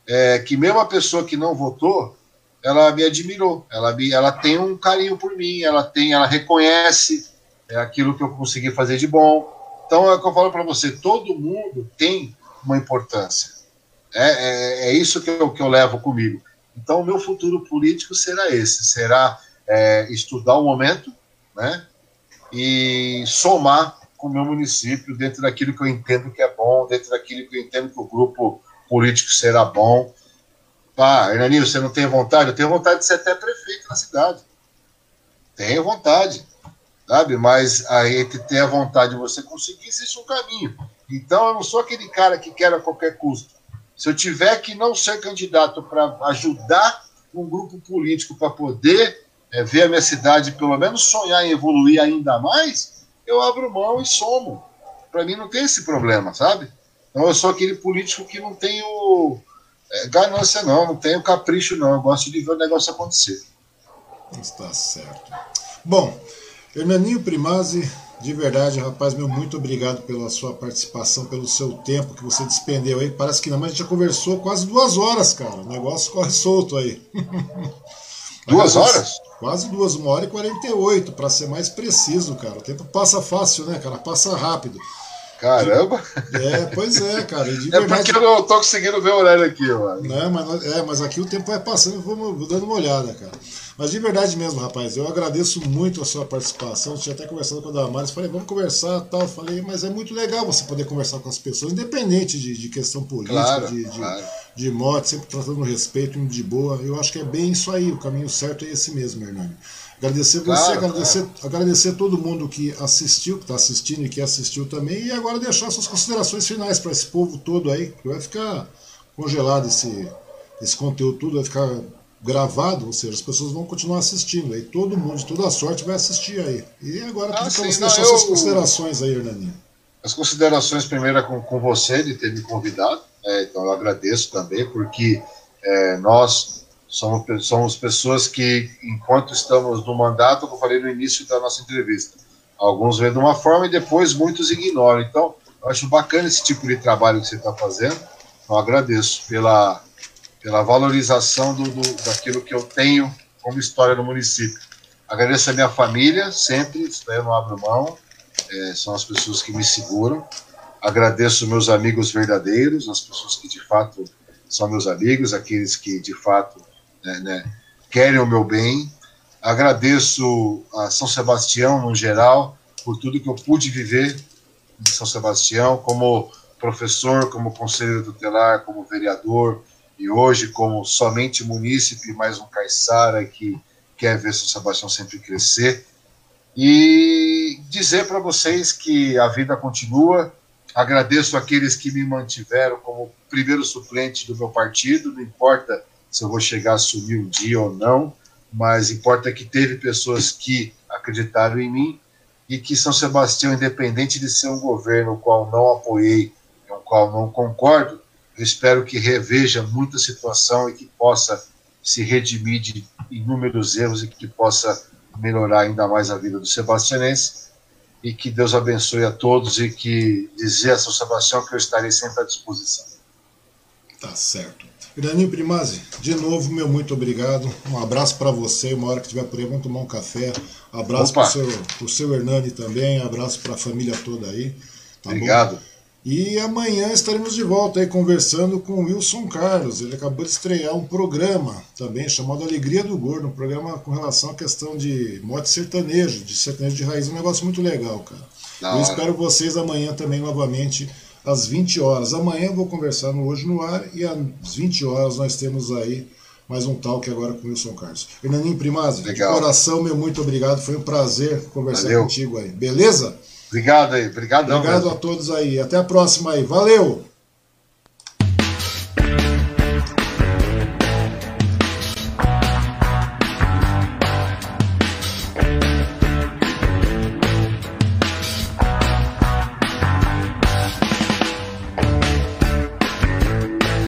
É que mesmo a pessoa que não votou, ela me admirou, ela, me, ela tem um carinho por mim, ela tem, ela reconhece é, aquilo que eu consegui fazer de bom, então é o que eu falo para você: todo mundo tem uma importância. É, é, é, isso que eu, que eu levo comigo. Então, o meu futuro político será esse: será é, estudar o momento né, e somar com o meu município dentro daquilo que eu entendo que é bom, dentro daquilo que eu entendo que o grupo político será bom. Ah, Hernaninho, você não tem vontade? Eu tenho vontade de ser até prefeito na cidade. Tenho vontade sabe? Mas aí ter a vontade de você conseguir, existe um caminho. Então eu não sou aquele cara que quer a qualquer custo. Se eu tiver que não ser candidato para ajudar um grupo político para poder é, ver a minha cidade, pelo menos sonhar em evoluir ainda mais, eu abro mão e somo. Para mim não tem esse problema, sabe? Então eu sou aquele político que não tenho é, ganância, não, não tenho capricho, não. Eu gosto de ver o negócio acontecer. Está certo. Bom, Hernaninho Primazzi, de verdade, rapaz, meu muito obrigado pela sua participação, pelo seu tempo que você despendeu aí. Parece que não, mas a gente já conversou quase duas horas, cara. O negócio corre solto aí. Duas horas? Quase duas, uma hora e quarenta e oito, para ser mais preciso, cara. O tempo passa fácil, né, cara? Passa rápido. Caramba! É, pois é, cara. De é verdade... porque eu não tô conseguindo ver o horário aqui, mano. Não, mas, é, mas aqui o tempo vai passando, vamos dando uma olhada, cara. Mas de verdade mesmo, rapaz, eu agradeço muito a sua participação. Eu tinha até conversado com a Damares, falei, vamos conversar tal. Falei, mas é muito legal você poder conversar com as pessoas, independente de, de questão política, claro, de, claro. de, de sempre tratando respeito, de boa. Eu acho que é bem isso aí, o caminho certo é esse mesmo, Hernani. Agradecer claro, você, agradecer, claro. agradecer todo mundo que assistiu, que está assistindo e que assistiu também, e agora deixar suas considerações finais para esse povo todo aí, que vai ficar congelado esse, esse conteúdo tudo, vai ficar gravado, ou seja, as pessoas vão continuar assistindo. Aí todo mundo, de toda a sorte, vai assistir aí. E agora ah, você deixar eu... suas considerações aí, Hernaninho. As considerações primeiro é com, com você de ter me convidado, né? então eu agradeço também, porque é, nós somos, somos pessoas que, enquanto estamos no mandato, como eu falei no início da nossa entrevista, alguns veem de uma forma e depois muitos ignoram. Então, eu acho bacana esse tipo de trabalho que você está fazendo. Eu agradeço pela pela valorização do, do, daquilo que eu tenho como história no município. Agradeço a minha família, sempre, isso daí eu não abro mão. é, são as pessoas que me seguram. Agradeço meus amigos verdadeiros, as pessoas que de fato são meus amigos, aqueles que de fato né, né, querem o meu bem. Agradeço a São Sebastião no geral por tudo que eu pude viver em São Sebastião, como professor, como conselheiro tutelar, como vereador e hoje como somente munícipe, mais um caiçara que quer ver São Sebastião sempre crescer. E dizer para vocês que a vida continua, Agradeço aqueles que me mantiveram como primeiro suplente do meu partido, não importa se eu vou chegar a assumir um dia ou não, mas importa que teve pessoas que acreditaram em mim e que São Sebastião, independente de ser um governo o qual não apoiei, com o qual não concordo, eu espero que reveja muita situação e que possa se redimir de inúmeros erros e que possa melhorar ainda mais a vida do sebastianense e que Deus abençoe a todos e que dizer a São Sebastião que eu estarei sempre à disposição. Tá certo. Iraninho Primazzi, de novo, meu muito obrigado. Um abraço para você. Uma hora que estiver por aí, vamos tomar um café. Abraço para o seu, seu Hernani também. Abraço para a família toda aí. Tá obrigado. Bom? E amanhã estaremos de volta aí conversando com o Wilson Carlos. Ele acabou de estrear um programa também chamado Alegria do Gordo, um programa com relação à questão de mote sertanejo, de sertanejo de raiz, um negócio muito legal, cara. Não, eu espero vocês amanhã também novamente às 20 horas. Amanhã eu vou conversar no Hoje no Ar e às 20 horas nós temos aí mais um talk agora com o Wilson Carlos. Hernaninho Primazzi, de coração, meu muito obrigado. Foi um prazer conversar Valeu. contigo aí. Beleza? Obrigado aí, obrigado. Obrigado mesmo. a todos aí. Até a próxima aí. Valeu!